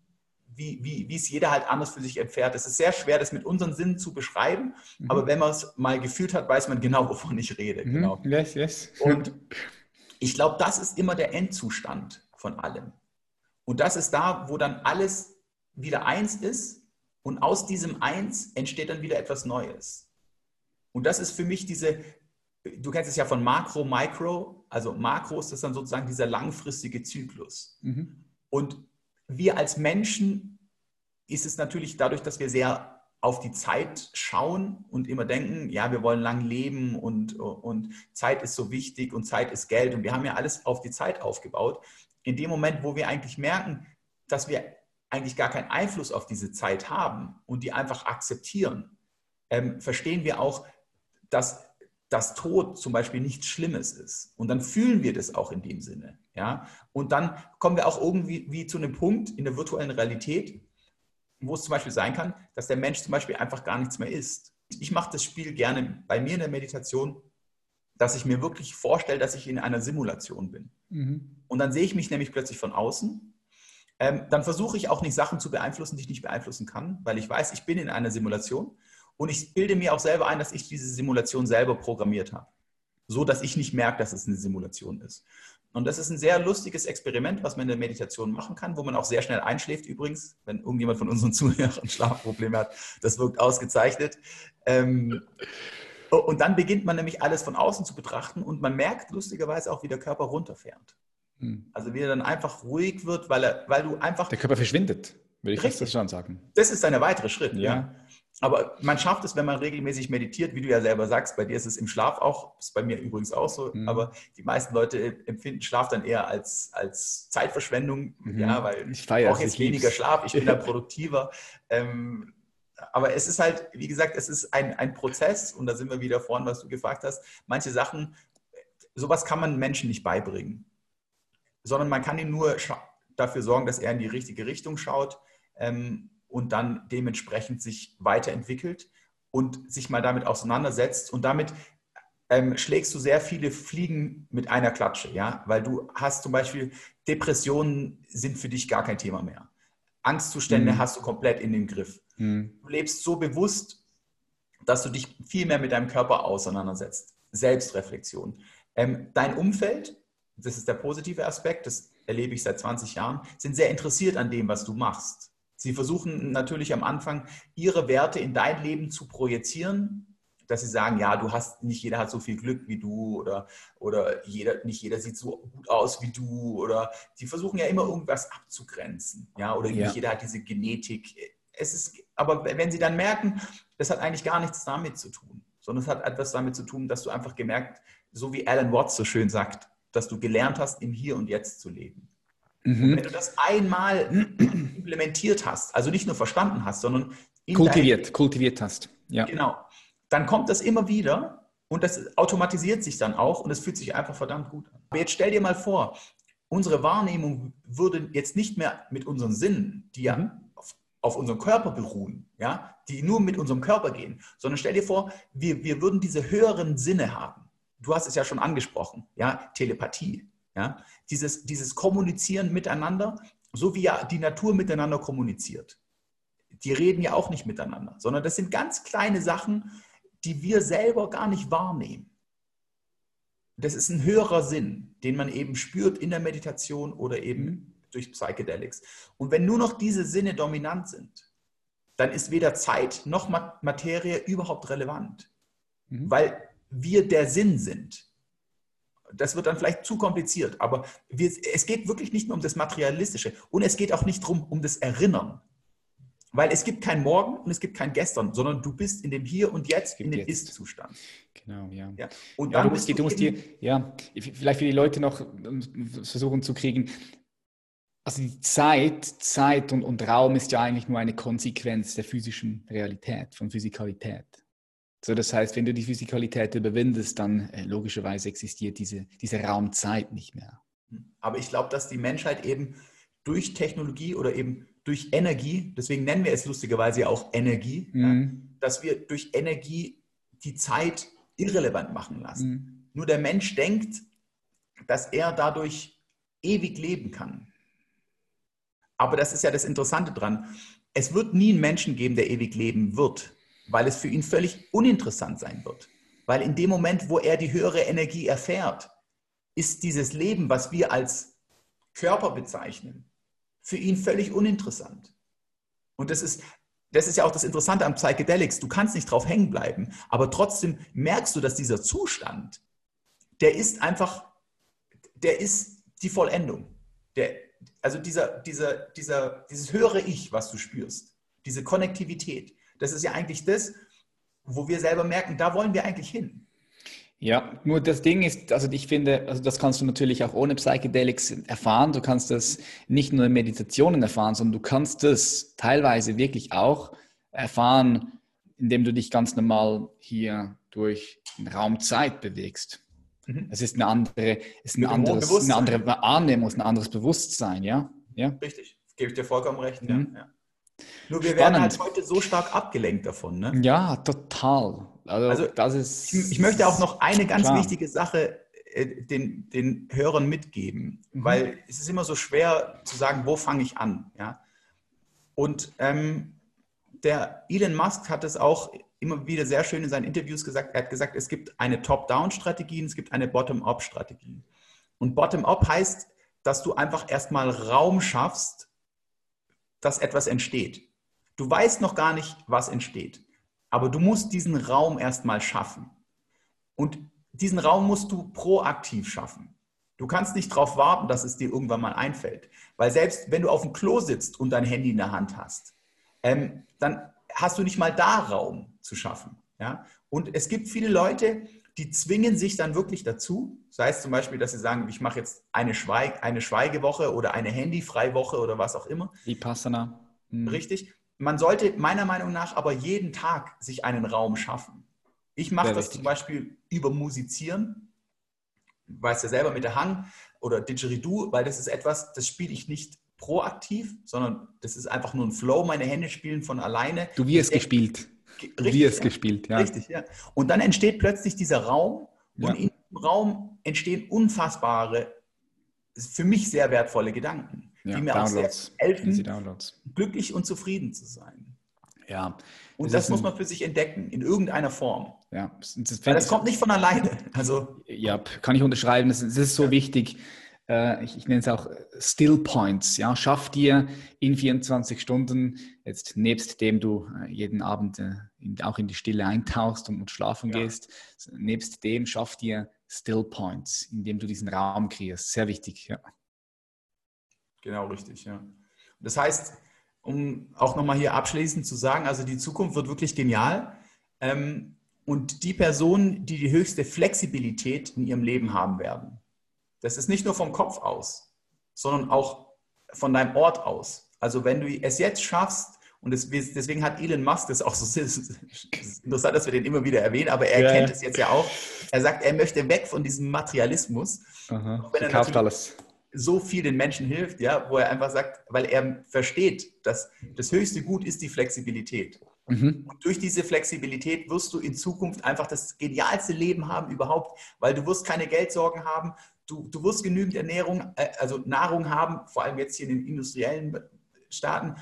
Wie, wie, wie es jeder halt anders für sich erfährt. Es ist sehr schwer, das mit unseren Sinnen zu beschreiben, mhm. aber wenn man es mal gefühlt hat, weiß man genau, wovon ich rede. Mhm. Genau. Yes, yes. Und ich glaube, das ist immer der Endzustand von allem. Und das ist da, wo dann alles wieder eins ist und aus diesem Eins entsteht dann wieder etwas Neues. Und das ist für mich diese, du kennst es ja von Makro, Micro, also Makro ist das dann sozusagen dieser langfristige Zyklus. Mhm. Und wir als Menschen ist es natürlich dadurch, dass wir sehr auf die Zeit schauen und immer denken, ja, wir wollen lang leben und, und Zeit ist so wichtig und Zeit ist Geld und wir haben ja alles auf die Zeit aufgebaut. In dem Moment, wo wir eigentlich merken, dass wir eigentlich gar keinen Einfluss auf diese Zeit haben und die einfach akzeptieren, ähm, verstehen wir auch, dass das Tod zum Beispiel nichts Schlimmes ist. Und dann fühlen wir das auch in dem Sinne. Ja? Und dann kommen wir auch irgendwie wie zu einem Punkt in der virtuellen Realität, wo es zum Beispiel sein kann, dass der Mensch zum Beispiel einfach gar nichts mehr ist. Ich mache das Spiel gerne bei mir in der Meditation, dass ich mir wirklich vorstelle, dass ich in einer Simulation bin. Mhm. Und dann sehe ich mich nämlich plötzlich von außen. Ähm, dann versuche ich auch nicht Sachen zu beeinflussen, die ich nicht beeinflussen kann, weil ich weiß, ich bin in einer Simulation. Und ich bilde mir auch selber ein, dass ich diese Simulation selber programmiert habe. So dass ich nicht merke, dass es eine Simulation ist. Und das ist ein sehr lustiges Experiment, was man in der Meditation machen kann, wo man auch sehr schnell einschläft übrigens, wenn irgendjemand von unseren Zuhörern Schlafprobleme hat. Das wirkt ausgezeichnet. Ähm, und dann beginnt man nämlich alles von außen zu betrachten und man merkt lustigerweise auch, wie der Körper runterfährt. Hm. Also wie er dann einfach ruhig wird, weil, er, weil du einfach... Der Körper verschwindet, würde ich Richtig. schon sagen. Das ist ein weiterer Schritt, ja. ja. Aber man schafft es, wenn man regelmäßig meditiert, wie du ja selber sagst. Bei dir ist es im Schlaf auch, ist bei mir übrigens auch so. Mhm. Aber die meisten Leute empfinden Schlaf dann eher als, als Zeitverschwendung, mhm. ja, weil ich, ich brauche jetzt weniger Schlaf, ich bin da produktiver. Ähm, aber es ist halt, wie gesagt, es ist ein, ein Prozess und da sind wir wieder vorhin, was du gefragt hast. Manche Sachen, sowas kann man Menschen nicht beibringen, sondern man kann ihm nur dafür sorgen, dass er in die richtige Richtung schaut. Ähm, und dann dementsprechend sich weiterentwickelt und sich mal damit auseinandersetzt. Und damit ähm, schlägst du sehr viele Fliegen mit einer Klatsche, ja, weil du hast zum Beispiel Depressionen sind für dich gar kein Thema mehr. Angstzustände mhm. hast du komplett in den Griff. Mhm. Du lebst so bewusst, dass du dich viel mehr mit deinem Körper auseinandersetzt. Selbstreflexion. Ähm, dein Umfeld, das ist der positive Aspekt, das erlebe ich seit 20 Jahren, sind sehr interessiert an dem, was du machst. Sie versuchen natürlich am Anfang, ihre Werte in dein Leben zu projizieren, dass sie sagen, ja, du hast, nicht jeder hat so viel Glück wie du oder, oder jeder, nicht jeder sieht so gut aus wie du oder die versuchen ja immer irgendwas abzugrenzen, ja, oder ja. nicht jeder hat diese Genetik. Es ist, aber wenn sie dann merken, das hat eigentlich gar nichts damit zu tun, sondern es hat etwas damit zu tun, dass du einfach gemerkt, so wie Alan Watts so schön sagt, dass du gelernt hast, im Hier und Jetzt zu leben. Mhm. wenn du das einmal implementiert hast, also nicht nur verstanden hast, sondern kultiviert, kultiviert hast. Ja. Genau. Dann kommt das immer wieder und das automatisiert sich dann auch und es fühlt sich einfach verdammt gut an. Aber jetzt stell dir mal vor, unsere Wahrnehmung würde jetzt nicht mehr mit unseren Sinnen, die ja mhm. auf, auf unserem Körper beruhen, ja, die nur mit unserem Körper gehen, sondern stell dir vor, wir, wir würden diese höheren Sinne haben. Du hast es ja schon angesprochen, ja, Telepathie. Ja? Dieses, dieses Kommunizieren miteinander, so wie ja die Natur miteinander kommuniziert. Die reden ja auch nicht miteinander, sondern das sind ganz kleine Sachen, die wir selber gar nicht wahrnehmen. Das ist ein höherer Sinn, den man eben spürt in der Meditation oder eben durch Psychedelics. Und wenn nur noch diese Sinne dominant sind, dann ist weder Zeit noch Materie überhaupt relevant, mhm. weil wir der Sinn sind das wird dann vielleicht zu kompliziert, aber wir, es geht wirklich nicht nur um das Materialistische und es geht auch nicht darum, um das Erinnern. Weil es gibt kein Morgen und es gibt kein Gestern, sondern du bist in dem Hier und Jetzt, in dem Ist-Zustand. Genau, ja. ja. Und ja, du musst, du, du musst dir, ja, vielleicht für die Leute noch versuchen zu kriegen, also die Zeit, Zeit und, und Raum ist ja eigentlich nur eine Konsequenz der physischen Realität, von Physikalität. So, das heißt, wenn du die Physikalität überwindest, dann äh, logischerweise existiert diese, diese Raumzeit nicht mehr. Aber ich glaube, dass die Menschheit eben durch Technologie oder eben durch Energie, deswegen nennen wir es lustigerweise auch Energie, mhm. ja, dass wir durch Energie die Zeit irrelevant machen lassen. Mhm. Nur der Mensch denkt, dass er dadurch ewig leben kann. aber das ist ja das Interessante dran. Es wird nie einen Menschen geben, der ewig leben wird, weil es für ihn völlig uninteressant sein wird. Weil in dem Moment, wo er die höhere Energie erfährt, ist dieses Leben, was wir als Körper bezeichnen, für ihn völlig uninteressant. Und das ist, das ist ja auch das Interessante am Psychedelics. Du kannst nicht drauf hängen bleiben, aber trotzdem merkst du, dass dieser Zustand, der ist einfach, der ist die Vollendung. Der, also dieser, dieser, dieser, dieses höhere Ich, was du spürst, diese Konnektivität, das ist ja eigentlich das, wo wir selber merken, da wollen wir eigentlich hin. Ja, nur das Ding ist, also ich finde, also das kannst du natürlich auch ohne Psychedelics erfahren. Du kannst das nicht nur in Meditationen erfahren, sondern du kannst das teilweise wirklich auch erfahren, indem du dich ganz normal hier durch Raumzeit bewegst. Mhm. Es ist eine andere, ist ein anderes, eine andere Wahrnehmung, ein anderes Bewusstsein, ja? ja? Richtig, gebe ich dir vollkommen recht. Mhm. Ja. Nur wir Spannend. werden halt heute so stark abgelenkt davon. Ne? Ja, total. Also, also das ist. Ich, ich, möchte auch noch eine ganz klar. wichtige Sache äh, den, den Hörern mitgeben, mhm. weil es ist immer so schwer zu sagen, wo fange ich an. Ja? Und ähm, der Elon Musk hat es auch immer wieder sehr schön in seinen Interviews gesagt. Er hat gesagt, es gibt eine Top-Down-Strategie und es gibt eine Bottom-Up-Strategie. Und Bottom-Up heißt, dass du einfach erstmal Raum schaffst, dass etwas entsteht. Du weißt noch gar nicht, was entsteht, aber du musst diesen Raum erstmal schaffen. Und diesen Raum musst du proaktiv schaffen. Du kannst nicht darauf warten, dass es dir irgendwann mal einfällt. Weil selbst wenn du auf dem Klo sitzt und dein Handy in der Hand hast, ähm, dann hast du nicht mal da Raum zu schaffen. Ja? Und es gibt viele Leute, die zwingen sich dann wirklich dazu. Sei es zum Beispiel, dass sie sagen, ich mache jetzt eine, Schweig eine Schweigewoche oder eine Handyfreiwoche oder was auch immer. Vipassana. Mhm. Richtig. Man sollte meiner Meinung nach aber jeden Tag sich einen Raum schaffen. Ich mache das richtig. zum Beispiel über Musizieren. Weißt du selber mit der Hang oder Didgeridoo, weil das ist etwas, das spiele ich nicht proaktiv, sondern das ist einfach nur ein Flow. Meine Hände spielen von alleine. Du wirst gespielt. Richtig, Wie es ja. gespielt, ja. Richtig, ja. Und dann entsteht plötzlich dieser Raum ja. und in diesem Raum entstehen unfassbare, für mich sehr wertvolle Gedanken, ja, die mir Downloads. auch sehr helfen, glücklich und zufrieden zu sein. Ja. Und das muss man für sich entdecken, in irgendeiner Form. Ja. Das, das kommt nicht von alleine. Also, ja, kann ich unterschreiben. Das, das ist so wichtig äh, ich, ich, nenne es auch Still Points. Ja, schaff dir in 24 Stunden, jetzt nebst dem du äh, jeden Abend äh, in, auch in die Stille eintauchst und, und schlafen ja. gehst, nebst dem schaff dir Still Points, indem du diesen Raum kreierst. Sehr wichtig, ja. Genau, richtig, ja. Das heißt, um auch nochmal hier abschließend zu sagen, also die Zukunft wird wirklich genial. Ähm, und die Personen, die die höchste Flexibilität in ihrem Leben haben werden, das ist nicht nur vom Kopf aus, sondern auch von deinem Ort aus. Also wenn du es jetzt schaffst, und das, deswegen hat Elon Musk das auch so interessant, dass wir den immer wieder erwähnen, aber er ja, kennt es jetzt ja auch. Er sagt, er möchte weg von diesem Materialismus. Aha, wenn er kauft alles. so viel den Menschen hilft, ja, wo er einfach sagt, weil er versteht, dass das höchste Gut ist die Flexibilität. Mhm. Und durch diese Flexibilität wirst du in Zukunft einfach das genialste Leben haben überhaupt, weil du wirst keine Geldsorgen haben, du, du wirst genügend Ernährung, äh, also Nahrung haben, vor allem jetzt hier in den industriellen Staaten.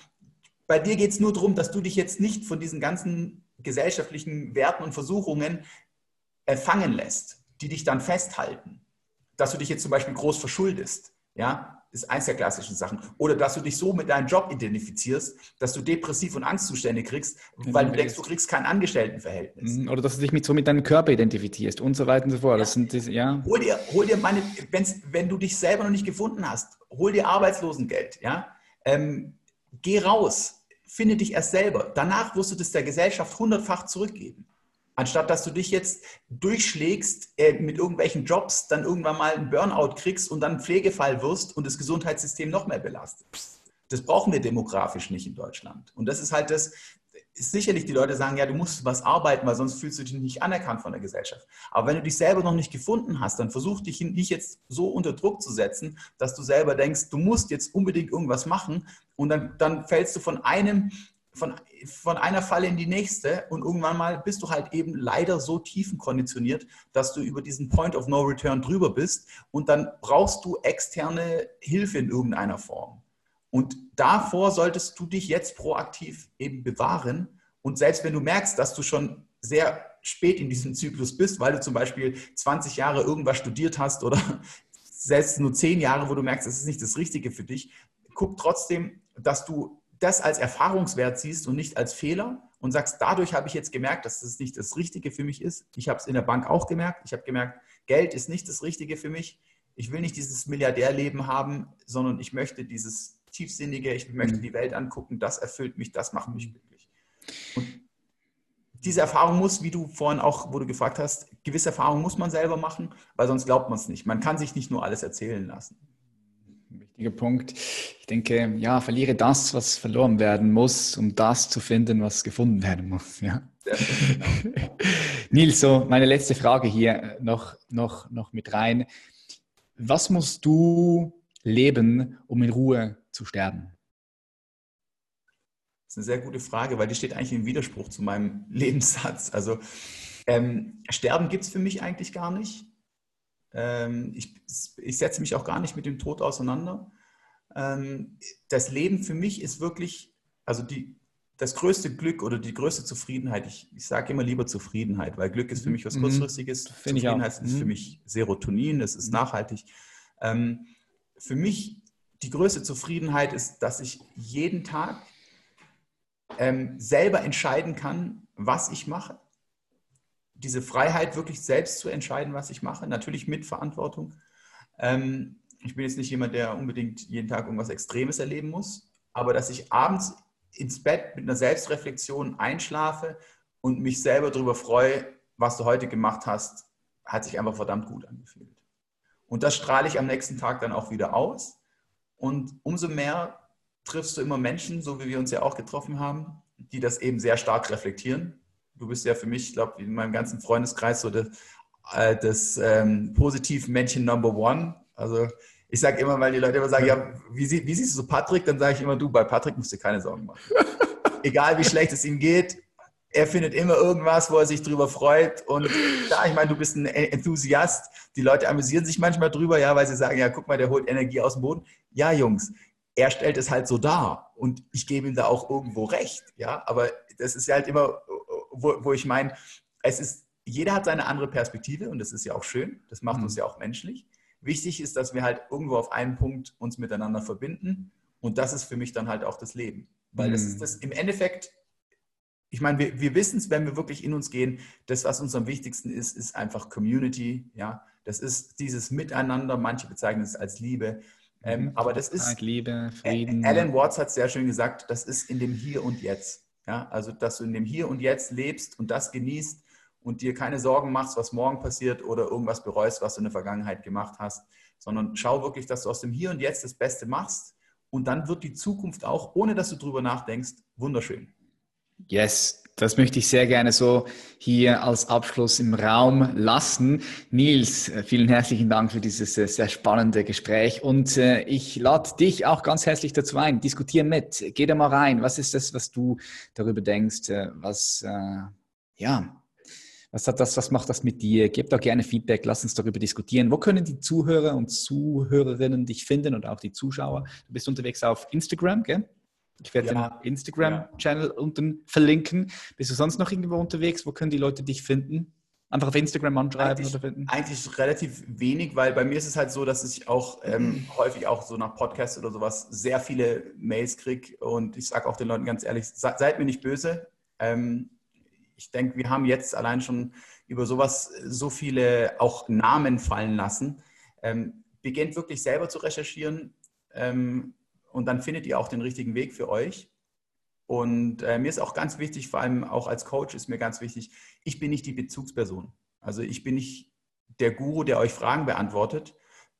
Bei dir geht es nur darum, dass du dich jetzt nicht von diesen ganzen gesellschaftlichen Werten und Versuchungen fangen lässt, die dich dann festhalten. Dass du dich jetzt zum Beispiel groß verschuldest. Ja, ist eins der klassischen Sachen. Oder dass du dich so mit deinem Job identifizierst, dass du Depressiv- und Angstzustände kriegst, weil du denkst, du kriegst kein Angestelltenverhältnis. Mhm, oder dass du dich mit, so mit deinem Körper identifizierst und so weiter und so fort. Ja. Das sind diese, ja. Hol dir, hol dir meine, wenn du dich selber noch nicht gefunden hast, hol dir Arbeitslosengeld. Ja? Ähm, geh raus, finde dich erst selber. Danach wirst du das der Gesellschaft hundertfach zurückgeben. Anstatt dass du dich jetzt durchschlägst äh, mit irgendwelchen Jobs, dann irgendwann mal einen Burnout kriegst und dann Pflegefall wirst und das Gesundheitssystem noch mehr belastet. Das brauchen wir demografisch nicht in Deutschland. Und das ist halt das, ist sicherlich die Leute sagen, ja, du musst was arbeiten, weil sonst fühlst du dich nicht anerkannt von der Gesellschaft. Aber wenn du dich selber noch nicht gefunden hast, dann versuch dich nicht jetzt so unter Druck zu setzen, dass du selber denkst, du musst jetzt unbedingt irgendwas machen und dann, dann fällst du von einem von, von einer Falle in die nächste und irgendwann mal bist du halt eben leider so tiefenkonditioniert, dass du über diesen Point of No Return drüber bist und dann brauchst du externe Hilfe in irgendeiner Form. Und davor solltest du dich jetzt proaktiv eben bewahren. Und selbst wenn du merkst, dass du schon sehr spät in diesem Zyklus bist, weil du zum Beispiel 20 Jahre irgendwas studiert hast oder selbst nur 10 Jahre, wo du merkst, das ist nicht das Richtige für dich, guck trotzdem, dass du das als Erfahrungswert siehst und nicht als Fehler und sagst, dadurch habe ich jetzt gemerkt, dass das nicht das Richtige für mich ist. Ich habe es in der Bank auch gemerkt. Ich habe gemerkt, Geld ist nicht das Richtige für mich. Ich will nicht dieses Milliardärleben haben, sondern ich möchte dieses Tiefsinnige, ich möchte mhm. die Welt angucken, das erfüllt mich, das macht mich glücklich. Und diese Erfahrung muss, wie du vorhin auch, wo du gefragt hast, gewisse Erfahrungen muss man selber machen, weil sonst glaubt man es nicht. Man kann sich nicht nur alles erzählen lassen. Wichtiger Punkt. Ich denke, ja, verliere das, was verloren werden muss, um das zu finden, was gefunden werden muss. Ja. Genau. Nils, so meine letzte Frage hier noch, noch, noch mit rein. Was musst du leben, um in Ruhe zu sterben? Das ist eine sehr gute Frage, weil die steht eigentlich im Widerspruch zu meinem Lebenssatz. Also ähm, Sterben gibt es für mich eigentlich gar nicht. Ähm, ich, ich, setze mich auch gar nicht mit dem Tod auseinander. Ähm, das Leben für mich ist wirklich, also die, das größte Glück oder die größte Zufriedenheit, ich, ich sage immer lieber Zufriedenheit, weil Glück ist für mhm. mich was mhm. Kurzfristiges. Mhm. Zufriedenheit ist für mhm. mich Serotonin, es ist mhm. nachhaltig. Ähm, für mich die größte Zufriedenheit ist, dass ich jeden Tag selber entscheiden kann, was ich mache. Diese Freiheit, wirklich selbst zu entscheiden, was ich mache, natürlich mit Verantwortung. Ähm, ich bin jetzt nicht jemand, der unbedingt jeden Tag irgendwas Extremes erleben muss, aber dass ich abends ins Bett mit einer Selbstreflexion einschlafe und mich selber darüber freue, was du heute gemacht hast, hat sich einfach verdammt gut angefühlt. Und das strahle ich am nächsten Tag dann auch wieder aus. Und umso mehr triffst du immer Menschen, so wie wir uns ja auch getroffen haben, die das eben sehr stark reflektieren. Du bist ja für mich, ich glaube, in meinem ganzen Freundeskreis so das, äh, das ähm, Positiv-Männchen Number One. Also ich sage immer, weil die Leute immer sagen, ja, wie, sie, wie siehst du so Patrick? Dann sage ich immer, du, bei Patrick musst du keine Sorgen machen. Egal wie schlecht es ihm geht, er findet immer irgendwas, wo er sich drüber freut. Und klar, ich meine, du bist ein Enthusiast. Die Leute amüsieren sich manchmal drüber, ja, weil sie sagen, ja, guck mal, der holt Energie aus dem Boden. Ja, Jungs, er stellt es halt so dar und ich gebe ihm da auch irgendwo recht, ja, aber das ist ja halt immer, wo, wo ich meine, es ist, jeder hat seine andere Perspektive und das ist ja auch schön, das macht mhm. uns ja auch menschlich. Wichtig ist, dass wir halt irgendwo auf einen Punkt uns miteinander verbinden und das ist für mich dann halt auch das Leben, weil mhm. das ist das im Endeffekt, ich meine, wir, wir wissen es, wenn wir wirklich in uns gehen, das, was uns am wichtigsten ist, ist einfach Community, ja, das ist dieses Miteinander, manche bezeichnen es als Liebe, ähm, mhm. aber das ist. Liebe, Frieden. Alan Watts hat sehr schön gesagt, das ist in dem Hier und Jetzt. Ja, also, dass du in dem Hier und Jetzt lebst und das genießt und dir keine Sorgen machst, was morgen passiert oder irgendwas bereust, was du in der Vergangenheit gemacht hast, sondern schau wirklich, dass du aus dem Hier und Jetzt das Beste machst und dann wird die Zukunft auch, ohne dass du drüber nachdenkst, wunderschön. Yes, das möchte ich sehr gerne so hier als Abschluss im Raum lassen. Nils, äh, vielen herzlichen Dank für dieses äh, sehr spannende Gespräch und äh, ich lade dich auch ganz herzlich dazu ein. Diskutieren mit, geh da mal rein. Was ist das, was du darüber denkst? Was, ja, was hat das, was macht das mit dir? Gib doch gerne Feedback, lass uns darüber diskutieren. Wo können die Zuhörer und Zuhörerinnen dich finden und auch die Zuschauer? Du bist unterwegs auf Instagram, gell? Ich werde ja. den Instagram-Channel unten verlinken. Bist du sonst noch irgendwo unterwegs? Wo können die Leute dich finden? Einfach auf Instagram anschreiben eigentlich, oder finden? Eigentlich relativ wenig, weil bei mir ist es halt so, dass ich auch ähm, mhm. häufig auch so nach Podcasts oder sowas sehr viele Mails kriege. Und ich sage auch den Leuten ganz ehrlich, se seid mir nicht böse. Ähm, ich denke, wir haben jetzt allein schon über sowas so viele auch Namen fallen lassen. Ähm, beginnt wirklich selber zu recherchieren. Ähm, und dann findet ihr auch den richtigen Weg für euch. Und äh, mir ist auch ganz wichtig, vor allem auch als Coach ist mir ganz wichtig, ich bin nicht die Bezugsperson. Also ich bin nicht der Guru, der euch Fragen beantwortet,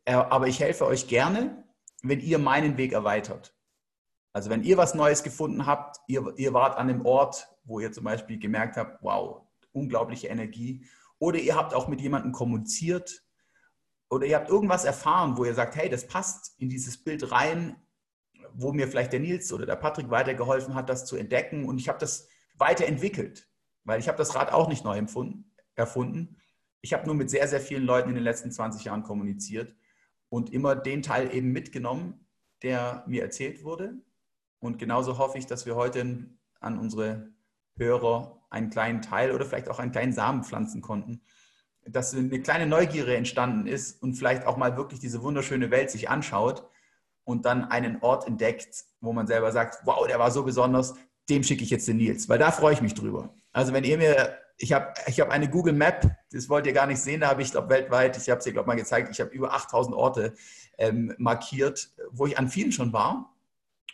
äh, aber ich helfe euch gerne, wenn ihr meinen Weg erweitert. Also wenn ihr was Neues gefunden habt, ihr, ihr wart an einem Ort, wo ihr zum Beispiel gemerkt habt, wow, unglaubliche Energie, oder ihr habt auch mit jemandem kommuniziert, oder ihr habt irgendwas erfahren, wo ihr sagt, hey, das passt in dieses Bild rein, wo mir vielleicht der Nils oder der Patrick weitergeholfen hat, das zu entdecken. Und ich habe das weiterentwickelt, weil ich habe das Rad auch nicht neu erfunden. Ich habe nur mit sehr, sehr vielen Leuten in den letzten 20 Jahren kommuniziert und immer den Teil eben mitgenommen, der mir erzählt wurde. Und genauso hoffe ich, dass wir heute an unsere Hörer einen kleinen Teil oder vielleicht auch einen kleinen Samen pflanzen konnten, dass eine kleine Neugierde entstanden ist und vielleicht auch mal wirklich diese wunderschöne Welt sich anschaut und dann einen Ort entdeckt, wo man selber sagt, wow, der war so besonders, dem schicke ich jetzt den Nils, weil da freue ich mich drüber. Also wenn ihr mir, ich habe ich hab eine Google Map, das wollt ihr gar nicht sehen, da habe ich, glaube weltweit, ich habe es dir, glaube mal gezeigt, ich habe über 8000 Orte ähm, markiert, wo ich an vielen schon war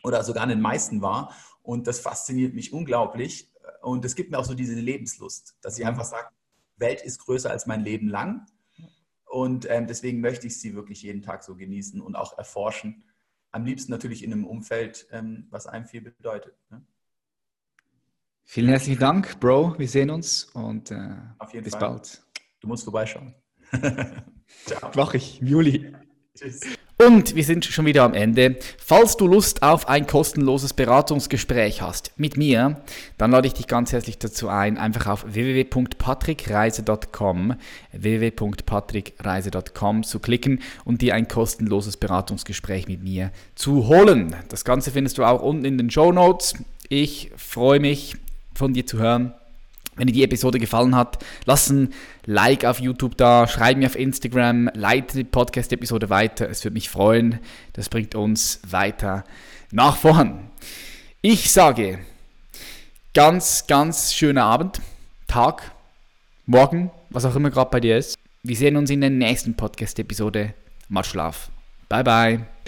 oder sogar an den meisten war und das fasziniert mich unglaublich und es gibt mir auch so diese Lebenslust, dass ich einfach sage, Welt ist größer als mein Leben lang und ähm, deswegen möchte ich sie wirklich jeden Tag so genießen und auch erforschen. Am liebsten natürlich in einem Umfeld, ähm, was einem viel bedeutet. Ne? Vielen herzlichen Dank, Bro. Wir sehen uns und äh, bis Fall. bald. Du musst vorbeischauen. Ciao. Mach ich, Juli. Und wir sind schon wieder am Ende. Falls du Lust auf ein kostenloses Beratungsgespräch hast mit mir, dann lade ich dich ganz herzlich dazu ein, einfach auf www.patrickreise.com www.patrickreise.com zu klicken und dir ein kostenloses Beratungsgespräch mit mir zu holen. Das Ganze findest du auch unten in den Show Notes. Ich freue mich von dir zu hören. Wenn dir die Episode gefallen hat, lass ein Like auf YouTube da, schreib mir auf Instagram, leite die Podcast-Episode weiter. Es würde mich freuen. Das bringt uns weiter nach vorn. Ich sage, ganz, ganz schöner Abend, Tag, Morgen, was auch immer gerade bei dir ist. Wir sehen uns in der nächsten Podcast-Episode. Mal Schlaf. Bye, bye.